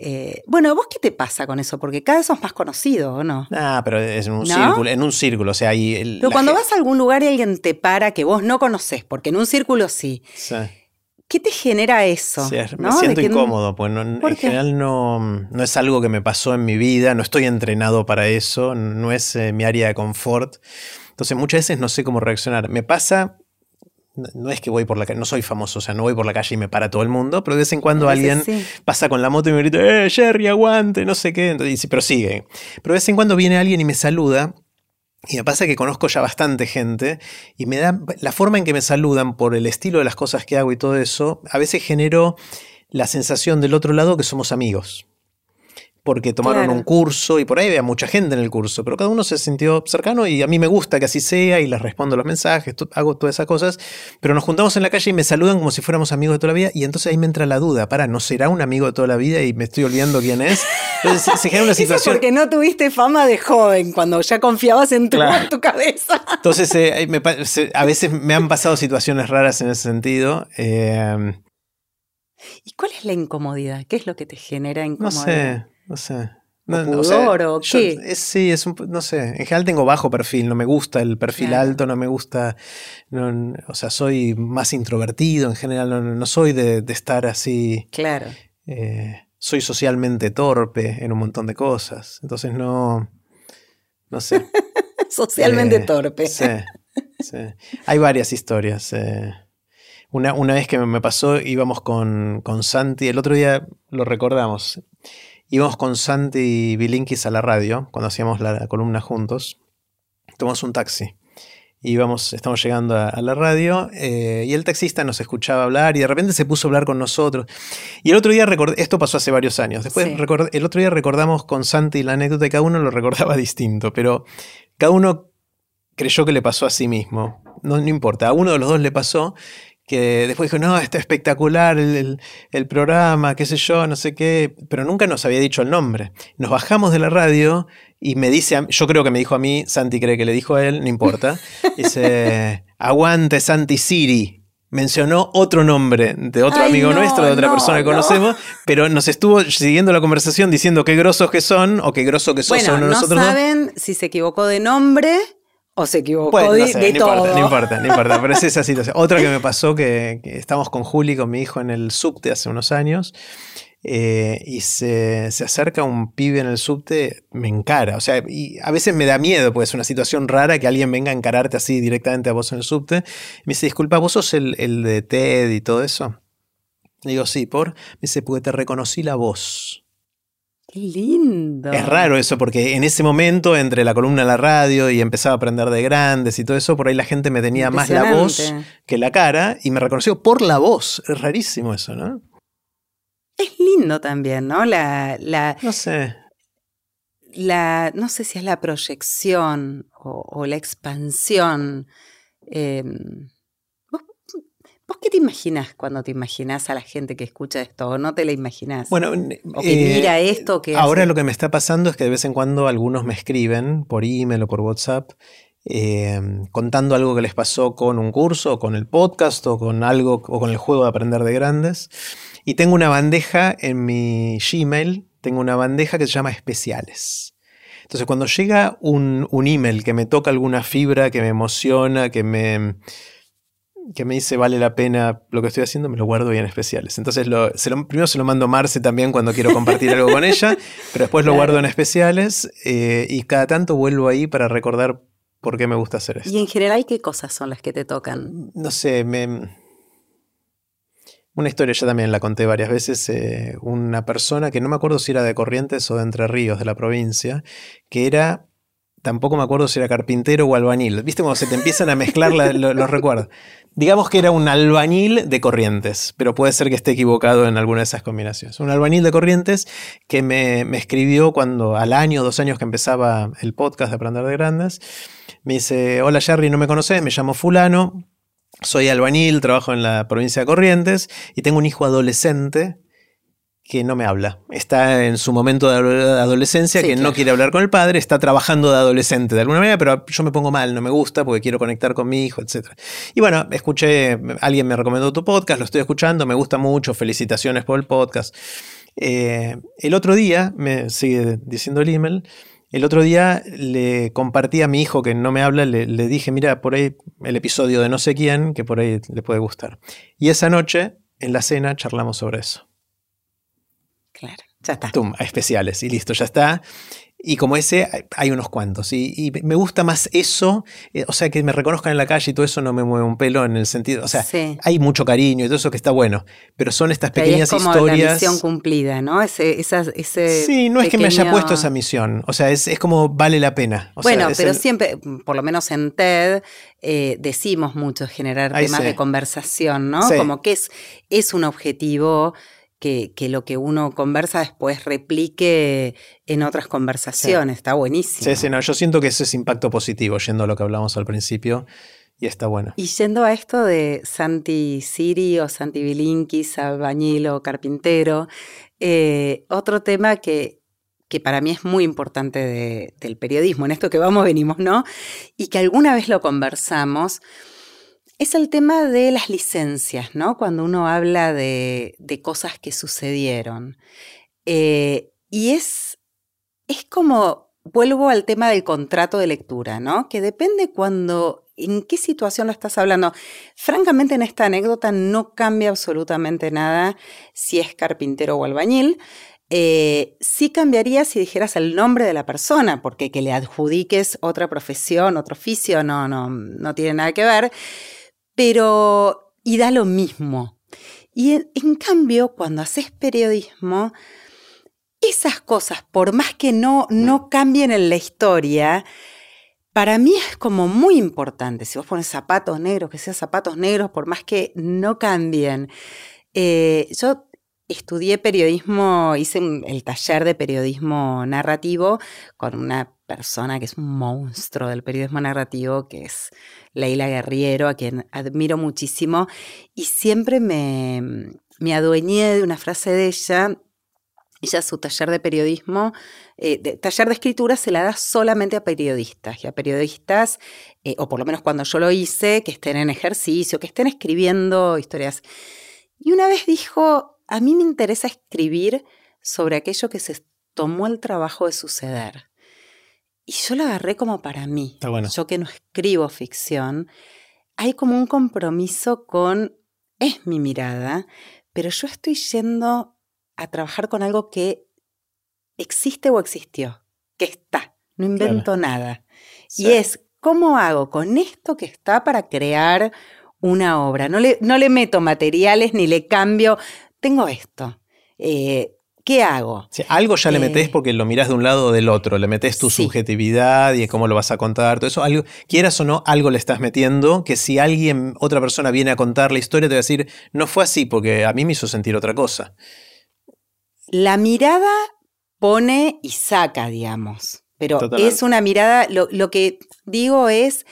Eh, bueno, ¿vos qué te pasa con eso? Porque cada vez sos más conocido, ¿o no?
Ah, pero es en un
¿No?
círculo, en un círculo, o sea, ahí el-
Pero cuando vas a algún lugar y alguien te para que vos no conoces, porque en un círculo sí,
Sí,
¿qué te genera eso?
sí, me siento incómodo, pues no-
¿Por
en general no, no es algo que me pasó en mi vida, no estoy entrenado para eso, no es eh, mi área de confort. Entonces muchas veces no sé cómo reaccionar. Me pasa, no es que voy por la calle, no soy famoso, o sea, no voy por la calle y me para todo el mundo, pero de vez en cuando alguien pasa con la moto y me grita, ¡eh, Jerry, aguante! No sé qué, entonces, pero sigue. Pero de vez en cuando viene alguien y me saluda. Y me pasa que conozco ya bastante gente y me da la forma en que me saludan por el estilo de las cosas que hago y todo eso, a veces genero la sensación del otro lado que somos amigos porque tomaron un curso y por ahí había mucha gente en el curso, pero cada uno se sintió cercano y a mí me gusta que así sea y les respondo los mensajes, hago todas esas cosas, pero nos juntamos en la calle y me saludan como si fuéramos amigos de toda la vida y entonces ahí me entra la duda, para, ¿no será un amigo de toda la vida y me estoy olvidando quién es? Entonces se, genera una situación...
porque no tuviste fama de joven cuando ya confiabas en tu, cabeza.
Entonces eh, a veces me han pasado situaciones raras en ese sentido. Eh,
¿Y cuál es la incomodidad? ¿Qué es lo que te genera incomodidad?
No sé. No sé. No,
o qué?
sí, es un, no sé. En general tengo bajo perfil, no me gusta el perfil alto, no me gusta. o sea, soy más introvertido en general, no, soy de, estar así.
Claro.
Eh, soy socialmente torpe en un montón de cosas. Entonces no. No sé.
socialmente eh, torpe.
Sí, sí. Hay varias historias. Eh. Una, una, vez que me pasó, íbamos con, con Santi, el otro día lo recordamos íbamos con Santi Bilinkis a la radio, cuando hacíamos la columna juntos. Tomamos un taxi. Íbamos, estamos llegando a, la radio eh, y el taxista nos escuchaba hablar y de repente se puso a hablar con nosotros. Y el otro día, esto pasó hace varios años, después el otro día recordamos con Santi la anécdota y cada uno lo recordaba distinto, pero cada uno creyó que le pasó a sí mismo. No, no importa, a uno de los dos le pasó que después dijo, no, está espectacular el, programa, qué sé yo, no sé qué, pero nunca nos había dicho el nombre. Nos bajamos de la radio y me dice, yo creo que me dijo a mí, Santi cree que le dijo a él, no importa, dice, aguante Santi Siri. Mencionó otro nombre de otro amigo nuestro, de otra persona que conocemos, pero nos estuvo siguiendo la conversación diciendo qué grosos que son o qué grosos que sos
bueno,
uno
no
nosotros.
No saben si se equivocó de nombre o se equivocó de,
no, Importa, no importa, no importa, pero es esa situación. Otra que me pasó que, estamos con Juli, con mi hijo, en el subte hace unos años. Eh, y se, acerca un pibe en el subte, me encara. O sea, y a veces me da miedo, porque es una situación rara que alguien venga a encararte así directamente a vos en el subte. Me dice, disculpa, ¿vos sos el, el de TED y todo eso? Le digo, sí, por. Me dice, porque te reconocí la voz.
Qué lindo.
Es raro eso, porque en ese momento, entre la columna de la radio y empezaba a aprender de grandes y todo eso, por ahí la gente me tenía más la voz que la cara y me reconoció por la voz. Es rarísimo eso, ¿no?
Es lindo también, ¿no? La. la
no sé.
La, no sé si es la proyección o, la expansión. Eh, ¿Vos qué te imaginas cuando te imaginas a la gente que escucha esto o no te la imaginas?
Bueno,
o que eh, mira esto. Que
ahora lo que me está pasando es que de vez en cuando algunos me escriben por email o por WhatsApp eh, contando algo que les pasó con un curso o con el podcast o con algo o con el juego de aprender de grandes. Y tengo una bandeja en mi Gmail, tengo una bandeja que se llama especiales. Entonces cuando llega un, un email que me toca alguna fibra, que me emociona, que me que me dice vale la pena lo que estoy haciendo, me lo guardo bien especiales. Entonces, lo, primero se lo mando a Marce también cuando quiero compartir algo con ella, pero después lo guardo en especiales eh, y cada tanto vuelvo ahí para recordar por qué me gusta hacer esto.
¿Y en general qué cosas son las que te tocan?
No sé, me... Una historia, ya también la conté varias veces, eh, una persona que no me acuerdo si era de Corrientes o de Entre Ríos, de la provincia, que era tampoco me acuerdo si era carpintero o albañil. ¿Viste cómo se te empiezan a mezclar los recuerdos? Digamos que era un albañil de Corrientes, pero puede ser que esté equivocado en alguna de esas combinaciones. Un albañil de Corrientes que me, escribió cuando al año, dos años que empezaba el podcast de Aprender de Grandes, me dice, hola Jerry, no me conoces, me llamo fulano, soy albañil, trabajo en la provincia de Corrientes y tengo un hijo adolescente que no me habla. Está en su momento de adolescencia, que no quiere hablar con el padre, está trabajando de adolescente de alguna manera, pero yo me pongo mal, no me gusta porque quiero conectar con mi hijo, etc. Y bueno, escuché, alguien me recomendó tu podcast, lo estoy escuchando, me gusta mucho, felicitaciones por el podcast. Eh, el otro día, me sigue diciendo el email, el otro día le compartí a mi hijo que no me habla, le, le dije, mira, por ahí el episodio de no sé quién, que por ahí le puede gustar. Y esa noche, en la cena, charlamos sobre eso.
Ya está.
Tum, especiales y listo, ya está. Y como ese, hay unos cuantos. Y, me gusta más eso, eh, o sea, que me reconozcan en la calle y todo eso no me mueve un pelo en el sentido. O sea, hay mucho cariño y todo eso que está bueno. Pero son estas pequeñas es como historias. La
misión cumplida, ¿no? Ese, ese
sí, no es que me haya puesto esa misión. O sea, es, como vale la pena.
bueno, pero siempre, por lo menos en TED, eh, decimos mucho generar temas de conversación, ¿no? Como que es, es un objetivo que, lo que uno conversa después replique en otras conversaciones. Está buenísimo.
Sí, sí, no, yo siento que ese es impacto positivo, yendo a lo que hablamos al principio. Y está bueno.
Y yendo a esto de Santi Siri o Santi Bilinkis, albañil o carpintero, eh, otro tema que, que para mí es muy importante del periodismo, en esto que vamos, venimos, ¿no? Y que alguna vez lo conversamos, es el tema de las licencias, ¿no? Cuando uno habla de, cosas que sucedieron. Eh, y es, es como, vuelvo al tema del contrato de lectura, ¿no? Que depende cuando, en qué situación lo estás hablando. Francamente, en esta anécdota no cambia absolutamente nada si es carpintero o albañil. Eh, sí cambiaría si dijeras el nombre de la persona, porque que le adjudiques otra profesión, otro oficio, no, no, no tiene nada que ver pero y da lo mismo. Y en, cambio, cuando haces periodismo, esas cosas, por más que no, no cambien en la historia, para mí es como muy importante. Si vos pones zapatos negros, que sean zapatos negros, por más que no cambien. Eh, yo estudié periodismo, hice el taller de periodismo narrativo con una persona que es un monstruo del periodismo narrativo, que es Leila Guerriero, a quien admiro muchísimo, y siempre me, me adueñé de una frase de ella. Ella su taller de periodismo, eh, taller de escritura se la da solamente a periodistas y a periodistas, eh, o por lo menos cuando yo lo hice, que estén en ejercicio, que estén escribiendo historias. Y una vez dijo, a mí me interesa escribir sobre aquello que se tomó el trabajo de suceder. Y yo lo agarré como para mí. Yo que no escribo ficción, hay como un compromiso con, es mi mirada, pero yo estoy yendo a trabajar con algo que existe o existió, que está, no invento nada. Y es, ¿cómo hago con esto que está para crear una obra? No le, no le meto materiales ni le cambio, tengo esto. Eh, ¿Qué hago?
algo ya le metes eh, porque lo miras de un lado o del otro, le metes tu subjetividad y cómo lo vas a contar, todo eso, algo, quieras o no, algo le estás metiendo que si alguien, otra persona viene a contar la historia, te va a decir, no fue así porque a mí me hizo sentir otra cosa.
La mirada pone y saca, digamos, pero es una mirada, lo, lo que digo es,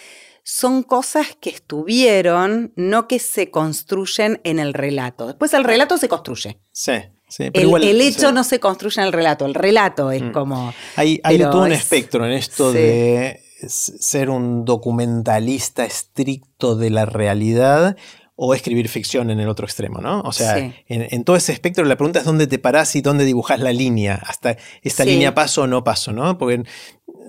son cosas que estuvieron, no que se construyen en el relato. Después el relato se construye.
Sí
el, hecho no se construye en el relato, el relato es mm. como...
Hay, hay todo un espectro en esto de ser un documentalista estricto de la realidad o escribir ficción en el otro extremo, ¿no? O sea, en, todo ese espectro la pregunta es dónde te parás y dónde dibujas la línea, hasta esta línea paso o no paso, ¿no? Porque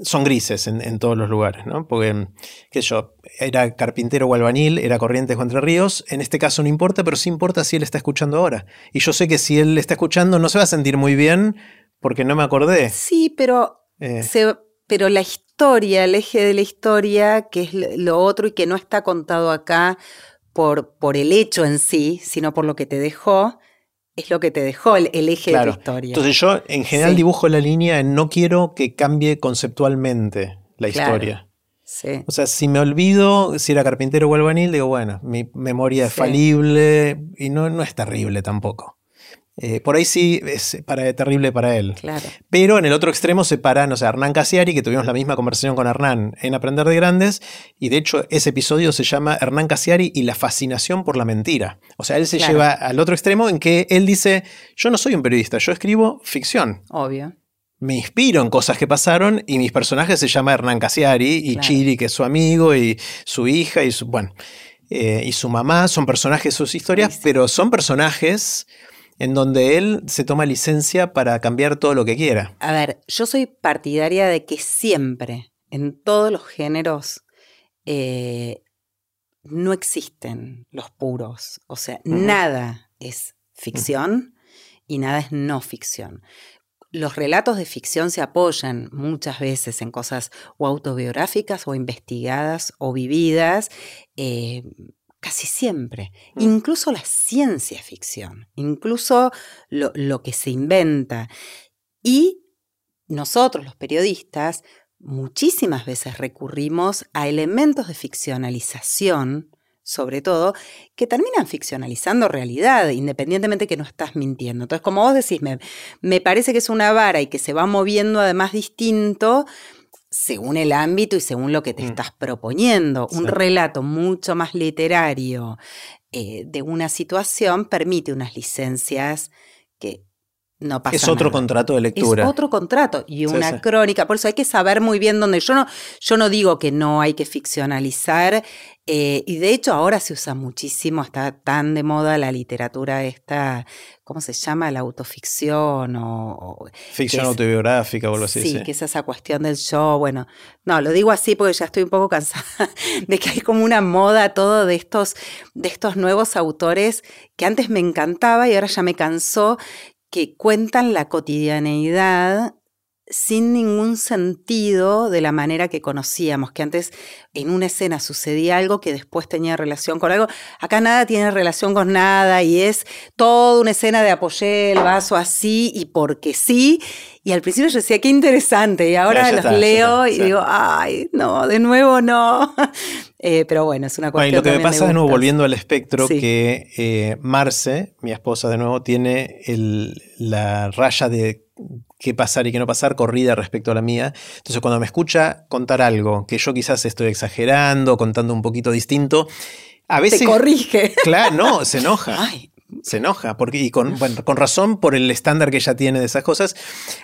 son grises en, todos los lugares, ¿no? Porque, qué sé yo, era carpintero o albañil, era Corrientes o Entre Ríos, en este caso no importa, pero sí importa si él está escuchando ahora. Y yo sé que si él está escuchando no se va a sentir muy bien porque no me acordé.
Sí, pero, eh. pero la historia, el eje de la historia, que es lo otro y que no está contado acá por, por el hecho en sí, sino por lo que te dejó, es lo que te dejó el, eje de la historia.
Entonces yo en general dibujo la línea en no quiero que cambie conceptualmente la historia. Sí. O sea, si me olvido si era carpintero o albanil, digo, bueno, mi memoria es falible y no, no es terrible tampoco. Eh, por ahí sí es para, terrible para él.
Claro.
Pero en el otro extremo se para, no sé, Hernán Casiari, que tuvimos la misma conversación con Hernán en Aprender de Grandes, y de hecho ese episodio se llama Hernán Casiari y la fascinación por la mentira. O sea, él se lleva al otro extremo en que él dice, yo no soy un periodista, yo escribo ficción.
Obvio.
Me inspiro en cosas que pasaron y mis personajes se llama Hernán Casiari y Chiri, que es su amigo, y su hija, y su, bueno, eh, y su mamá, son personajes, sus historias, pero son personajes en donde él se toma licencia para cambiar todo lo que quiera.
A ver, yo soy partidaria de que siempre, en todos los géneros, eh, no existen los puros. O sea, nada es ficción y nada es no ficción. Los relatos de ficción se apoyan muchas veces en cosas o autobiográficas o investigadas o vividas, eh, casi siempre. Mm. Incluso la ciencia ficción, incluso lo, lo que se inventa. Y nosotros, los periodistas, muchísimas veces recurrimos a elementos de ficcionalización sobre todo, que terminan ficcionalizando realidad, independientemente que no estás mintiendo. Entonces, como vos decís, me, me parece que es una vara y que se va moviendo además distinto según el ámbito y según lo que te mm. estás proponiendo. Un relato mucho más literario eh, de una situación permite unas licencias que no pasa
es otro contrato de lectura.
Es otro contrato y una crónica. Por eso hay que saber muy bien dónde. Yo no, yo no digo que no hay que ficcionalizar. Eh, y de hecho ahora se usa muchísimo, está tan de moda la literatura esta, ¿cómo se llama? La autoficción o...
Ficción autobiográfica o algo así.
Sí, que es esa cuestión del show. Bueno, no, lo digo así porque ya estoy un poco cansada de que hay como una moda todo de estos, de estos nuevos autores que antes me encantaba y ahora ya me cansó, que cuentan la cotidianeidad sin ningún sentido de la manera que conocíamos, que antes en una escena sucedía algo que después tenía relación con algo. Acá nada tiene relación con nada y es toda una escena de apoyé el vaso así y porque sí. Y al principio yo decía, qué interesante, y ahora los leo y digo, ay, no, de nuevo no. Eh, pero bueno, es una cuestión.
y lo que me pasa de nuevo, volviendo al espectro, que eh, Marce, mi esposa de nuevo, tiene la raya de qué pasar y qué no pasar corrida respecto a la mía. Entonces, cuando me escucha contar algo que yo quizás estoy exagerando, contando un poquito distinto, a veces.
Te corrige.
Claro, no, se enoja. Ay, se enoja, porque, y con, con razón por el estándar que ella tiene de esas cosas.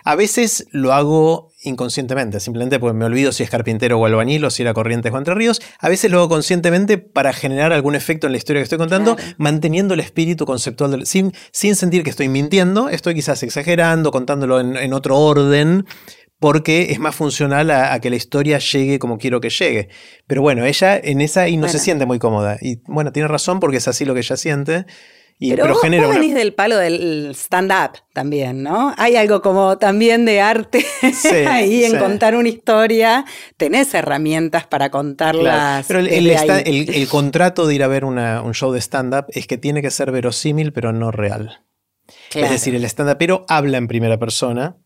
A veces lo hago inconscientemente, simplemente porque me olvido si es carpintero o albañil o si era Corrientes o Entre Ríos. A veces lo hago conscientemente para generar algún efecto en la historia que estoy contando, manteniendo el espíritu conceptual, sin, sin sentir que estoy mintiendo, estoy quizás exagerando, contándolo en, otro orden, porque es más funcional a, que la historia llegue como quiero que llegue. Pero bueno, ella en esa y no se siente muy cómoda. Y bueno, tiene razón porque es así lo que ella siente
pero, vos, venís del palo del stand-up también, ¿no? Hay algo como también de arte ahí en contar una historia. Tenés herramientas para contarlas.
Pero el, contrato de ir a ver un show de stand-up es que tiene que ser verosímil, pero no real. Es decir, el stand pero habla en primera persona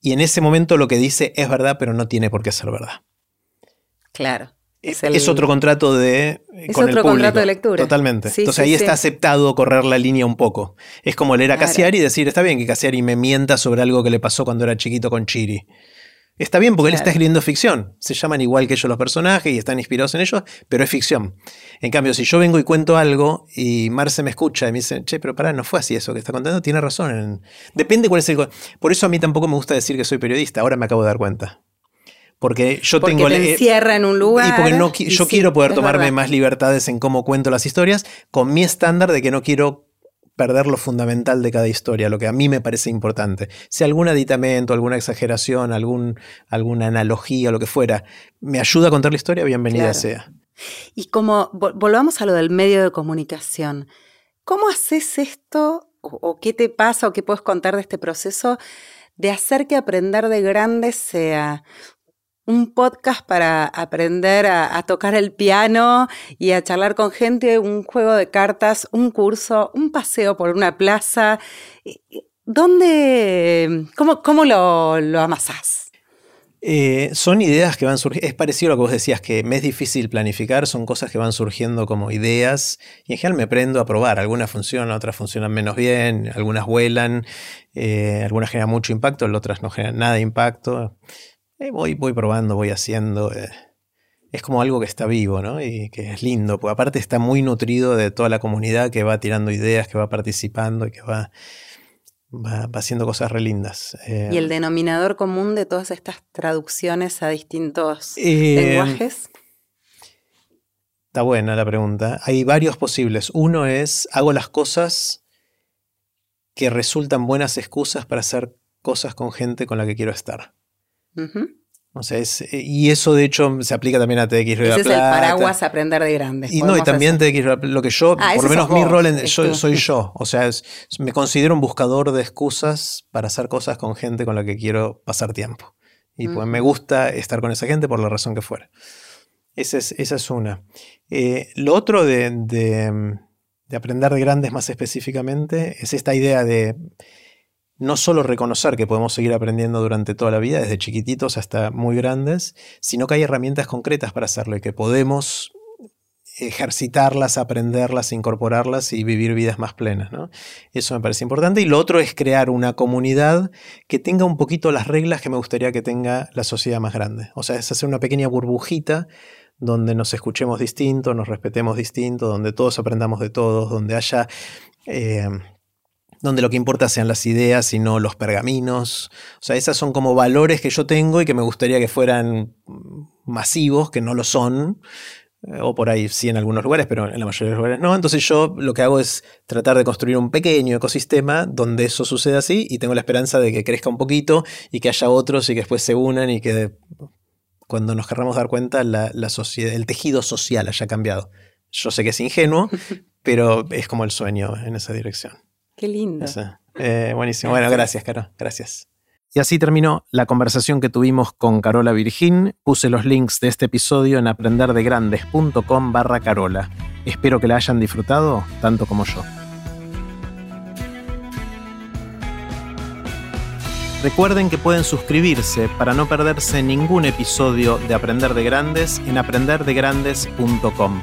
y en ese momento lo que dice es verdad, pero no tiene por qué ser verdad.
Claro.
Es, otro contrato de
eh, es otro contrato de lectura.
Totalmente. Entonces ahí está aceptado correr la línea un poco. Es como leer a Cassiari y decir, está bien que Cassiari me mienta sobre algo que le pasó cuando era chiquito con Chiri. Está bien porque él está escribiendo ficción. Se llaman igual que ellos los personajes y están inspirados en ellos, pero es ficción. En cambio, si yo vengo y cuento algo y Marce me escucha y me dice, che, pero pará, no fue así eso que está contando, tiene razón. Depende cuál es el. Por eso a mí tampoco me gusta decir que soy periodista, ahora me acabo de dar cuenta. Porque yo tengo.
Te encierra en un lugar.
Y porque no, yo quiero poder tomarme más libertades en cómo cuento las historias, con mi estándar de que no quiero perder lo fundamental de cada historia, lo que a mí me parece importante. Si algún aditamento, alguna exageración, algún, alguna analogía, lo que fuera, me ayuda a contar la historia, bienvenida sea.
Y como volvamos a lo del medio de comunicación, ¿cómo haces esto o qué te pasa o qué puedes contar de este proceso de hacer que aprender de grandes sea un podcast para aprender a, tocar el piano y a charlar con gente, un juego de cartas, un curso, un paseo por una plaza. ¿Dónde, cómo, cómo lo, lo amasás?
Eh, son ideas que van surgiendo, es parecido a lo que vos decías, que me es difícil planificar, son cosas que van surgiendo como ideas y en general me prendo a probar, algunas funcionan, otras funcionan menos bien, algunas vuelan, eh, algunas generan mucho impacto, otras no generan nada de impacto. Eh, voy, voy probando, voy haciendo. Eh, es como algo que está vivo, ¿no? Y que es lindo, porque aparte está muy nutrido de toda la comunidad que va tirando ideas, que va participando y que va, va, haciendo cosas re lindas.
Eh, ¿Y el denominador común de todas estas traducciones a distintos lenguajes?
Está buena la pregunta. Hay varios posibles. Uno es, hago las cosas que resultan buenas excusas para hacer cosas con gente con la que quiero estar. O sea, es, eh, y eso de hecho se aplica también a TX
Ese es el paraguas aprender de grandes.
Y no, y también TX lo que yo, ah, por lo menos mi rol en, yo, soy yo. O sea, me considero un buscador de excusas para hacer cosas con gente con la que quiero pasar tiempo. Y pues me gusta estar con esa gente por la razón que fuera. Esa es, esa es una. Eh, lo otro de, de aprender de grandes más específicamente es esta idea de no solo reconocer que podemos seguir aprendiendo durante toda la vida, desde chiquititos hasta muy grandes, sino que hay herramientas concretas para hacerlo y que podemos ejercitarlas, aprenderlas, incorporarlas y vivir vidas más plenas. Eso me parece importante. Y lo otro es crear una comunidad que tenga un poquito las reglas que me gustaría que tenga la sociedad más grande. O sea, es hacer una pequeña burbujita donde nos escuchemos distinto, nos respetemos distinto, donde todos aprendamos de todos, donde haya... Eh, donde lo que importa sean las ideas y no los pergaminos. O sea, esas son como valores que yo tengo y que me gustaría que fueran masivos, que no lo son, eh, o por ahí sí en algunos lugares, pero en la mayoría de los lugares no. Entonces yo lo que hago es tratar de construir un pequeño ecosistema donde eso suceda así y tengo la esperanza de que crezca un poquito y que haya otros y que después se unan y que cuando nos querramos dar cuenta la, sociedad, el tejido social haya cambiado. Yo sé que es ingenuo, pero es como el sueño en esa dirección.
Qué lindo.
Eh, buenísimo. Bueno, gracias, Caro. Gracias. Y así terminó la conversación que tuvimos con Carola Virgin. Puse los links de este episodio en aprenderdegrandes.com barra Carola. Espero que la hayan disfrutado tanto como yo. Recuerden que pueden suscribirse para no perderse ningún episodio de Aprender de Grandes en aprenderdegrandes.com.